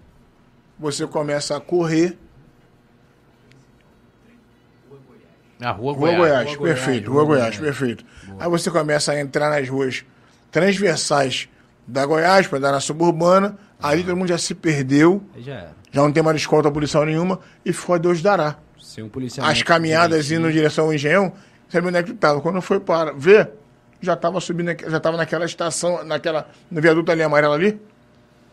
você começa a correr, Na rua Rua Goiás. Goiás, Rua Goiás, perfeito, Rua Rua Goiás, Goiás. perfeito. Aí você começa a entrar nas ruas transversais da Goiás, para dar na suburbana, ali todo mundo já se perdeu, já já não tem mais escolta policial nenhuma, e ficou a Deus dará. Sem um policiamento. As caminhadas indo em direção ao engenhão, sabe onde é que tava? Quando foi para ver, já estava subindo, já estava naquela estação, naquela, no viaduto ali amarela ali,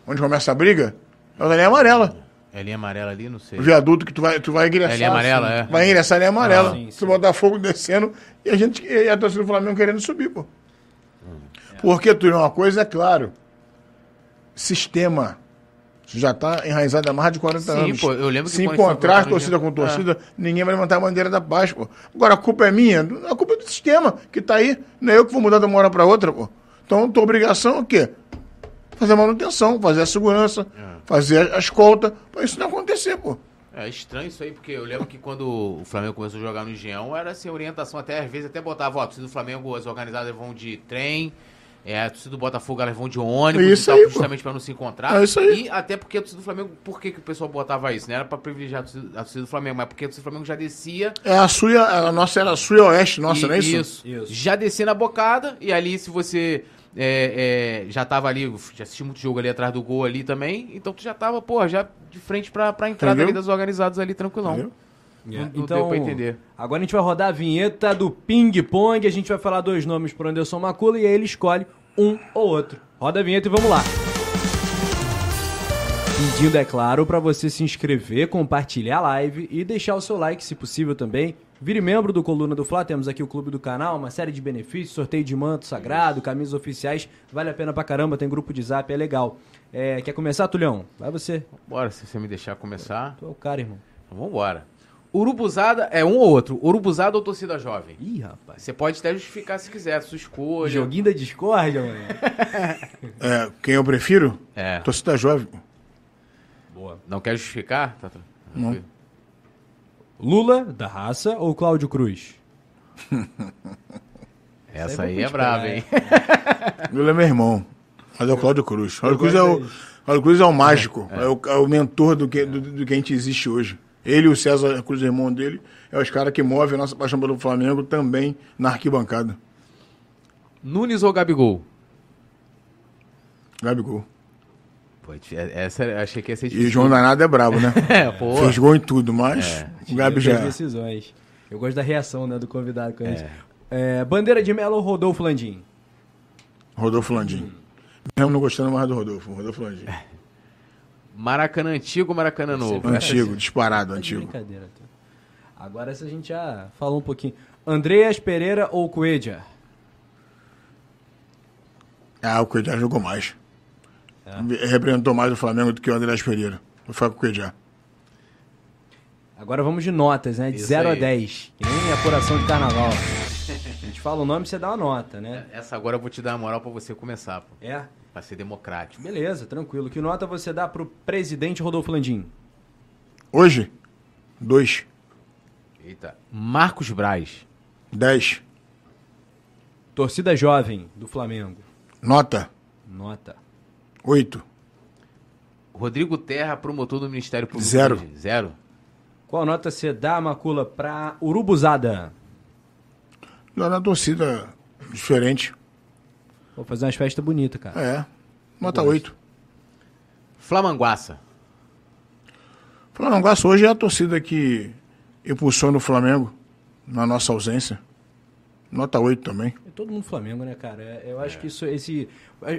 onde começa a briga, é o da linha amarela. É linha amarela ali, não sei. O viaduto que tu vai, tu vai ingressar. É linha amarela, assim, é. Vai ingressar a linha amarela. Ah, sim, tu sim. botar fogo descendo e a gente, e a torcida do Flamengo querendo subir, pô. Porque, tu uma coisa é claro. Sistema. Isso já está enraizado há mais de 40 Sim, anos. pô, eu lembro que Se encontrar torcida com torcida, ninguém vai levantar a bandeira da paz, pô. Agora, a culpa é minha? A culpa é do sistema que tá aí. Não é eu que vou mudar de uma hora para outra, pô. Então, tua obrigação é o quê? Fazer a manutenção, fazer a segurança, fazer a escolta, pra isso não acontecer, pô. É estranho isso aí, porque eu lembro que quando o Flamengo começou a jogar no Engenhão, era assim, orientação até, às vezes até botava, ó, torcida do Flamengo, as organizadas vão de trem, é, a torcida do Botafogo, elas vão de ônibus, Isso e tal, aí, pô. justamente pra não se encontrar. É isso aí. E até porque a torcida do Flamengo, por que, que o pessoal botava isso? Não era pra privilegiar a torcida, a torcida do Flamengo, mas porque a torcida do Flamengo já descia É a sua, a nossa era a sua e oeste, nossa, e- não é isso? Isso. Isso. Já descia na bocada, e ali se você é, é, já tava ali, já assisti muito jogo ali atrás do gol ali também, então tu já tava, pô, já de frente pra, pra entrada Entendeu? ali das organizadas ali, tranquilão. Entendeu? Yeah. Não- não deu pra entender. Agora a gente vai rodar a vinheta do Ping Pong. A gente vai falar dois nomes pro Anderson Macula e aí ele escolhe um ou outro. Roda a vinheta e vamos lá. Pedindo, é claro, para você se inscrever, compartilhar a live e deixar o seu like, se possível também. Vire membro do Coluna do Fla, temos aqui o clube do canal, uma série de benefícios, sorteio de manto sagrado, camisas oficiais, vale a pena pra caramba, tem grupo de zap, é legal. É, quer começar, Tulhão? Vai você. Bora, se você me deixar começar. Tu é o cara, irmão. Então vambora. Urubuzada é um ou outro. Urubuzada ou torcida jovem? Ih, rapaz. Você pode até justificar se quiser, sua escolha. Joguinho da discórdia, mano. É, quem eu prefiro? É. Torcida jovem. Boa. Não quer justificar? Tá, tá. Não. Lula, da raça, ou Cláudio Cruz? <laughs> Essa aí aí é te brava, hein? <laughs> Ele é meu irmão. Mas é o Cláudio Cruz. Cláudio Cruz é o. Cláudio Cruz é o mágico. É, o, é o mentor do que, do, do que a gente existe hoje. Ele e o César Cruz, irmão dele, é os caras que movem a nossa paixão pelo Flamengo também na arquibancada. Nunes ou Gabigol? Gabigol. Essa eu achei que ia ser E difícil. João Danado é brabo, né? <laughs> É, pô. Fez gol em tudo, mas o Gabi já. as decisões. Eu gosto da reação né, do convidado com É. isso. É, Bandeira de Melo ou Rodolfo Landim? Rodolfo Landim. Mesmo não gostando mais do Rodolfo. Rodolfo Landim. Maracanã antigo ou Maracanã novo? Antigo, disparado, Tá de antigo. Brincadeira. Agora essa a gente já falou um pouquinho. Andreas Pereira ou Coelho? Ah, o Cuejá jogou mais. Representou mais o Flamengo do que o André Pereira. Vou ficar com o Cuejá. Agora vamos de notas, né? De Isso 0 a aí. 10. Que nem apuração de carnaval. A gente fala o nome e você dá uma nota, né? Essa agora eu vou te dar a moral pra você começar, pô. É. Pra ser democrático. Beleza, tranquilo. Que nota você dá pro presidente Rodolfo Landim? Hoje, 2, Eita. Marcos Braz. 10. Torcida jovem do Flamengo. Nota, Nota. 8. Rodrigo Terra, promotor do Ministério Público. Zero. Zero. Qual nota você dá, Macula, pra Urubuzada? Lá na torcida, diferente. Vou fazer umas festas bonitas, cara. É, nota 8. Flamanguaça. Flamengo hoje é a torcida que impulsiona o Flamengo na nossa ausência. Nota 8 também. É todo mundo Flamengo, né, cara? É, Eu acho que isso, esse.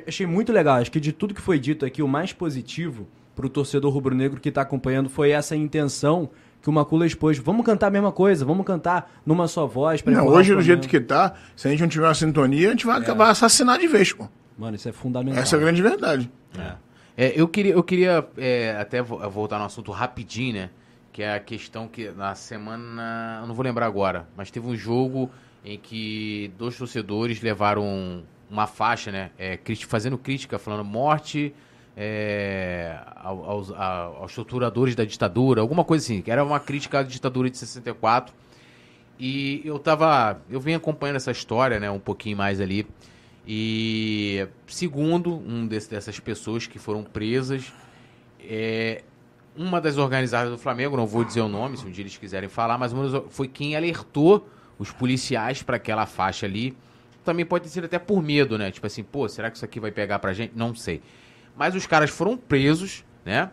Achei muito legal. Acho que de tudo que foi dito aqui, o mais positivo pro torcedor rubro-negro que tá acompanhando foi essa intenção que o Macula expôs. Vamos cantar a mesma coisa, vamos cantar numa só voz. pra Não, hoje, do jeito que tá, se a gente não tiver uma sintonia, a gente vai acabar assassinar de vez, pô. Mano, isso é fundamental. Essa é a grande verdade. É, eu queria, eu queria é, até vo- voltar no assunto rapidinho, né? Que é a questão que na semana. Eu não vou lembrar agora, mas teve um jogo em que dois torcedores levaram uma faixa, né? É, fazendo crítica, falando morte é, ao- aos, aos torturadores da ditadura, alguma coisa assim, que era uma crítica à ditadura de 64. E eu tava. Eu venho acompanhando essa história, né, um pouquinho mais ali. E segundo um desse- dessas pessoas que foram presas, é, uma das organizadas do Flamengo, não vou dizer o nome, se um dia eles quiserem falar, mas foi quem alertou os policiais para aquela faixa ali. Também pode ter sido até por medo, né? Tipo assim, pô, será que isso aqui vai pegar pra gente? Não sei. Mas os caras foram presos, né?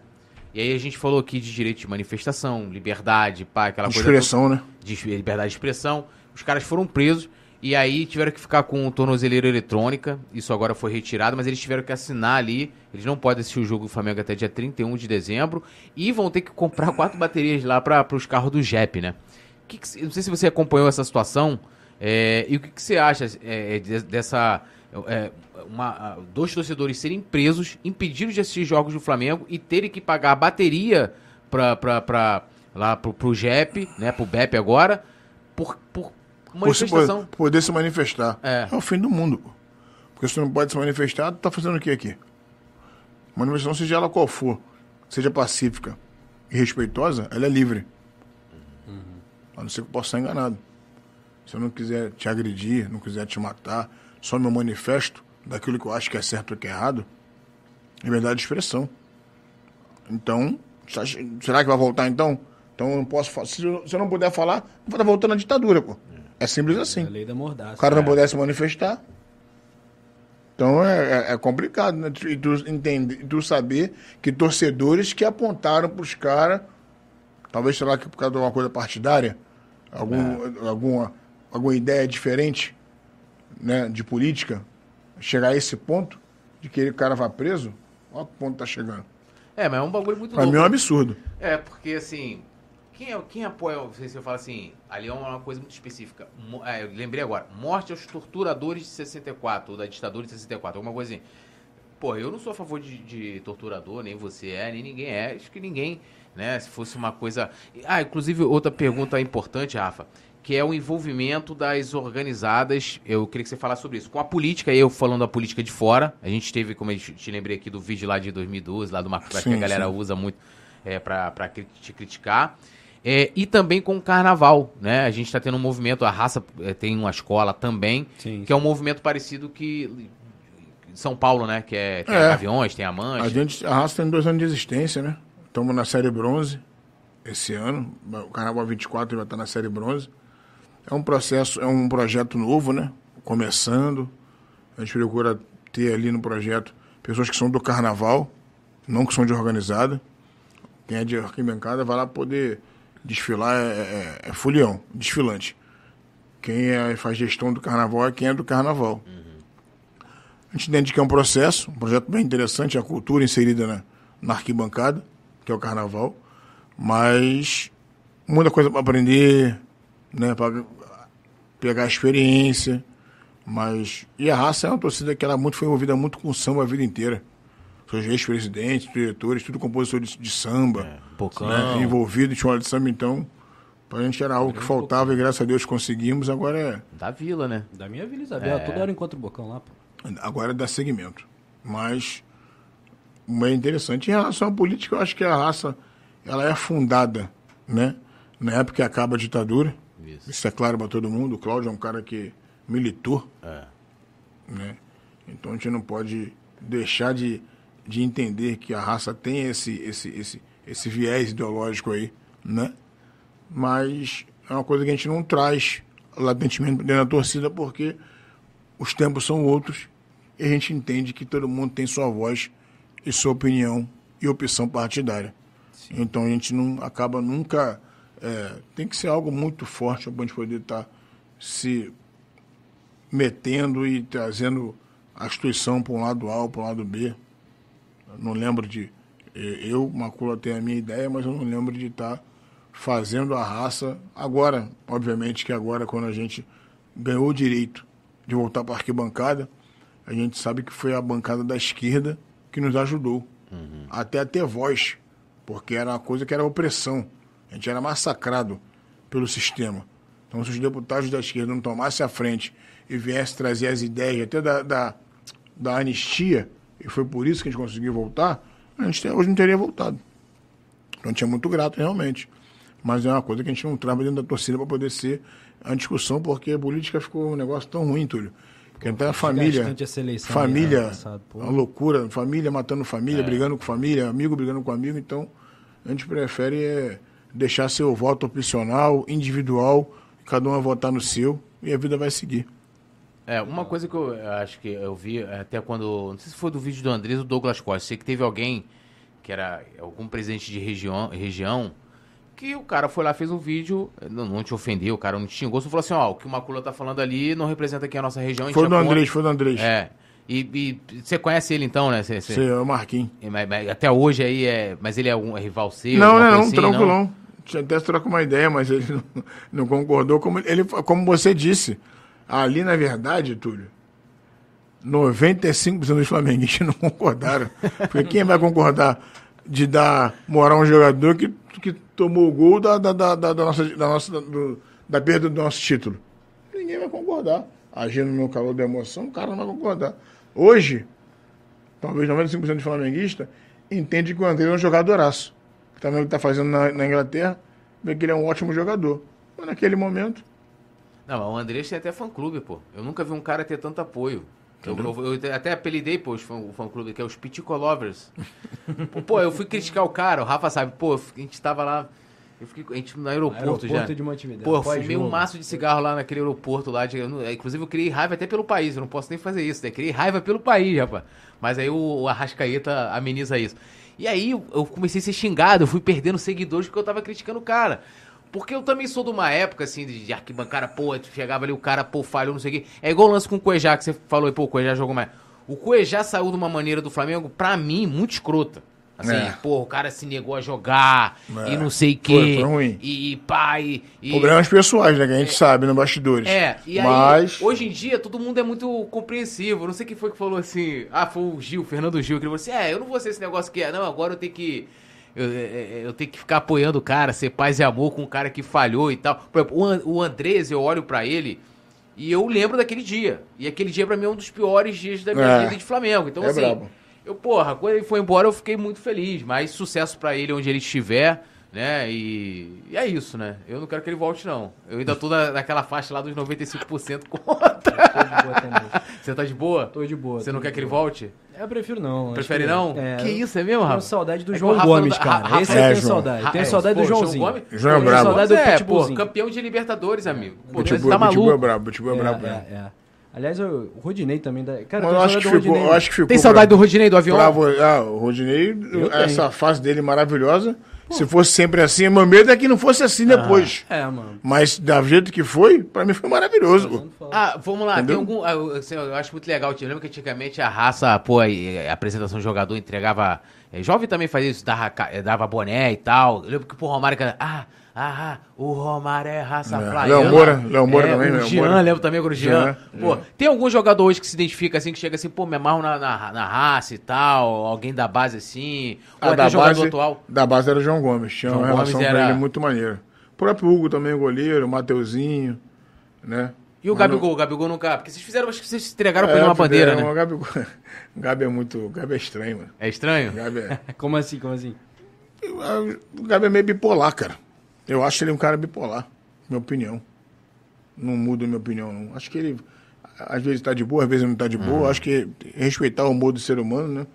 E aí a gente falou aqui de direito de manifestação, liberdade, pá, aquela coisa toda Expressão, né? de liberdade de expressão. Os caras foram presos e aí tiveram que ficar com tornozeleira eletrônica. Isso agora foi retirado, mas eles tiveram que assinar ali. Eles não podem assistir o jogo do Flamengo até dia 31 de dezembro. E vão ter que comprar quatro baterias lá para os carros do JEP, né? Que que não sei se você acompanhou essa situação. é, e o que, que você acha é, de- dessa. É, uma- dois torcedores serem presos, impedidos de assistir jogos do Flamengo e terem que pagar a bateria pra, pra, pra, lá pro, pro JEP, né? Pro BEP agora, por, por Por se manifestação. po- poder se manifestar. É. o fim do mundo. Porque se tu não pode se manifestar, tu tá fazendo o que aqui? Manifestação, seja ela qual for, seja pacífica e respeitosa, ela é livre. A não ser que eu possa estar enganado. Se eu não quiser te agredir, não quiser te matar, só me manifesto daquilo que eu acho que é certo ou que é errado, liberdade de expressão. Então, será que vai voltar então? Então eu não posso falar. Se eu, se não puder falar, vai estar voltando à ditadura, pô. É simples É assim. a lei da mordaça. O cara não pudesse manifestar. Então é, é- é complicado, né? E tu, entender, e tu saber que torcedores que apontaram pros caras, talvez, sei lá, que por causa de alguma coisa partidária, algum, alguma, alguma ideia diferente né, de política, chegar a esse ponto de que o cara vá preso, olha que ponto tá chegando. É, mas é um bagulho muito Pra louco. mim é um absurdo. É, porque assim, quem, é, quem apoia, eu falo assim, ali é uma coisa muito específica. É, eu lembrei agora, morte aos torturadores de 64, ou da ditadura de 64, alguma coisa assim. Pô, eu não sou a favor de, de torturador, nem você é, nem ninguém é. Acho que ninguém, né, se fosse uma coisa... Ah, inclusive outra pergunta importante, Rafa, que é o envolvimento das organizadas, eu queria que você falasse sobre isso. Com a política, eu falando da política de fora, a gente teve, como eu te lembrei aqui do vídeo lá de 2012, lá do Marco que a galera sim. usa muito é, para te criticar. É, e também com o carnaval, né? A gente está tendo um movimento, a raça é, tem uma escola também, Sim. que é um movimento parecido que São Paulo, né? Que é, tem É. a Gaviões, tem a A Mancha. gente, a raça tem dois anos de existência, né? Estamos na série bronze esse ano. O Carnaval 24 vai estar na série bronze. É um processo, é um projeto novo, né? Começando. A gente procura ter ali no projeto pessoas que são do carnaval, não que são de organizada. Quem é de arquibancada vai lá poder desfilar, é, é, é folião, desfilante. Quem é, faz gestão do carnaval é quem é do carnaval. A gente entende que é um processo, um projeto bem interessante, a cultura inserida na, na arquibancada, que é o carnaval, mas muita coisa para aprender, né, para pegar a experiência, mas e a raça é uma torcida que ela muito foi envolvida muito com samba a vida inteira. Seus ex-presidentes, diretores, tudo compositor de, de samba, É, Bocão. né, envolvido em escola de samba, então pra gente era algo que faltava e graças a Deus conseguimos, agora é Da vila, né? Da minha Vila Isabel, toda hora encontro o Bocão lá, pô. agora dá segmento. Mas é interessante. Em relação à política, eu acho que a raça ela é fundada, né? Na época que acaba a ditadura. Isso. Isso é claro para todo mundo. O Cláudio é um cara que militou, É. né? Então a gente não pode deixar de, de entender que a raça tem esse, esse, esse, esse viés ideológico aí, né? Mas é uma coisa que a gente não traz latentemente dentro da torcida porque os tempos são outros e a gente entende que todo mundo tem sua voz e sua opinião e opção partidária. Então a gente não acaba nunca. É, tem que ser algo muito forte para a gente poder estar se metendo e trazendo a instituição para um lado A ou para um lado B. Não lembro de. eh, Eu, Macula, tenho a minha ideia, mas eu não lembro de estar fazendo a raça agora. Obviamente que agora, quando a gente ganhou o direito de voltar para a arquibancada, a gente sabe que foi a bancada da esquerda que nos ajudou. Até a ter voz, porque era uma coisa que era opressão. A gente era massacrado pelo sistema. Então, se os deputados da esquerda não tomassem a frente e viessem trazer as ideias até da, da, da anistia, e foi por isso que a gente conseguiu voltar, a gente hoje não teria voltado. Então, a gente é muito grato, realmente. Mas é uma coisa que a gente não trava dentro da torcida para poder ser a discussão, porque a política ficou um negócio tão ruim, Túlio. Que até a família. eleição família, passado, pô. uma loucura. Família matando família, brigando com família, amigo brigando com amigo. Então, a gente prefere é, deixar seu voto opcional, individual, cada um votar no seu e a vida vai seguir. É, uma coisa que eu acho que eu vi até quando. Não sei se foi do vídeo do Andrés ou do Douglas Costa. Sei que teve alguém que era algum presidente de região, região que o cara foi lá, fez um vídeo, não, não te ofendeu, o cara não te xingou, só falou assim: ó, o que o Macula tá falando ali não representa aqui a nossa região. Foi é do contra. Andrés, foi do Andrés. É. E você conhece ele então, né? Cê- cê- Você é o Marquinhos. mas- mas até hoje aí é. Mas ele é um é rival seu? Não, alguma não, coisa não, assim, tranquilão. Tinha até trocar uma ideia, mas ele não, não concordou. Como, ele, como você disse, ali, na verdade, Túlio, 95% dos flamenguistas não concordaram. Porque quem vai concordar de dar moral a um jogador que, que tomou o gol da, da, da, da, nossa, da, nossa do- da perda do nosso título? Ninguém vai concordar. Agindo no calor da emoção, o cara não vai concordar. Hoje, talvez 95% dos flamenguistas entende que o André é um jogadoraço. Também o que está fazendo na, na Inglaterra, vê que ele é um ótimo jogador. Mas naquele momento, Não, mas o Andrés tem até fã-clube, pô. Eu nunca vi um cara ter tanto apoio. Eu, eu- eu até apelidei, pô, os fã- o fã-clube, que é os Pitico Lovers. <laughs> pô, eu fui criticar o cara, o Rafa sabe, pô, a gente tava lá, eu fiquei, a gente no aeroporto, Aeroporto já. de Pô, fumei um maço de cigarro lá naquele aeroporto lá. De, é, inclusive, eu criei raiva até pelo país, eu não posso nem fazer isso, né? Criei raiva pelo país, rapaz. Mas aí o, o Arrascaeta ameniza isso. E aí eu, comecei a ser xingado, eu fui perdendo seguidores porque eu tava criticando o cara. Porque eu também sou de uma época, assim, de, de arquibancada, pô, chegava ali o cara, pô, falhou, não sei o quê. É igual o lance com o Cuejá, que você falou, aí, pô, o Cuejá jogou mais. O Cuejá saiu de uma maneira do Flamengo, pra mim, muito escrota. Assim, É. pô, o cara se negou a jogar É. e não sei o Foi- quê. foi ruim. E, e pai. E, problemas pessoais, né? Que a gente sabe, no bastidores. é, e aí, Mas, hoje em dia, todo mundo é muito compreensivo. Não sei quem foi que falou assim. Ah, foi o Gil, Fernando Gil, que ele falou assim: é, eu não vou ser esse negócio que é. Não, agora eu tenho que. Eu, eu- eu tenho que ficar apoiando o cara, ser paz e amor com um cara que falhou e tal. Por exemplo, o, An- o Andrés, eu olho pra ele e eu lembro daquele dia. E aquele dia, pra mim, é um dos piores dias da minha É. vida de Flamengo. Então, É assim. brabo. Eu, porra, quando ele foi embora, eu fiquei muito feliz. Mas sucesso pra ele onde ele estiver, né? E, e é isso, né? Eu não quero que ele volte, não. Eu ainda tô na, naquela faixa lá dos 95% <laughs> contra. Tô de boa também. Você tá de boa? Tô de boa. Você não quer que ele volte? Eu prefiro não. Prefere que- não? É, que isso, é mesmo, Tenho Rafa? saudade do É João Gomes, não- cara. Esse É, eu tenho João. saudade. Tenho é, saudade do João Joãozinho. Gomes- João é Tenho brabo. saudade do é, pô, campeão de Libertadores, amigo. Pô, Pitbull, tá Pitbull é maluco. brabo, Pitbull é É, brabo. é, né? é. Aliás, o Rodinei também. Da... Cara, eu tenho acho, que do ficou, eu Rodinei. acho que ficou. Tem saudade do pra- Rodinei do avião? vo- ah, o Rodinei, Eu essa fase dele maravilhosa. Se fosse sempre assim, meu medo é que não fosse assim depois. É, mano. Mas da jeito que foi, pra mim foi maravilhoso. pô. Ah, vamos lá, Entendeu? tem algum. ah, Eu, assim, eu acho muito legal. Eu lembro que antigamente a raça, pô, a, a apresentação do jogador entregava. eh, jovem também fazia isso, dava, eh, dava boné e tal. Eu lembro que o Romário. cara, Ah, ah, ah, o Romário é raça É, flaiana. Léo Moura, Léo Moura é, também, O Jean, Moura. lembro também o Jean. Jean, Pô, Jean. tem algum jogador hoje que se identifica assim, que chega assim, pô, me amarro na, na, na raça e tal, alguém da base assim, ou Ah, até da, jogador base, atual. da base era o João Gomes. Tinha João uma relação Gomes com era- ele muito maneira. O próprio Hugo também, o goleiro, o Mateuzinho, né? E o Mas não- Gabigol, o Gabigol nunca. Porque vocês fizeram, acho que vocês entregaram pra É, ele uma bandeira, é, né? O Gabigol, <laughs> o Gabi é muito. O Gabi é estranho, mano. É estranho? O Gabi é, <laughs> Como assim, como assim? o Gabi é meio bipolar, cara. Eu acho ele um cara bipolar, minha opinião. Não muda minha opinião, não. Acho que ele, às vezes tá de boa, às vezes não tá de boa. Acho que respeitar o humor do ser humano, né?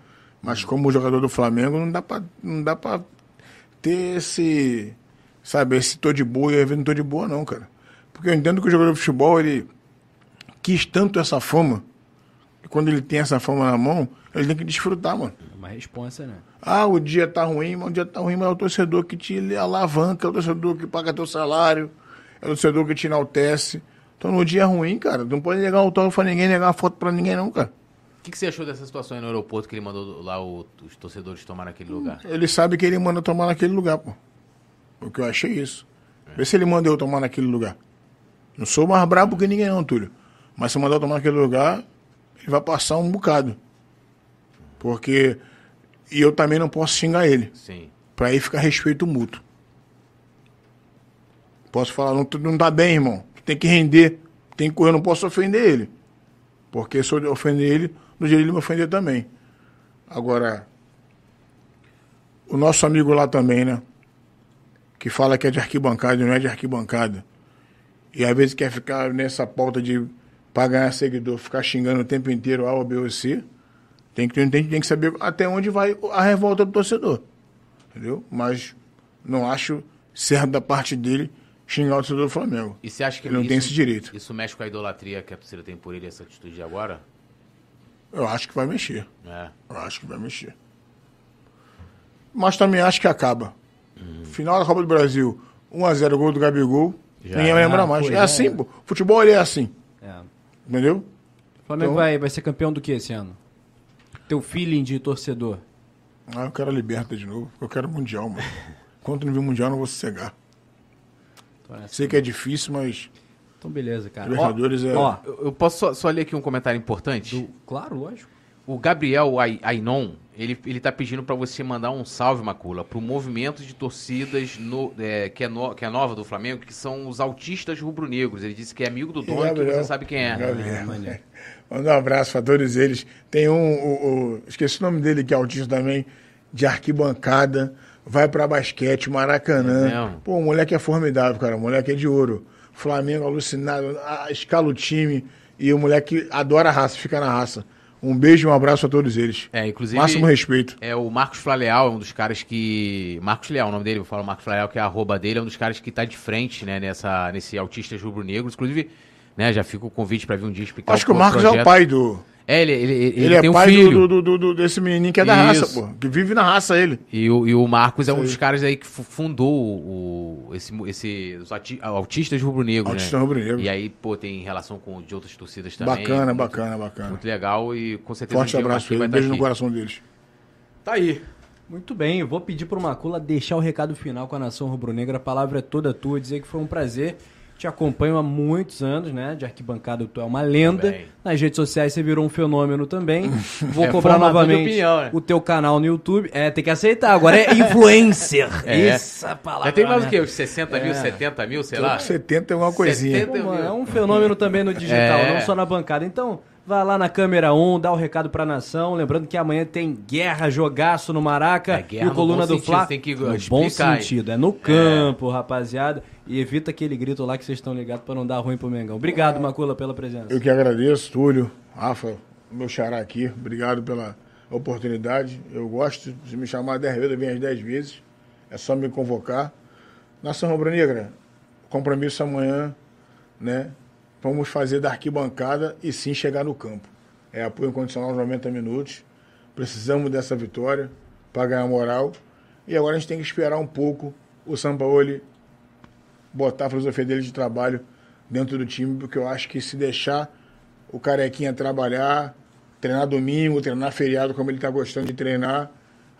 Mas como jogador do Flamengo, não dá pra, não dá pra ter esse, sabe, esse tô de boa e às vezes não tô de boa, não, cara. Porque eu entendo que o jogador de futebol, ele quis tanto essa fama, quando ele tem essa fama na mão, ele tem que desfrutar, mano. É uma responsa, né? Ah, o dia tá ruim, mas o dia tá ruim, mas é o torcedor que te alavanca, é o torcedor que paga teu salário, é o torcedor que te enaltece. Então no dia ruim, cara, não pode negar autógrafo pra ninguém, negar foto pra ninguém, não, cara. O que, que você achou dessa situação aí no aeroporto que ele mandou lá o- os torcedores tomar naquele lugar? Ele sabe que ele manda tomar naquele lugar, pô. O que eu achei isso. Vê se ele manda eu tomar naquele lugar. Não sou mais brabo que ninguém, não, Túlio. Mas se eu mandar eu tomar naquele lugar, ele vai passar um bocado. Porque. E eu também não posso xingar ele. Sim. Pra aí ficar respeito mútuo. Posso falar, não, tu não tá bem, irmão. Tu tem que render. Tem que, eu não posso ofender ele. Porque se eu ofender ele, no dia ele me ofender também. Agora, o nosso amigo lá também, né? Que fala que é de arquibancada e não é de arquibancada. E às vezes quer ficar nessa pauta de pra ganhar seguidor, ficar xingando o tempo inteiro A B ou C. Tem que, tem, tem que saber até onde vai a revolta do torcedor. Entendeu? Mas não acho certo da parte dele xingar o torcedor do Flamengo. E você acha que Ele não isso, tem esse direito. Isso mexe com a idolatria que a torcida tem por ele, essa atitude de agora? Eu acho que vai mexer. É. Eu acho que vai mexer. Mas também acho que acaba. Final da Copa do Brasil, 1x0 gol do Gabigol. Já ninguém é. vai lembrar Ah, mais. É é. assim, pô. Futebol ele é assim. É. Entendeu? O Flamengo Então- vai, vai ser campeão do que esse ano? Teu feeling de torcedor. Ah, eu quero a liberta de novo. Eu quero Mundial, mano. <laughs> Enquanto não vir Mundial, não vou sossegar. Sei que é difícil, mas Então, beleza, cara. Libertadores é- Ó, Eu, eu posso só, só ler aqui um comentário importante? do- claro, lógico. O Gabriel Ai- Ainon, ele, ele tá pedindo pra você mandar um salve, Macula, pro movimento de torcidas no- é, que, é no- que é nova do Flamengo, que são os autistas rubro-negros. Ele disse que é amigo do dono, que Gabriel. você sabe quem é. Gabriel. <laughs> Manda um abraço para todos eles. Tem um, o, o- esqueci o nome dele, que é autista também, de arquibancada, vai para basquete, Maracanã. É? Pô, o moleque é formidável, cara. O moleque é de ouro. Flamengo alucinado, a- escala o time e o moleque adora a raça, fica na raça. Um beijo e um abraço a todos eles. É, inclusive. Máximo respeito. É o Marcos Flaleal, é um dos caras que. Marcos Leal, o nome dele, eu falo Marcos Flaleal, que é a arroba dele, é um dos caras que tá de frente, né, nessa, nesse Autistas Rubro-Negros. Inclusive, né, já fica o convite pra vir um dia explicar Acho que o Marcos é projeto. o pai do. É, ele, ele, ele, Ele, é tem um pai filho. do, do- do- desse menininho que é da Isso. raça, pô. Que vive na raça ele. E o, e o Marcos é um dos caras aí que fu- fundou o, esse, esse, os ati- autistas rubro-negros, Autista né? Rubro-Negro. E aí, pô, tem relação com de outras torcidas também. Bacana, Muito- bacana, bacana. Muito legal e com certeza Forte um abraço ele. vai Beijo no aqui. coração deles. Tá aí. Muito bem, eu vou pedir pro Macula deixar o recado final com a Nação Rubro-Negra. A palavra é toda tua, dizer que foi um prazer. Te acompanho há muitos anos, né? De arquibancada, tu é uma lenda. Nas redes sociais você virou um fenômeno também. <laughs> Vou É cobrar novamente opinião, né? o teu canal no YouTube. É, tem que aceitar. Agora é influencer. <laughs> É. Essa palavra. Já tem mais o né? quê? Uns 60 mil, 70 mil, sei lá? 70 é uma coisinha. 70 Pô, mano, é um fenômeno também no digital, É. não só na bancada. Então, vá lá na câmera 1, dá o recado pra nação. Lembrando que amanhã tem guerra, jogaço no Maraca. É, guerra e o no Coluna bom do Fla. tem que no bom explicar sentido, é no campo, rapaziada. E evita aquele grito lá que vocês estão ligados pra não dar ruim pro Mengão. Obrigado, Macula, pela presença. Eu que agradeço, Túlio, Rafa, meu xará aqui. Obrigado pela oportunidade. Eu gosto de me chamar 10 vezes, eu venho às 10 vezes. É só me convocar. Nação Rubro Negra, compromisso amanhã, né? Vamos fazer da arquibancada e sim chegar no campo. É apoio incondicional nos 90 minutos. Precisamos dessa vitória para ganhar moral. E agora a gente tem que esperar um pouco o Sampaoli botar a filosofia dele de trabalho dentro do time, porque eu acho que se deixar o Carequinha trabalhar, treinar domingo, treinar feriado, como ele está gostando de treinar,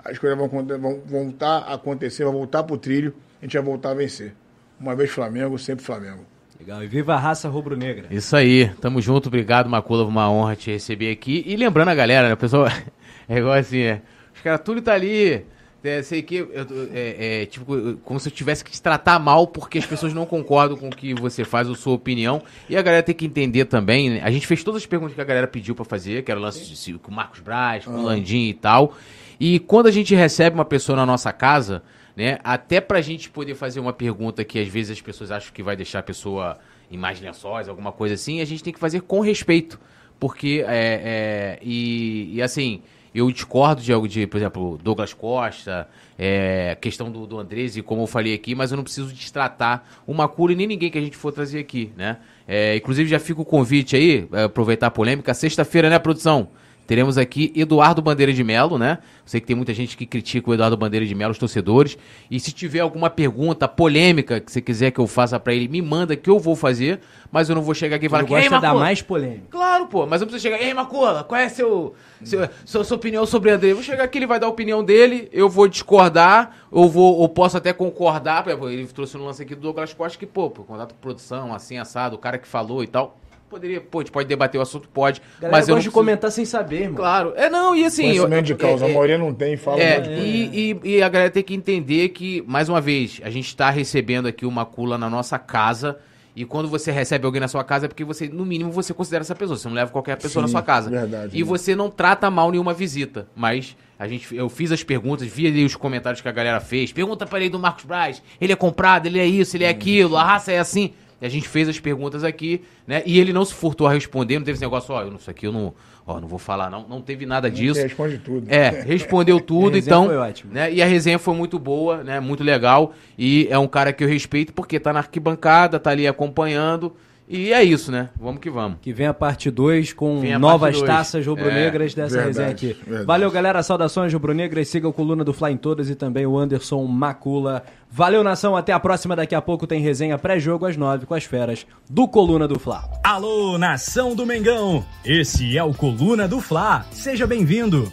as coisas vão, vão voltar a acontecer, vão voltar para o trilho, a gente vai voltar a vencer. Uma vez Flamengo, sempre Flamengo. Legal, e viva a raça rubro-negra. Isso aí, tamo junto, obrigado Macula, uma honra te receber aqui. E lembrando a galera, né, pessoal, <laughs> é igual assim, é, os caras tudo tá ali, é, sei que eu, é, é, tipo, como se eu tivesse que te tratar mal porque as pessoas não concordam com o que você faz, a sua opinião. E a galera tem que entender também. Né? A gente fez todas as perguntas que a galera pediu para fazer, que era o lance de, com o Marcos Braz, com o Landim e tal. E quando a gente recebe uma pessoa na nossa casa, né, até pra gente poder fazer uma pergunta que às vezes as pessoas acham que vai deixar a pessoa em mais lençóis, alguma coisa assim, a gente tem que fazer com respeito. Porque, é, é e, e assim eu discordo de algo de, por exemplo, Douglas Costa, é, questão do, do Andrés, e como eu falei aqui, mas eu não preciso destratar uma cura e nem ninguém que a gente for trazer aqui, né? É, inclusive já fica o convite aí, é, aproveitar a polêmica, sexta-feira, né, produção? Teremos aqui Eduardo Bandeira de Melo, né? Sei que tem muita gente que critica o Eduardo Bandeira de Melo, os torcedores. E se tiver alguma pergunta polêmica que você quiser que eu faça para ele, me manda que eu vou fazer. Mas eu não vou chegar aqui e falar que. gosta da mais polêmica. Claro, pô. Mas eu preciso chegar. Ei, Macula, qual é seu, seu, sua, sua opinião sobre o André? Eu vou chegar aqui, ele vai dar a opinião dele, eu vou discordar, ou, vou, ou posso até concordar. Ele trouxe um lance aqui do Douglas Costa que, pô, pô contato com produção, assim, assado, o cara que falou e tal. Poderia, pô, a gente pode debater o assunto, pode. Galera mas eu gosto de comentar sem saber, irmão. Claro. É, não, e assim. Conhecimento de causa, é, a maioria não tem, fala é, e, e, e, a galera tem que entender que, mais uma vez, a gente está recebendo aqui uma cula na nossa casa. E quando você recebe alguém na sua casa é porque você, no mínimo, você considera essa pessoa. Você não leva qualquer pessoa Sim, na sua casa. Verdade, e né? você não trata mal nenhuma visita. Mas a gente, eu fiz as perguntas, vi ali os comentários que a galera fez. Pergunta para ele do Marcos Braz. Ele é comprado, ele é isso, ele é aquilo, a raça é assim. E a gente fez as perguntas aqui, né? E ele não se furtou a responder, não teve esse negócio, ó, oh, isso aqui eu não, ó, não vou falar, não. Não teve nada disso. Ele responde tudo. É, <laughs> respondeu tudo, então. Foi ótimo. Né? E a resenha foi muito boa, né? Muito legal. E é um cara que eu respeito porque tá na arquibancada, tá ali acompanhando. E é isso, né? Vamos que vamos. Que vem a parte 2 com novas dois. taças rubro-negras é, dessa verdade, resenha aqui. Verdade. Valeu, galera. Saudações rubro-negras. Siga o Coluna do Fly em todas e também o Anderson Macula. Valeu, nação. Até a próxima. Daqui a pouco tem resenha pré-jogo às 9 com as feras do Coluna do Fla. Alô, nação do Mengão. Esse é o Coluna do Fla. Seja bem-vindo